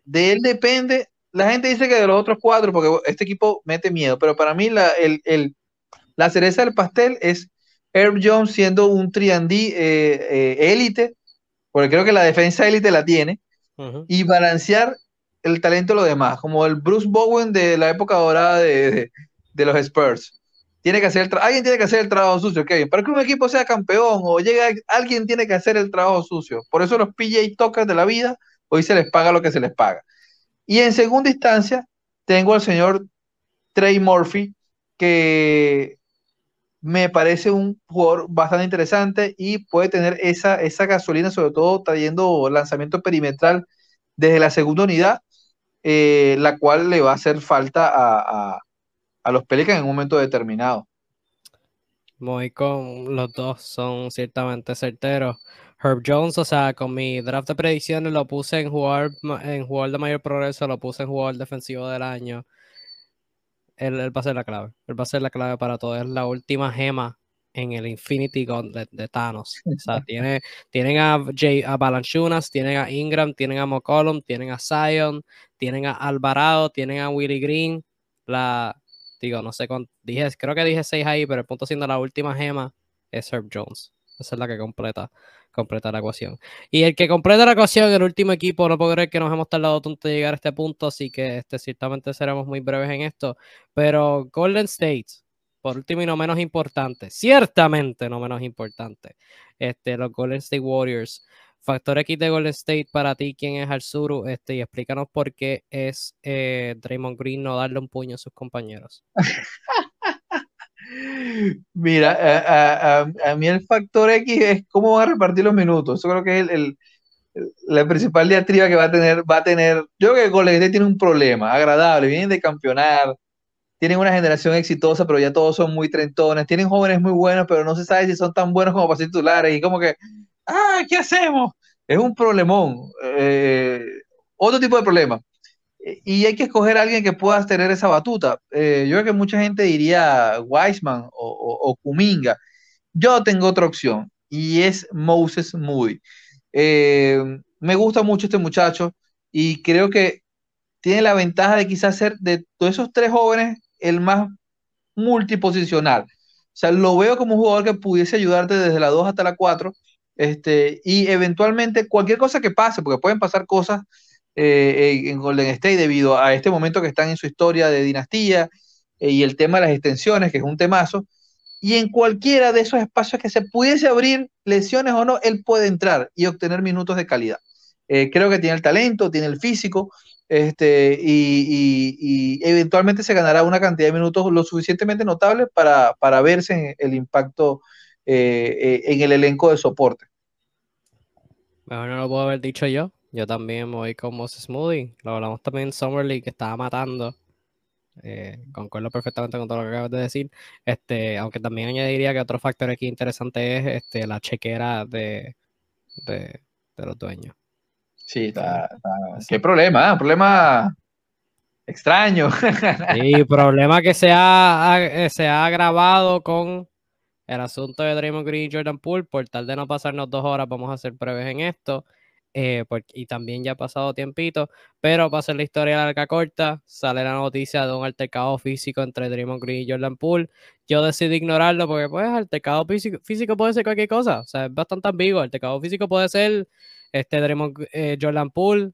De él depende. La gente dice que de los otros cuatro, porque este equipo mete miedo, pero para mí la, el, la cereza del pastel es Herb Jones siendo un triandí eh, eh, élite, porque creo que la defensa élite la tiene, y balancear el talento de los demás, como el Bruce Bowen de la época dorada de, los Spurs. Tiene que hacer alguien tiene que hacer el trabajo sucio, Kevin. Para que un equipo sea campeón o llegue, alguien tiene que hacer el trabajo sucio. Por eso los PJ tocas de la vida, hoy se les paga lo que se les paga. Y en segunda instancia, tengo al señor Trey Murphy, que me parece un jugador bastante interesante y puede tener esa, esa gasolina, sobre todo trayendo lanzamiento perimetral desde la segunda unidad, eh, la cual le va a hacer falta a, los Pelicans en un momento determinado. Muy con los dos son ciertamente certeros. Herb Jones, o sea, con mi draft de predicciones lo puse en jugar en jugador de mayor progreso, lo puse en jugador defensivo del año él, va a ser la clave. Él va a ser la clave para todo. Es la última gema en el Infinity Gauntlet de Thanos. O sea, tiene, tienen a, Jay, a Balanchunas, tienen a Ingram, tienen a McCollum, tienen a Zion, tienen a Alvarado, tienen a Willie Green. La, digo, no sé, con, dije, creo que dije 6 ahí, pero el punto siendo la última gema es Herb Jones. Esa es la que completa completa la ecuación. Y el que completa la ecuación, el último equipo, no puedo creer que nos hemos tardado tanto en llegar a este punto, así que este, ciertamente seremos muy breves en esto. Pero Golden State, por último y no menos importante, ciertamente no menos importante, este, los Golden State Warriors. Factor X de Golden State para ti, ¿quién es Arzuru? Este, y explícanos por qué es eh, Draymond Green no darle un puño a sus compañeros. Mira, a, mí el factor X es cómo van a repartir los minutos. Eso creo que es el, la principal diatriba que va a tener. Va a tener yo creo que Golden State tiene un problema agradable. Vienen de campeonar, tienen una generación exitosa, pero ya todos son muy trentones. Tienen jóvenes muy buenos, pero no se sabe si son tan buenos como para titulares. Y como que, ah, ¿qué hacemos? Es un problemón. Eh, otro tipo de problema y hay que escoger a alguien que pueda tener esa batuta. Eh, yo creo que mucha gente diría Wiseman o, Kuminga. Yo tengo otra opción y es Moses Moody. Eh, me gusta mucho este muchacho y creo que tiene la ventaja de quizás ser de todos esos tres jóvenes el más multiposicional. O sea, lo veo como un jugador que pudiese ayudarte desde la 2 hasta la 4 este, y eventualmente cualquier cosa que pase, porque pueden pasar cosas eh, en Golden State debido a este momento que están en su historia de dinastía eh, y el tema de las extensiones, que es un temazo. Y en cualquiera de esos espacios que se pudiese abrir, lesiones o no, él puede entrar y obtener minutos de calidad. Eh, creo que tiene el talento, tiene el físico, este, y, eventualmente se ganará una cantidad de minutos lo suficientemente notable para, para verse el impacto en el elenco de soporte. Mejor no lo puedo haber dicho yo. Yo también me voy con Moses Moody. Lo hablamos también en Summer League, que estaba matando. Eh, concuerdo perfectamente con todo lo que acabas de decir. Este, aunque también añadiría que otro factor aquí interesante es este, la chequera de, de, los dueños. Sí, está, qué problema, ¿eh? un problema extraño. Sí, problema que se ha, eh, se ha agravado con el asunto de Draymond Green y Jordan Poole. Por tal de no pasarnos dos horas, vamos a hacer breves en esto. Eh, y también ya ha pasado tiempito, pero para hacer la historia larga corta, sale la noticia de un altercado físico entre Draymond Green y Jordan Poole. Yo decidí ignorarlo porque, pues, altercado físico, físico puede ser cualquier cosa, o sea, es bastante ambiguo. Altercado físico puede ser, este, Draymond, eh, Jordan Poole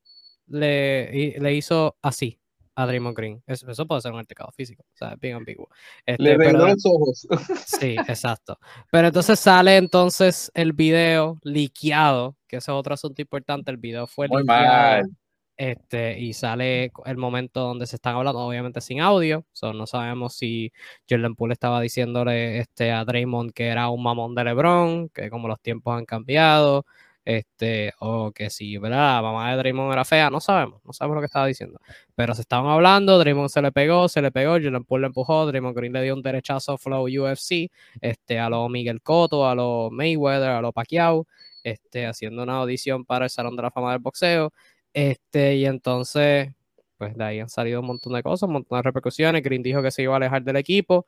le, le hizo así a Draymond Green. Eso, eso, puede ser un altercado físico, o sea, es bien ambiguo. Este, Le pero, los ojos. Sí, exacto. Pero entonces sale entonces el video liqueado, que ese es otro asunto importante, el video fue Muy Mal. Este, y sale el momento donde se están hablando, obviamente sin audio, so, no sabemos si Jordan Poole estaba diciéndole este, a Draymond que era un mamón de LeBron, que como los tiempos han cambiado, este, o que si, ¿verdad? La mamá de Draymond era fea, no sabemos, no sabemos lo que estaba diciendo. Pero se estaban hablando, Draymond se le pegó, se le pegó, Jordan Poole le empujó, Draymond Green le dio un derechazo flow UFC, este, a lo Miguel Cotto, a lo Mayweather, a lo Pacquiao, este, haciendo una audición para el Salón de la Fama del Boxeo, este, y entonces, pues de ahí han salido un montón de cosas, un montón de repercusiones, Green dijo que se iba a alejar del equipo,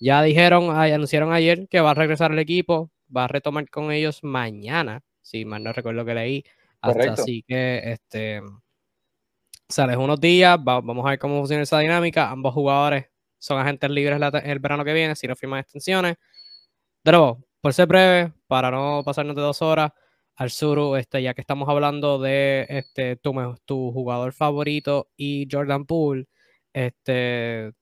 ya dijeron, anunciaron ayer que va a regresar al equipo, va a retomar con ellos mañana, si mal no recuerdo que leí. Hasta así que este sales unos días, vamos a ver cómo funciona esa dinámica. Ambos jugadores son agentes libres el verano que viene, si no firman extensiones. De nuevo, por ser breve, para no pasarnos de dos horas, al sur, este, ya que estamos hablando de este, tu, tu jugador favorito y Jordan Poole, este,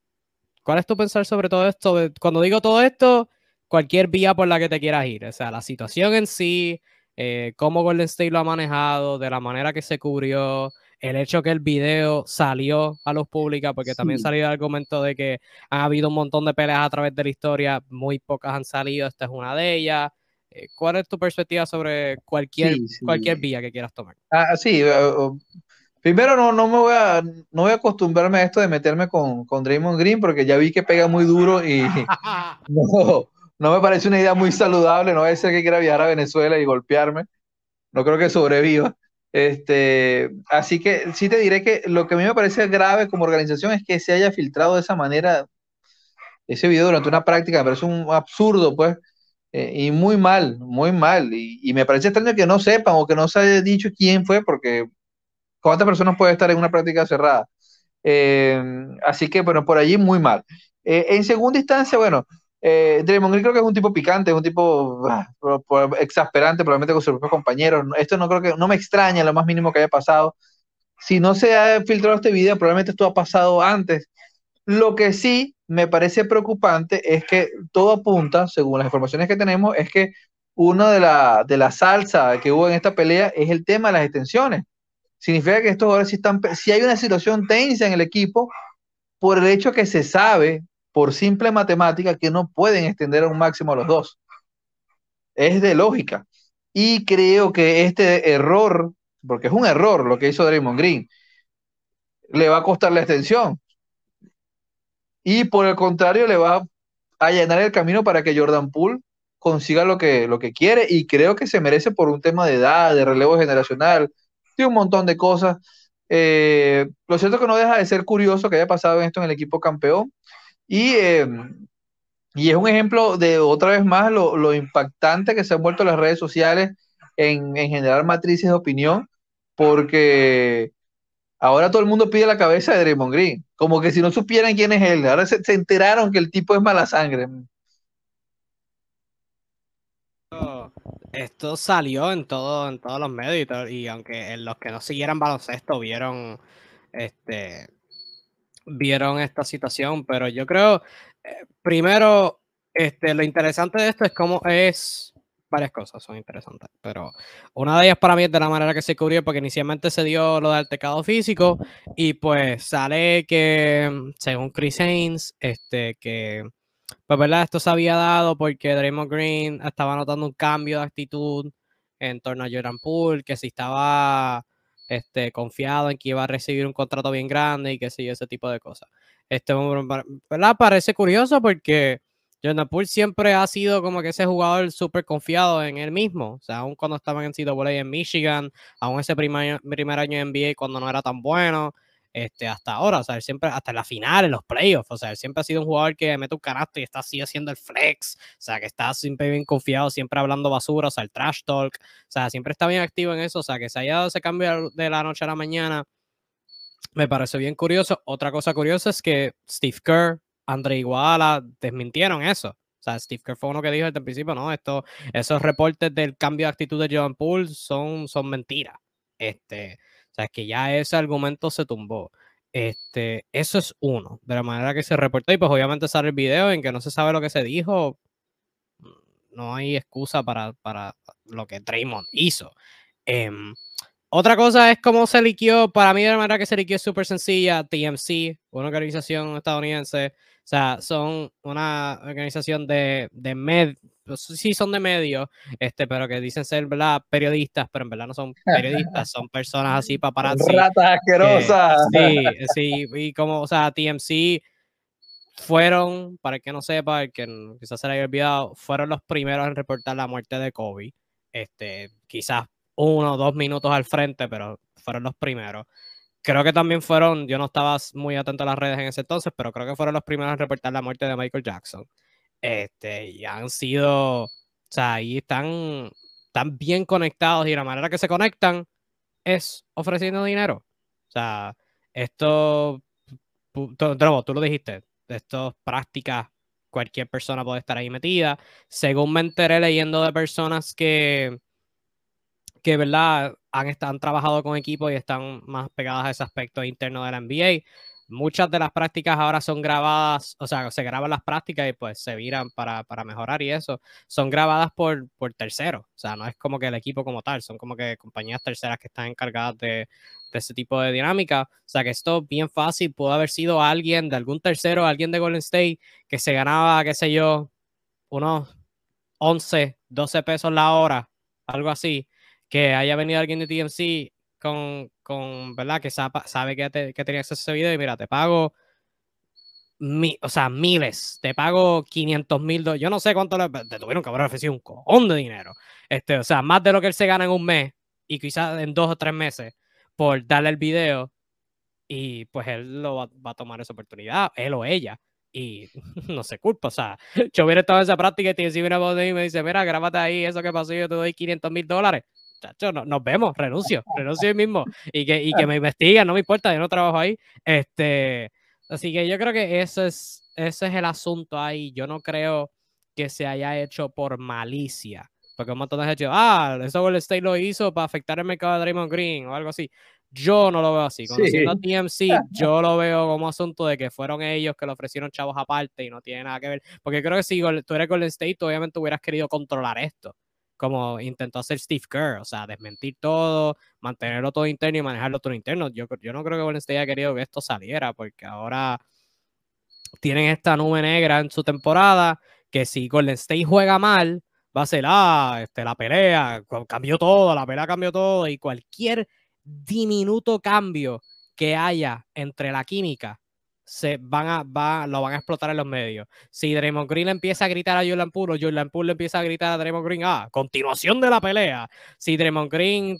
¿cuál es tu pensar sobre todo esto? Cuando digo todo esto, cualquier vía por la que te quieras ir, o sea, la situación en sí, eh, cómo Golden State lo ha manejado, de la manera que se cubrió, el hecho que el video salió a luz pública, porque también salió el argumento de que ha habido un montón de peleas a través de la historia, muy pocas han salido, esta es una de ellas. Eh, ¿Cuál es tu perspectiva sobre cualquier, cualquier vía que quieras tomar? Ah, sí, primero no, no me voy a, no voy a acostumbrarme a esto de meterme con, con Draymond Green, porque ya vi que pega muy duro y no, no me parece una idea muy saludable, no a ser que quiera viajar a Venezuela y golpearme, no creo que sobreviva. Este, así que sí te diré que lo que a mí me parece grave como organización es que se haya filtrado de esa manera ese video durante una práctica, me parece un absurdo, pues, eh, y muy mal, muy mal. Y, me parece extraño que no sepan o que no se haya dicho quién fue, porque ¿cuántas personas puede estar en una práctica cerrada? Eh, así que, bueno, por allí muy mal. Eh, en segunda instancia, bueno, eh, Draymond Green creo que es un tipo picante, es un tipo ah, exasperante, probablemente con sus propios compañeros. Esto no creo que, no me extraña lo más mínimo que haya pasado. Si no se ha filtrado este video, probablemente esto ha pasado antes. Lo que sí me parece preocupante es que todo apunta, según las informaciones que tenemos, es que una de la, de la salsa que hubo en esta pelea es el tema de las extensiones. Significa que estos jugadores si están, si hay una situación tensa en el equipo, por el hecho que se sabe por simple matemática que no pueden extender a un máximo a los dos. Es de lógica. Y creo que este error, porque es un error lo que hizo Draymond Green, le va a costar la extensión. Y por el contrario, le va a llenar el camino para que Jordan Poole consiga lo que, lo que quiere y creo que se merece por un tema de edad, de relevo generacional, de un montón de cosas. Eh, lo cierto es que no deja de ser curioso que haya pasado esto en el equipo campeón y, em, y es un ejemplo de otra vez más lo, impactante que se han vuelto las redes sociales en, generar matrices de opinión, porque ahora todo el mundo pide la cabeza de Draymond Green, como que si no supieran quién es él, ahora se, enteraron que el tipo es mala sangre. Esto salió en todo, en todos los medios y, aunque en los que no siguieran baloncesto vieron este vieron esta situación, pero yo creo, eh, primero, este, lo interesante de esto es cómo es, varias cosas son interesantes, pero una de ellas para mí es de la manera que se cubrió, porque inicialmente se dio lo del altercado físico y pues sale que, según Chris Haynes, este, que, pues verdad, esto se había dado porque Draymond Green estaba notando un cambio de actitud en torno a Jordan Poole, que si estaba este, confiado en que iba a recibir un contrato bien grande y que sé ese tipo de cosas. Este, ¿verdad? Parece curioso porque Jordan Poole siempre ha sido como que ese jugador súper confiado en él mismo. O sea, aún cuando estaban en CWA en Michigan, aún ese primer, primer año en NBA cuando no era tan bueno. Este, hasta ahora, o sea, él siempre, hasta la final, en los playoffs, o sea, él siempre ha sido un jugador que mete un canasto y está así haciendo el flex, o sea, que está siempre bien confiado, siempre hablando basura, o sea, el trash talk, o sea, siempre está bien activo en eso, o sea, que se haya dado ese cambio de la noche a la mañana, me parece bien curioso. Otra cosa curiosa es que Steve Kerr, Andre Iguala desmintieron eso. O sea, Steve Kerr fue uno que dijo desde el principio, no, esto, esos reportes del cambio de actitud de John Poole son, son mentiras. Este, o sea, es que ya ese argumento se tumbó. Este, eso es uno, de la manera que se reportó. Y pues obviamente sale el video en que no se sabe lo que se dijo. No hay excusa para, para lo que Draymond hizo. Em, otra cosa es cómo se liquió. Para mí, de la manera que se liquió es súper sencilla. TMC, una organización estadounidense. O sea, son una organización de, de med, sí son de medios, este, pero que dicen ser ¿verdad? periodistas, pero en verdad no son periodistas, son personas así paparazzi. Ratas asquerosas. sí, sí, y como, o sea, TMC fueron, para el que no sepa, el que quizás se le haya olvidado, fueron los primeros en reportar la muerte de Kobe. Este, quizás uno o dos minutos al frente, pero fueron los primeros. Creo que también fueron, yo no estaba muy atento a las redes en ese entonces, pero creo que fueron los primeros en reportar la muerte de Michael Jackson. Este, y han sido, o sea, ahí están, están bien conectados y la manera que se conectan es ofreciendo dinero. O sea, esto, tú, tú lo dijiste, esto es prácticas, cualquier persona puede estar ahí metida. Según me enteré leyendo de personas que, que ¿verdad? Han, han trabajado con equipos y están más pegadas a ese aspecto interno de la NBA. Muchas de las prácticas ahora son grabadas, o sea, se graban las prácticas y pues se viran para, para mejorar y eso. Son grabadas por, por terceros, o sea, no es como que el equipo como tal, son como que compañías terceras que están encargadas de, de ese tipo de dinámica. O sea, que esto bien fácil pudo haber sido alguien de algún tercero, alguien de Golden State que se ganaba, qué sé yo, unos 11, 12 pesos la hora, algo así que haya venido alguien de TMC con, con ¿verdad? Que sabe que, que tenía ese video y mira, te pago, mi, o sea, miles, te pago 500 mil dólares, yo no sé cuánto le te tuvieron que haber ofrecido un cojón de dinero, este, o sea, más de lo que él se gana en un mes y quizás en dos o tres meses por darle el video y pues él lo va, a tomar esa oportunidad, él o ella y no se culpa. O sea, yo hubiera estado en esa práctica y te una voz y me dice, mira, grábate ahí, eso que pasó, yo te doy 500 mil dólares no, nos vemos, renuncio, renuncio hoy mismo y que, y que me investiguen, no me importa, yo no trabajo ahí. Este, así que yo creo que eso es, ese es el asunto ahí. Yo no creo que se haya hecho por malicia. Porque un montón de gente ah, eso Golden State lo hizo para afectar el mercado de Draymond Green o algo así. Yo no lo veo así. Conociendo a TMC, yo lo veo como asunto de que fueron ellos que le ofrecieron chavos aparte y no tiene nada que ver. Porque creo que si tú eres Golden State, obviamente hubieras querido controlar esto como intentó hacer Steve Kerr, o sea, desmentir todo, mantenerlo todo interno y manejarlo todo interno. Yo, yo no creo que Golden State haya querido que esto saliera, porque ahora tienen esta nube negra en su temporada, que si Golden State juega mal, va a ser, ah, este, la pelea, cambió todo, la pelea cambió todo, y cualquier diminuto cambio que haya entre la química se van a, va, lo van a explotar en los medios. Si Draymond Green empieza a gritar a Jordan Poole o Jordan Poole le empieza a gritar a Draymond Green, ah, continuación de la pelea. Si Draymond Green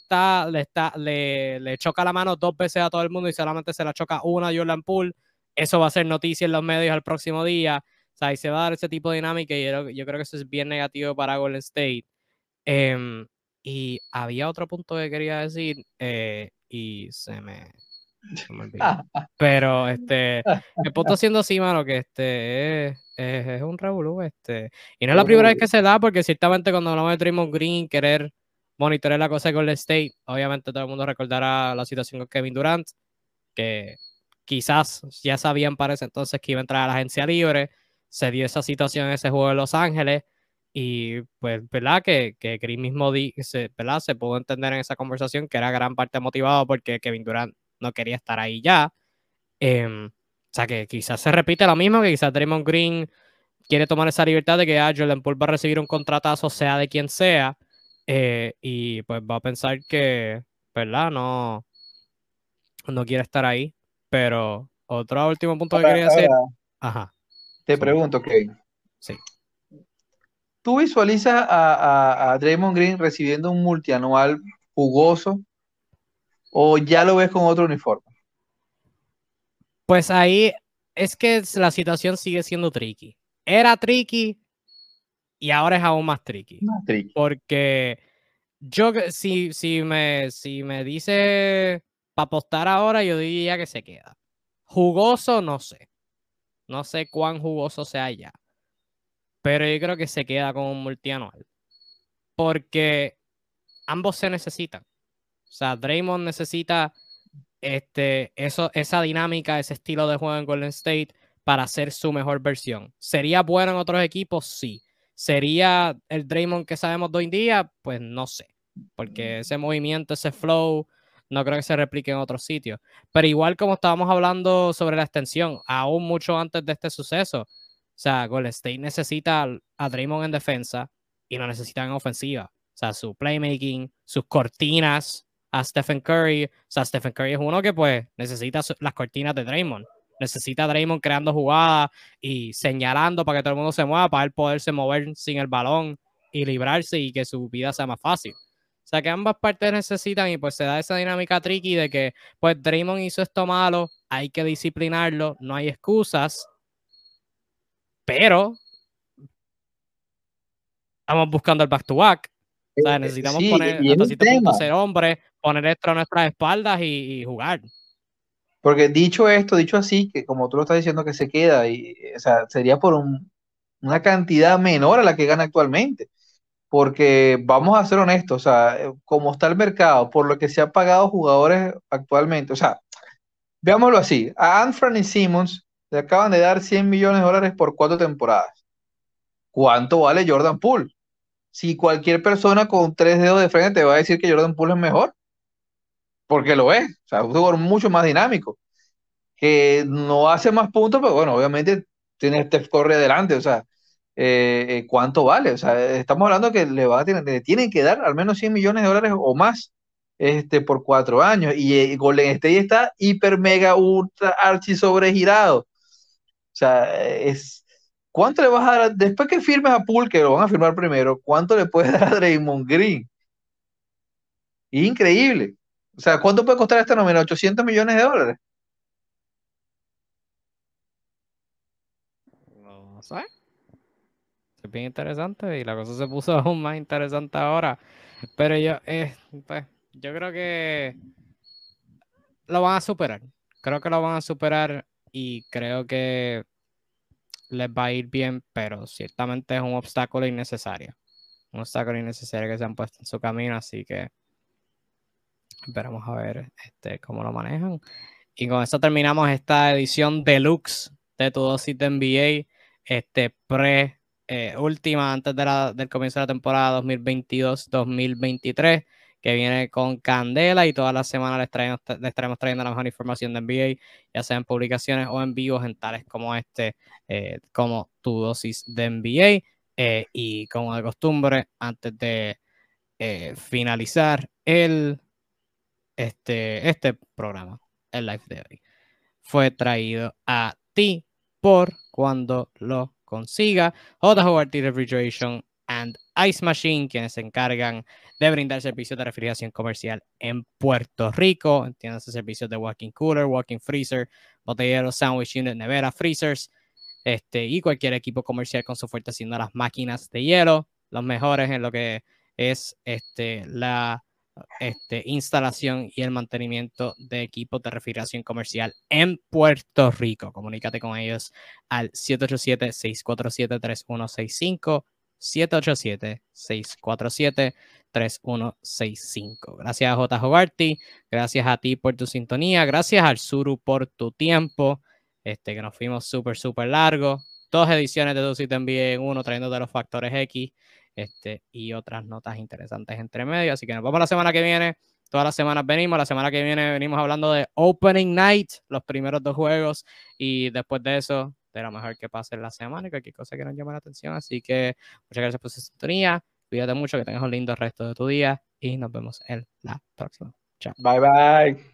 le, está, le, le, choca la mano dos veces a todo el mundo y solamente se la choca una a Jordan Poole, eso va a ser noticia en los medios el próximo día. O sea, y se va a dar ese tipo de dinámica y yo, yo creo que eso es bien negativo para Golden State. Em, y había otro punto que quería decir eh, y se me, Pero este, el punto siendo así, mano, que este es, es, un revolú, este. Y no es la primera vez que se da, porque ciertamente cuando hablamos de Draymond Green, querer monitorear la cosa con el State, obviamente todo el mundo recordará la situación con Kevin Durant, que quizás ya sabían para ese entonces que iba a entrar a la agencia libre, se dio esa situación en ese juego de Los Ángeles, y pues, ¿verdad? Que, que Green mismo se, ¿verdad? se pudo entender en esa conversación que era gran parte motivado porque Kevin Durant no quería estar ahí ya. Em, o sea que quizás se repite lo mismo, que quizás Draymond Green quiere tomar esa libertad de que ah, Jordan Poole va a recibir un contratazo, sea de quien sea, eh, y pues va a pensar que, ¿verdad? No, no quiere estar ahí. Pero otro último punto que quería hacer. Ajá. Te pregunto, Kevin. Sí. ¿Tú visualizas a, a, a Draymond Green recibiendo un multianual jugoso o ya lo ves con otro uniforme? Pues ahí es que la situación sigue siendo tricky. Era tricky y ahora es aún más tricky. Porque yo, si, si, me, si me dice para apostar ahora, yo diría que se queda. Jugoso, no sé. No sé cuán jugoso sea ya. Pero yo creo que se queda con un multianual. Porque ambos se necesitan. O sea, Draymond necesita este, eso, esa dinámica, ese estilo de juego en Golden State para ser su mejor versión. ¿Sería bueno en otros equipos? Sí. ¿Sería el Draymond que sabemos de hoy en día? Pues no sé. Porque ese movimiento, ese flow, no creo que se replique en otros sitios. Pero igual como estábamos hablando sobre la extensión, aún mucho antes de este suceso, o sea, Golden State necesita a Draymond en defensa y lo necesita en ofensiva. O sea, su playmaking, sus cortinas a Stephen Curry. O sea, Stephen Curry es uno que pues necesita las cortinas de Draymond. Necesita a Draymond creando jugadas y señalando para que todo el mundo se mueva, para él poderse mover sin el balón y librarse y que su vida sea más fácil. O sea que ambas partes necesitan y pues se da esa dinámica tricky de que pues Draymond hizo esto malo, hay que disciplinarlo, no hay excusas, pero estamos buscando el back to back. O sea, eh, necesitamos poner hasta ser hombre, poner esto a nuestras espaldas y, jugar. Porque dicho esto, dicho así, que como tú lo estás diciendo que se queda, y, o sea, sería por una cantidad menor a la que gana actualmente porque vamos a ser honestos, o sea, como está el mercado, por lo que se han pagado jugadores actualmente, o sea, veámoslo así, a Anthony Simmons le acaban de dar 100 millones de dólares por cuatro temporadas. ¿Cuánto vale Jordan Poole? Si cualquier persona con tres dedos de frente te va a decir que Jordan Poole es mejor, porque lo es, o sea, un jugador mucho más dinámico, que no hace más puntos, pero bueno, obviamente tiene este corre adelante, o sea, eh, eh, cuánto vale. O sea, estamos hablando que le, va a tienen que dar al menos 100 millones de dólares o más este, por cuatro años. Y, eh, Golden State está hiper, mega, ultra, archi sobregirado. O sea, es. ¿Cuánto le vas a dar? Después que firmes a Pool, que lo van a firmar primero, ¿cuánto le puedes dar a Draymond Green? Increíble. O sea, ¿cuánto puede costar esta nómina? 800 millones de dólares. No sé es bien interesante y la cosa se puso aún más interesante ahora. Pero yo, eh, pues, yo creo que lo van a superar. Creo que lo van a superar y creo que les va a ir bien, pero ciertamente es un obstáculo innecesario. Un obstáculo innecesario que se han puesto en su camino, así que esperamos a ver este, cómo lo manejan. Y con esto terminamos esta edición deluxe de tu dosis de NBA, este pre eh, última antes de la, del comienzo de la temporada 2022-2023, que viene con Candela y todas las semanas les, traemos, les estaremos trayendo la mejor información de NBA, ya sea en publicaciones o en vivos en tales como este, eh, como tu dosis de NBA. Eh, y como de costumbre, antes de finalizar el, este, este programa, el live de hoy, fue traído a ti por cuando lo consiga. JHORT Refrigeration and Ice Machine, quienes se encargan de brindar servicios de refrigeración comercial en Puerto Rico. Entiéndase servicios de walking cooler, walking freezer, botellero, sandwich unit, nevera, freezers, este, y cualquier equipo comercial con su fuerte haciendo las máquinas de hielo, los mejores en lo que es este, la este, instalación y el mantenimiento de equipos de refrigeración comercial en Puerto Rico. Comunícate con ellos al 787-647-3165. 787-647-3165. Gracias a J. Jogarty, gracias a ti por tu sintonía, gracias al Suru por tu tiempo, este, que nos fuimos súper, súper largo. Dos ediciones de te envié en uno, trayéndote los factores X este, y otras notas interesantes entre medio. Así que nos vemos la semana que viene. Todas las semanas venimos. La semana que viene venimos hablando de Opening Night, los primeros dos juegos. Y después de eso, de lo mejor que pase en la semana y cualquier cosa que nos llame la atención. Así que muchas gracias por su sintonía. Cuídate mucho, que tengas un lindo resto de tu día y nos vemos en la próxima. Chao. Bye bye.